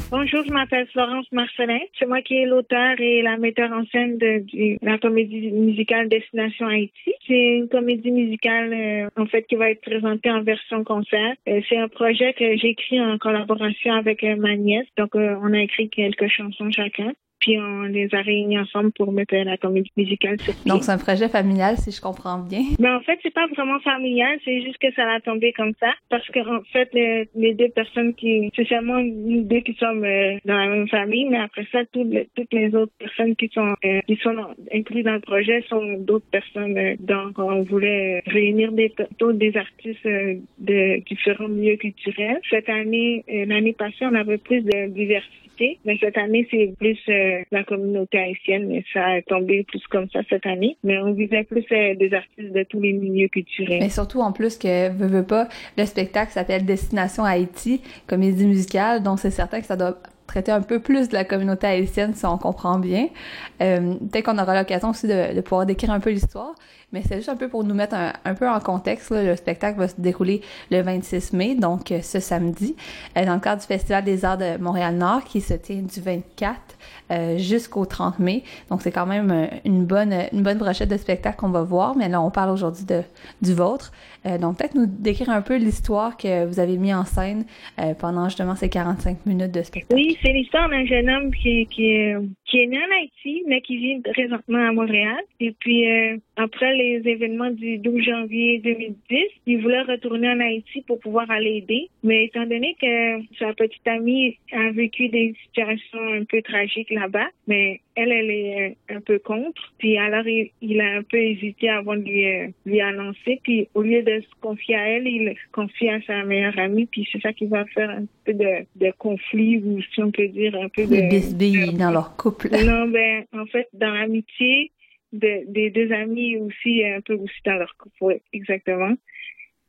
Bonjour, je m'appelle Florence Marcelin. C'est moi qui est l'auteur et la metteur en scène de, la comédie musicale Destination Haïti. C'est une comédie musicale euh, en fait qui va être présentée en version concert. Euh, c'est un projet que j'ai écrit en collaboration avec euh, ma nièce. Donc on a écrit quelques chansons chacun puis on les a réunis ensemble pour mettre la comédie musicale sur pied. Donc c'est un projet familial si je comprends bien. Mais en fait, c'est pas vraiment familial, c'est juste que ça a tombé comme ça parce que en fait les, deux personnes qui c'est seulement nous deux qui sommes euh, dans la même famille, mais après ça toutes les, toutes les autres personnes qui sont euh, qui sont incluses dans le projet sont d'autres personnes. Euh, donc on voulait réunir des des artistes de différents milieux culturels. Cette année, l'année passée, on avait plus de diversité mais cette année, c'est plus euh, la communauté haïtienne, mais ça a tombé plus comme ça cette année. Mais on visait plus euh, des artistes de tous les milieux culturels. Mais surtout, en plus, que veut, veut pas, le spectacle s'appelle Destination Haïti, comédie musicale, donc c'est certain que ça doit traiter un peu plus de la communauté haïtienne si on comprend bien. Euh, Peut-être qu'on aura l'occasion aussi de, de, pouvoir décrire un peu l'histoire. Mais c'est juste un peu pour nous mettre un, peu en contexte. Le spectacle va se dérouler le 26 mai, donc euh, ce samedi, euh, dans le cadre du Festival des Arts de Montréal-Nord qui se tient du 24 euh, jusqu'au 30 mai. Donc c'est quand même une bonne une bonne brochette de spectacles qu'on va voir. Mais là, on parle aujourd'hui de du vôtre. donc peut-être nous décrire un peu l'histoire que vous avez mis en scène pendant justement ces 45 minutes de spectacle. Oui, c'est l'histoire d'un jeune homme qui, qui, qui est né en Haïti, mais qui vit présentement à Montréal. Et puis après les événements du 12 janvier 2010, il voulait retourner en Haïti pour pouvoir aller aider. Mais étant donné que sa petite amie a vécu des situations un peu tragiques là-bas, mais elle, elle est un peu contre. Puis alors, il, a un peu hésité avant de lui, euh, lui annoncer. Puis au lieu de se confier à elle, il se confie à sa meilleure amie. Puis c'est ça qui va faire un peu de, de conflit, ou si on peut dire un peu de... De dans leur couple. Non, ben, en fait, dans l'amitié, des deux amis aussi, un peu aussi dans leur couple, exactement.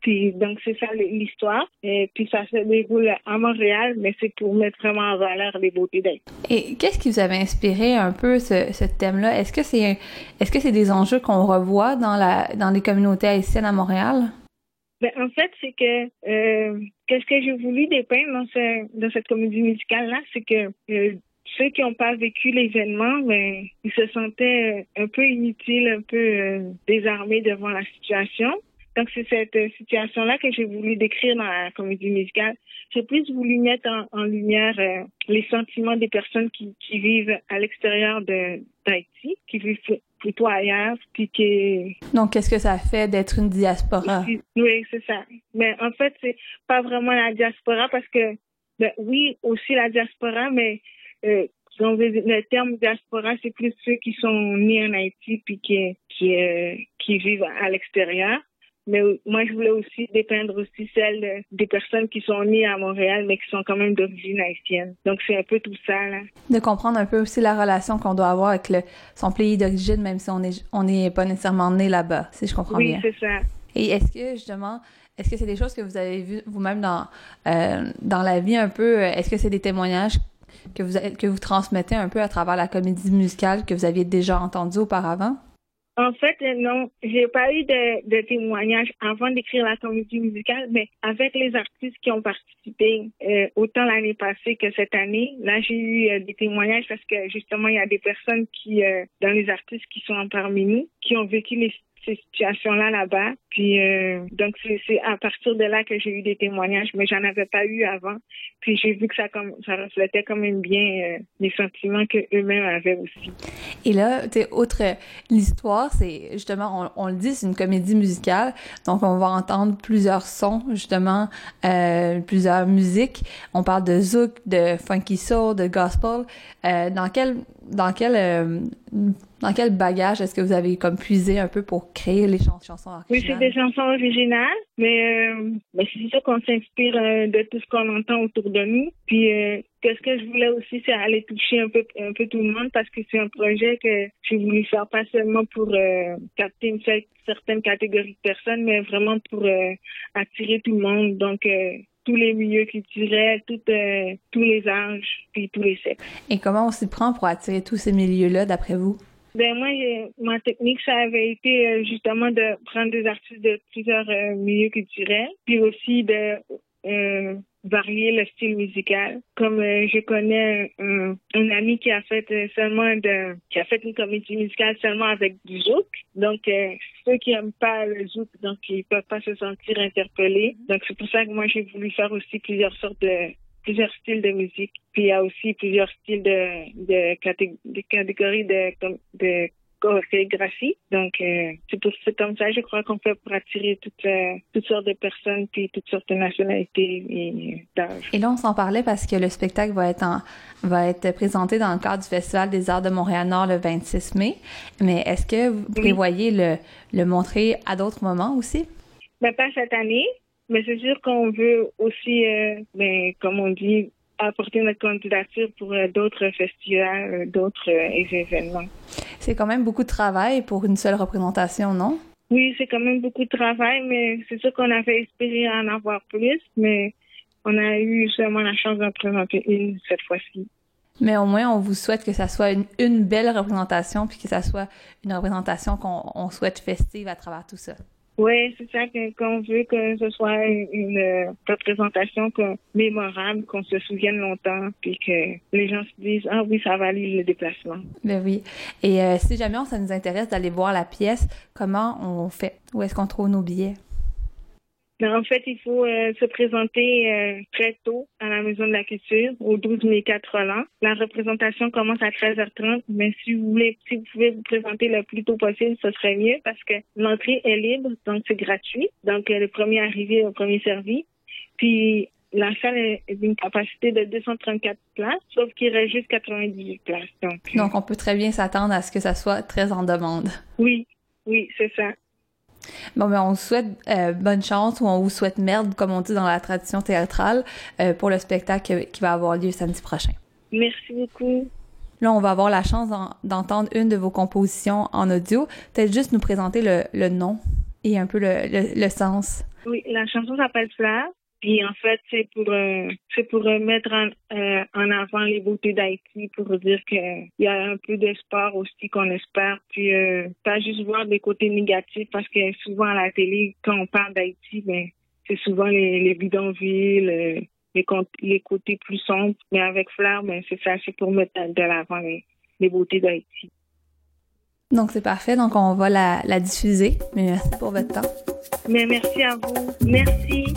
Puis donc c'est ça l'histoire. Et puis ça se déroule à Montréal, mais c'est pour mettre vraiment en valeur les beautés d'être. Et qu'est-ce qui vous avait inspiré un peu ce, ce thème-là? Est-ce que c'est est-ce que c'est des enjeux qu'on revoit dans la dans les communautés haïtiennes à Montréal? Ben, en fait, c'est que euh, qu'est-ce que j'ai voulu dépeindre dans, ce, dans cette comédie musicale-là, c'est que euh, ceux qui n'ont pas vécu l'événement, ben, ils se sentaient un peu inutiles, un peu euh, désarmés devant la situation. Donc, c'est cette euh, situation-là que j'ai voulu décrire dans la comédie musicale. J'ai plus voulu mettre en, lumière les sentiments des personnes qui, qui vivent à l'extérieur d'Haïti, qui vivent plutôt ailleurs, puis qui... Donc, qu'est-ce que ça fait d'être une diaspora? Oui, c'est ça. Mais en fait, c'est pas vraiment la diaspora parce que, ben, oui, aussi la diaspora, mais euh, le terme diaspora, c'est plus ceux qui sont nés en Haïti puis qui, qui, euh, qui vivent à l'extérieur. Mais moi, je voulais aussi dépeindre aussi celles des personnes qui sont nées à Montréal, mais qui sont quand même d'origine haïtienne. Donc, c'est un peu tout ça, là. De comprendre un peu aussi la relation qu'on doit avoir avec le, son pays d'origine, même si on n'est on est pas nécessairement né là-bas, si je comprends bien. Oui, c'est ça. Et est-ce que, justement, est-ce que c'est des choses que vous avez vues vous-même dans, euh, dans la vie un peu? Est-ce que c'est des témoignages que vous, que vous transmettez un peu à travers la comédie musicale que vous aviez déjà entendue auparavant? En fait, non, j'ai pas eu de, de témoignages avant d'écrire la comédie musicale, mais avec les artistes qui ont participé, euh, autant l'année passée que cette année, là j'ai eu euh, des témoignages parce que justement il y a des personnes qui, euh, dans les artistes qui sont parmi nous, qui ont vécu les ces situations-là là-bas. Puis euh, donc c'est à partir de là que j'ai eu des témoignages, mais j'en avais pas eu avant. Puis j'ai vu que ça comme ça reflétait quand même bien euh, les sentiments que eux-mêmes avaient aussi. Et là, tu outre l'histoire, c'est justement on, le dit, c'est une comédie musicale, donc on va entendre plusieurs sons justement, euh, plusieurs musiques. On parle de zouk, de funky soul, de gospel. dans quel dans quel dans quel bagage est-ce que vous avez comme puisé un peu pour créer les chansons originales? Oui, c'est des chansons originales, mais, euh, c'est sûr qu'on s'inspire euh, de tout ce qu'on entend autour de nous. Puis euh, qu'est-ce que je voulais aussi, c'est aller toucher un peu un peu tout le monde parce que c'est un projet que j'ai voulu faire pas seulement pour capter une certaine catégorie de personnes, mais vraiment pour attirer tout le monde. Donc tous les milieux culturels, tout, tous les âges, puis tous les sexes. Et comment on s'y prend pour attirer tous ces milieux-là, d'après vous? Ben moi, ma technique, ça avait été euh, justement de prendre des artistes de plusieurs euh, milieux culturels, puis aussi de euh, varier le style musical. Comme je connais un, un, ami qui a fait seulement de, qui a fait une comédie musicale seulement avec du zouk. Donc ceux qui aiment pas le zouk, donc ils peuvent pas se sentir interpellés. Donc c'est pour ça que moi j'ai voulu faire aussi plusieurs sortes de plusieurs styles de musique. Puis il y a aussi plusieurs styles de, de, catégories de, de chorégraphie. Donc, euh, c'est comme ça, je crois qu'on fait pour attirer toutes, euh, toutes sortes de personnes, puis toutes sortes de nationalités et d'âges. Et là, on s'en parlait parce que le spectacle va être, en, va être présenté dans le cadre du Festival des Arts de Montréal-Nord le 26 mai. Mais est-ce que vous prévoyez le, le montrer à d'autres moments aussi? Ben, pas cette année, mais c'est sûr qu'on veut aussi, euh, ben, comme on dit, apporter notre candidature pour euh, d'autres festivals, euh, d'autres événements. C'est quand même beaucoup de travail pour une seule représentation, non? Oui, c'est quand même beaucoup de travail, mais c'est sûr qu'on avait espéré en avoir plus, mais on a eu seulement la chance d'en présenter une cette fois-ci. Mais au moins, on vous souhaite que ça soit une, une belle représentation, puis que ça soit une représentation qu'on on souhaite festive à travers tout ça. Oui, c'est ça qu'on veut que ce soit une, une, euh, représentation que- mémorable, qu'on se souvienne longtemps, puis que les gens se disent ah oui, ça valait le déplacement. Ben oui. Et euh, si jamais on- ça nous intéresse d'aller voir la pièce, comment on fait? Où est-ce qu'on trouve nos billets? Mais en fait, il faut euh, se présenter euh, très tôt à la Maison de la Culture, au 12 mai 4 Roland. La représentation commence à 13h30, mais si vous voulez, si vous pouvez vous présenter le plus tôt possible, ce serait mieux parce que l'entrée est libre, donc c'est gratuit. Donc euh, le premier arrivé, le premier servi. Puis la salle est est d'une capacité de 234 places, sauf qu'il reste juste 98 places. Donc Donc, on peut très bien s'attendre à ce que ça soit très en demande. oui, oui, c'est ça. Bon, ben, on vous souhaite euh, bonne chance ou on vous souhaite merde, comme on dit dans la tradition théâtrale, euh, pour le spectacle qui va avoir lieu samedi prochain. Merci beaucoup. Là, on va avoir la chance d'en- d'entendre une de vos compositions en audio. Peut-être juste nous présenter le, le nom et un peu le, le, le sens. Oui, la chanson s'appelle Fleur. Puis en fait, c'est pour euh, c'est pour euh, mettre en, euh, en avant les beautés d'Haïti, pour dire que il y a un peu d'espoir aussi qu'on espère. Puis euh, pas juste voir des côtés négatifs, parce que souvent à la télé, quand on parle d'Haïti, ben c'est souvent les, les bidonvilles, euh, les, les côtés plus sombres. Mais avec Fleur, ben c'est ça, c'est pour mettre de l'avant les, les beautés d'Haïti. Donc, c'est parfait. Donc, on va la, diffuser. Mais merci pour votre temps. Mais merci à vous. Merci.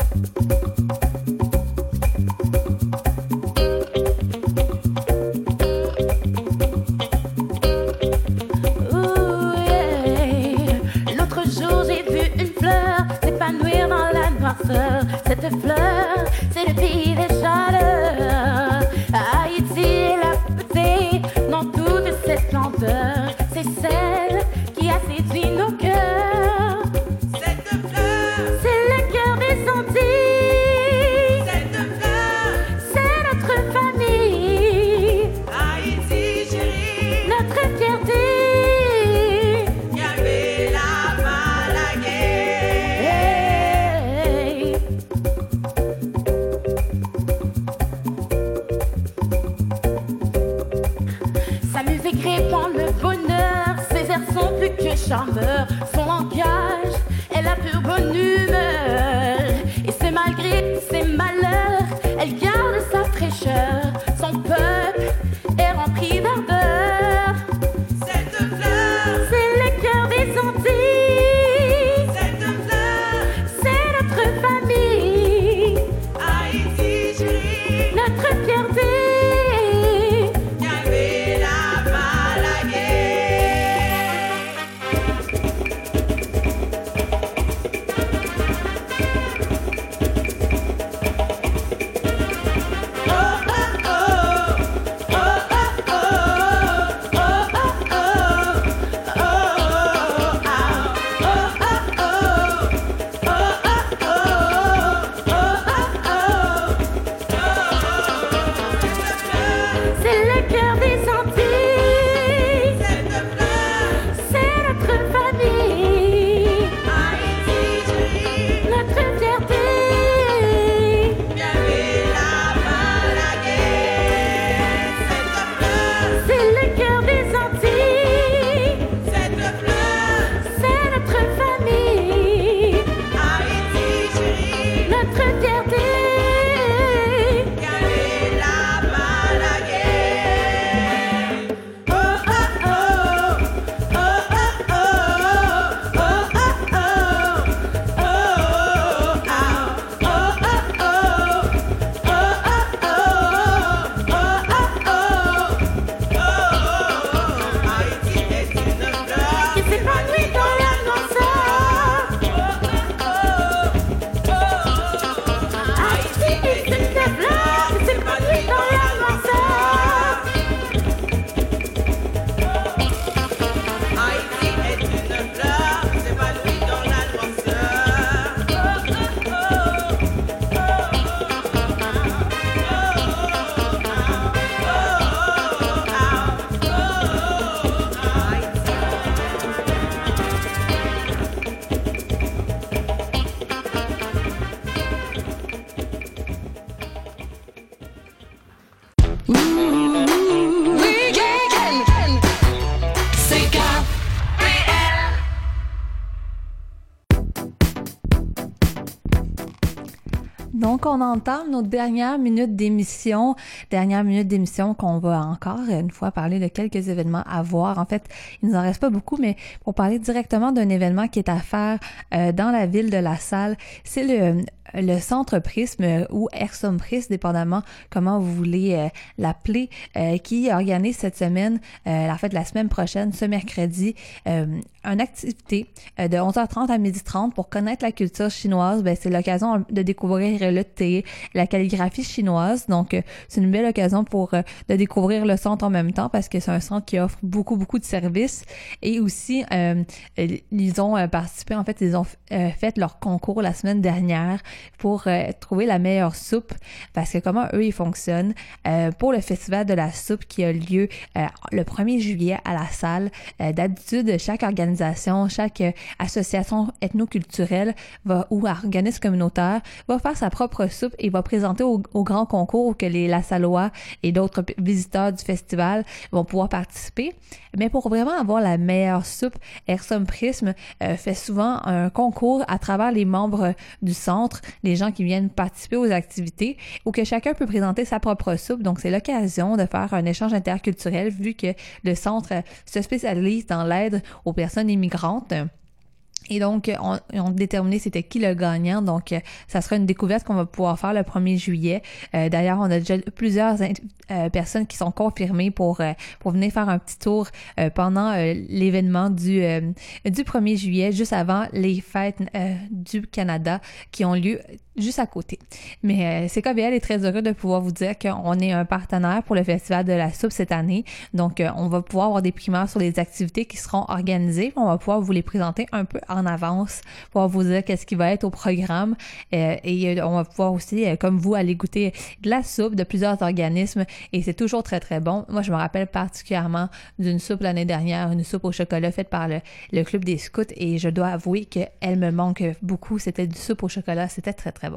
Donc, on entame nos dernières minutes d'émission. Dernière minute d'émission qu'on va encore une fois parler de quelques événements à voir. En fait, il nous en reste pas beaucoup, mais pour parler directement d'un événement qui est à faire euh, dans la ville de La Salle, c'est le le centre Prisme ou Ersom Prisme, dépendamment comment vous voulez euh, l'appeler, euh, qui organise cette semaine, euh, en fait la semaine prochaine, ce mercredi, une activité de 11h30 à 12h30 pour connaître la culture chinoise. Ben, c'est l'occasion de découvrir le thé, la calligraphie chinoise. Donc, c'est une belle occasion pour de découvrir le centre en même temps parce que c'est un centre qui offre beaucoup, beaucoup de services. Et aussi, ils ont participé, en fait, ils ont fait leur concours la semaine dernière pour euh, trouver la meilleure soupe. Parce que comment eux ils fonctionnent euh, pour le festival de la soupe qui a lieu euh, le 1er juillet à la salle d'habitude chaque organisation chaque association ethnoculturelle va ou organisme communautaire va faire sa propre soupe et va présenter au, grand concours que les La Salois et d'autres visiteurs du festival vont pouvoir participer. Mais pour vraiment avoir la meilleure soupe Ersom Prism fait souvent un concours à travers les membres du centre les gens qui viennent participer aux activités ou que chacun peut présenter sa propre soupe. Donc, c'est l'occasion de faire un échange interculturel vu que le centre se spécialise dans l'aide aux personnes immigrantes. Et donc, on, on déterminé c'était qui le gagnant. Donc, ça sera une découverte qu'on va pouvoir faire le 1er juillet. Euh, d'ailleurs, on a déjà plusieurs euh, personnes qui sont confirmées pour, euh, pour venir faire un petit tour pendant l'événement du, du 1er juillet, juste avant les fêtes du Canada qui ont lieu juste à côté. Mais euh, CKVL est très heureux de pouvoir vous dire qu'on est un partenaire pour le Festival de la soupe cette année. Donc, euh, on va pouvoir avoir des primeurs sur les activités qui seront organisées. On va pouvoir vous les présenter un peu en avance pour vous dire qu'est-ce qui va être au programme. Euh, et on va pouvoir aussi, comme vous, aller goûter de la soupe de plusieurs organismes. Et c'est toujours très, très bon. Moi, je me rappelle particulièrement d'une soupe l'année dernière, une soupe au chocolat faite par le, Club des Scouts. Et je dois avouer qu'elle me manque beaucoup. C'était du soupe au chocolat. C'était très, très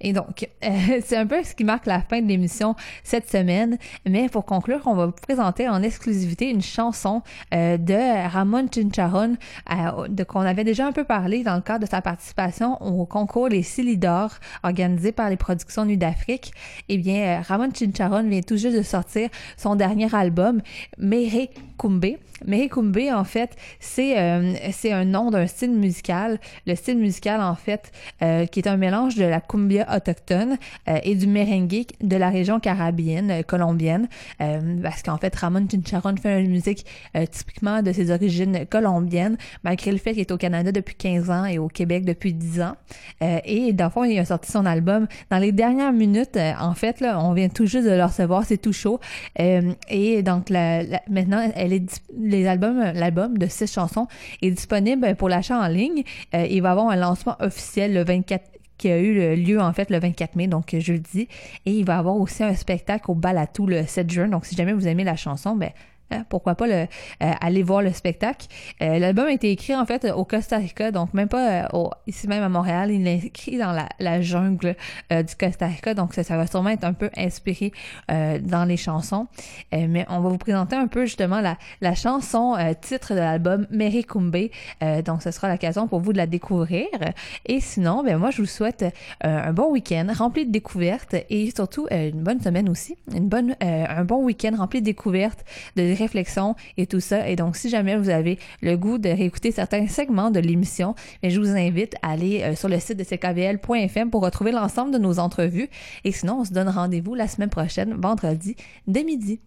Et donc, euh, c'est un peu ce qui marque la fin de l'émission cette semaine. Mais pour conclure, on va vous présenter en exclusivité une chanson euh, de Ramon Chincharon, euh, de qu'on avait déjà un peu parlé dans le cadre de sa participation au concours Les Silidor, organisé par les productions Nuit d'Afrique. Eh bien, Ramon Chincharon vient tout juste de sortir son dernier album, Mere Kumbe. Mere Kumbe, en fait, c'est c'est un nom d'un style musical. Le style musical, en fait, qui est un mélange de la cumbia autochtone euh, et du merengue de la région caribéenne, euh, colombienne, euh, parce qu'en fait, Ramon Chincharon fait une musique typiquement de ses origines colombiennes, malgré le fait qu'il est au Canada depuis 15 ans et au Québec depuis 10 ans. et dans le fond, il a sorti son album dans les dernières minutes. en fait, on vient tout juste de le recevoir, c'est tout chaud. et donc, maintenant, elle albums, l'album de six chansons est disponible pour l'achat en ligne. il va avoir un lancement officiel le 24 qui a eu lieu en fait le 24 mai, donc jeudi. Et il va avoir aussi un spectacle au Balatou le 7 juin. Donc si jamais vous aimez la chanson, ben Hein, pourquoi pas euh, aller voir le spectacle. Euh, l'album a été écrit en fait au Costa Rica, donc même pas euh, ici même à Montréal. Il est écrit dans la, jungle du Costa Rica, donc ça, va sûrement être un peu inspiré dans les chansons. mais on va vous présenter un peu justement la, chanson titre de l'album Mary Kumbe. donc ce sera l'occasion pour vous de la découvrir. Et sinon, ben moi je vous souhaite un bon week-end rempli de découvertes et surtout une bonne semaine aussi, un bon week-end rempli de découvertes, de réflexion et tout ça. Et donc, si jamais vous avez le goût de réécouter certains segments de l'émission, je vous invite à aller euh, sur le site de ckvl.fm pour retrouver l'ensemble de nos entrevues. Et sinon, on se donne rendez-vous la semaine prochaine, vendredi, dès midi.